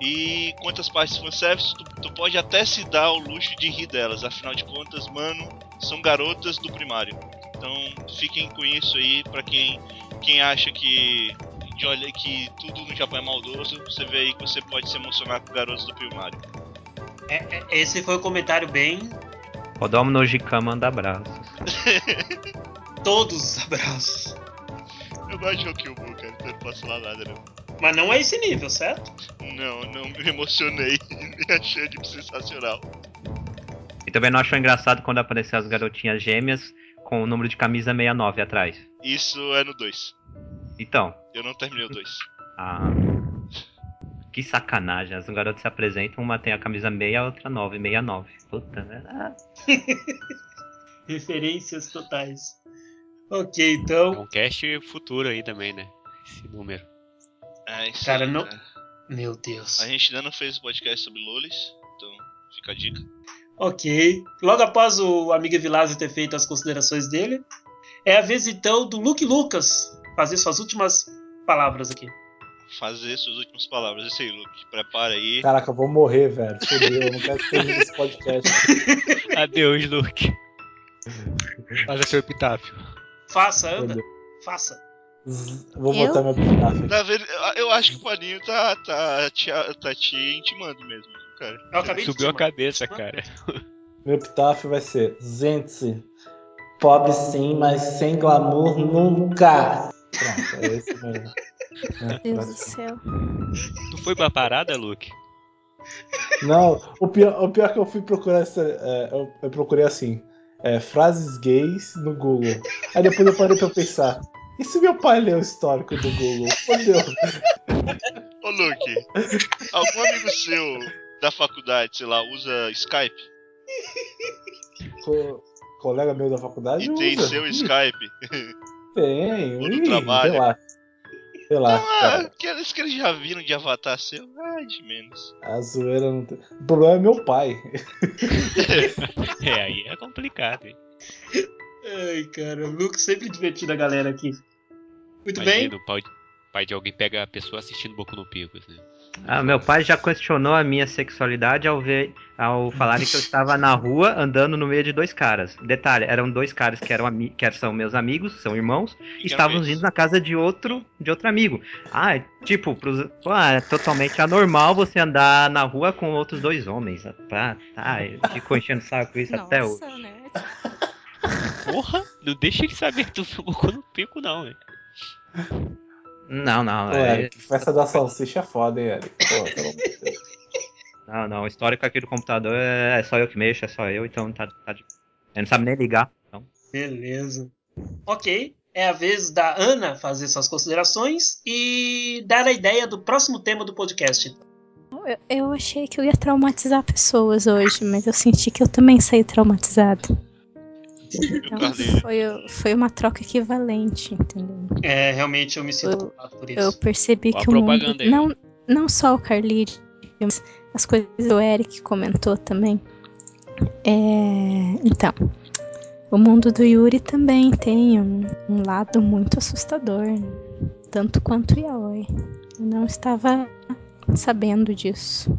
E quantas partes fanservice, tu, tu pode até se dar o luxo de rir delas, afinal de contas, mano, são garotas do primário. Então fiquem com isso aí pra quem, quem acha que de olha que tudo no Japão é maldoso, você vê aí que você pode se emocionar com garotos do primário. É, é, esse foi o comentário bem. Kodomo no Jikama manda abraços. Todos os abraços. Eu de Hokyobu, cara, então eu não posso falar nada não. Mas não é esse nível, certo? Não, não me emocionei. me achei de sensacional. E também não achou engraçado quando apareceu as garotinhas gêmeas com o número de camisa 69 atrás. Isso é no 2. Então, Eu não terminei o 2. ah. Que sacanagem. As garotas se apresentam, uma tem a camisa 6 e a outra 9, 69. Puta, né? Ah, Referências totais. Ok, É então. um cast futuro aí também, né? Esse número. É isso Cara, aí, não- né? Meu Deus. A gente ainda não fez podcast sobre Lolis, então fica a dica. Ok. Logo após o amigo Vilásio ter feito as considerações dele, é a vez então do Luke Lucas fazer suas últimas palavras aqui. Fazer suas últimas palavras. Isso aí, Luke. Prepara aí. Caraca, eu vou morrer, velho. Fudeu, eu não quero que esteja nesse podcast. Adeus, Luke. Faça seu epitáfio. Faça, anda. Fudeu. Faça. Vou Eu? botar meu epitáfio. Na verdade, eu acho que o Paninho tá, tá, te, tá te intimando mesmo, cara. Eu acabei Subiu a cabeça, cara. Meu epitáfio vai ser: Gente, pobre sim, mas sem glamour nunca. Pronto, é esse mesmo. É, Deus do céu. Tu foi pra parada, Luke? Não, o pior, o pior que eu fui procurar essa, é, eu, eu procurei assim, é, frases gays no Google. Aí depois eu parei pra pensar, e se meu pai ler o histórico do Google? Fodeu. Ô, Luke, algum amigo seu da faculdade, sei lá, usa Skype? Co- colega meu da faculdade E tem usa. seu Skype? Tem, Ou no trabalho. Relaxa. Relaxa, Ah, aqueles que eles já viram de avatar seu? Ai, de menos. A zoeira não tem. O problema é meu pai. É, aí é complicado, hein? Ai, cara, o Luke sempre divertindo a galera aqui. Muito bem. Imagina, o pai, pai de alguém pega a pessoa assistindo Boku no Picos, né? Ah, meu pai já questionou a minha sexualidade ao ver, ao falarem que eu estava na rua andando no meio de dois caras. Detalhe, eram dois caras que eram que são meus amigos, são irmãos, e estavam indo na casa de outro, de outro amigo. Ah, é tipo, pros, pô, ah, é totalmente anormal você andar na rua com outros dois homens. Tá, tá, eu fico enchendo o saco com isso até hoje. Nossa, né? Porra, não deixa ele saber que tu Boku no Pico, não, velho. Não, não, Pô, é, Eric, festa da salsicha é foda, hein, Eric? Pô, pelo amor de Deus. não, não, o histórico aqui do computador é, é só eu que mexo, é só eu, então tá, tá de... Ele não sabe nem ligar. Então. Beleza. Ok. É a vez da Ana fazer suas considerações e dar a ideia do próximo tema do podcast. Eu, eu achei que eu ia traumatizar pessoas hoje, mas eu senti que eu também saí traumatizada. Então, foi, foi uma troca equivalente, entendeu? É, realmente eu me sinto Eu- culpado por Eu isso. percebi Ó a que o mundo. aí. Não, não só o Carlide, mas as coisas que o Eric comentou também. É, então, o mundo do Yuri também tem um, um lado muito assustador. tanto quanto Yaoi. Eu não estava sabendo disso.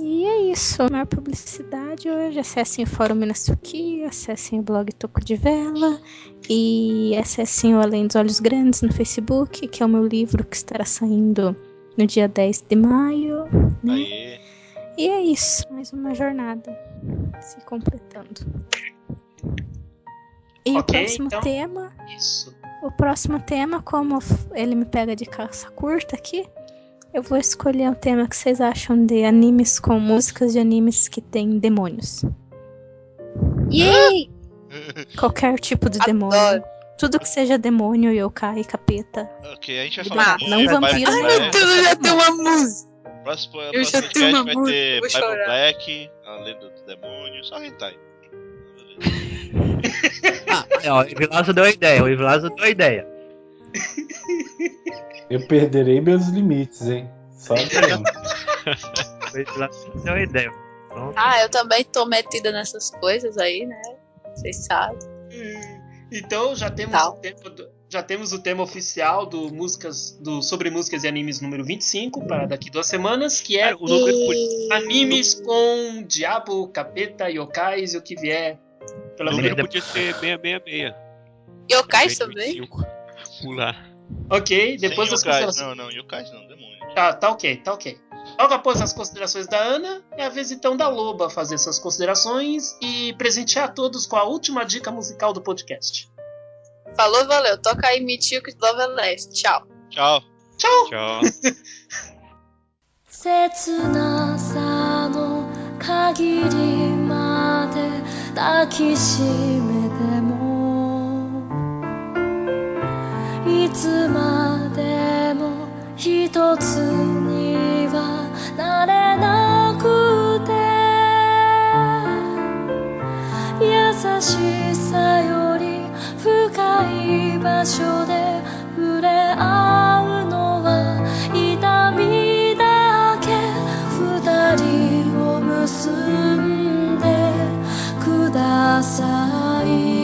E é isso. Maior publicidade hoje. Acessem o Fórum Minasuki, acessem o blog Toco de Vela e acessem o Além dos Olhos Grandes no Facebook, que é o meu livro que estará saindo no dia 10 de maio. Né? Aê. E é isso. Mais uma jornada se completando. E o Ok, próximo então. tema. Isso. O próximo tema, como ele me pega de calça curta aqui, eu vou escolher um tema que vocês acham de animes com músicas de animes que tem demônios. Yay! Qualquer tipo de demônio. Adoro. Tudo que seja demônio, yokai, capeta. Ok, a gente vai Ah, falar de não vampiro, Black. Ai, meu Deus, eu já tenho uma música. Próximo, Eu próximo já tenho uma vai música, ter vou Bible chorar. Black, a lenda do demônio, só hentai. Ah, ó, o Evilazo deu a ideia, o Evilazo deu a ideia. Eu perderei meus limites, hein? Só dizendo. O Evilazo deu a ideia. Ah, eu também tô metida nessas coisas aí, né? Vocês sabem. Então já temos, Tal. o tema do- já temos o tema oficial do músicas do sobre músicas e animes número 25 para daqui duas semanas, que é o número por- animes com diabo, capeta, yokais e o que vier pela o número podia ser 666. Yokais também? 25. Pular. Ok, depois Sem das yokais. considerações. Não, não, yokais não, demônio. Tá, tá ok, tá ok. Logo após as considerações da Ana, é a vez então da Loba fazer suas considerações e presentear todos com a última dica musical do podcast. Falou, valeu. Toca aí Michico de Love and Last. Tchau. Tchau. Tchau! Tchau. 切なさの限りまで抱きしめて つまでも一つにはなれなくて。優しさより深い場所で触れ合うのは痛みだけ。二人を結んでください。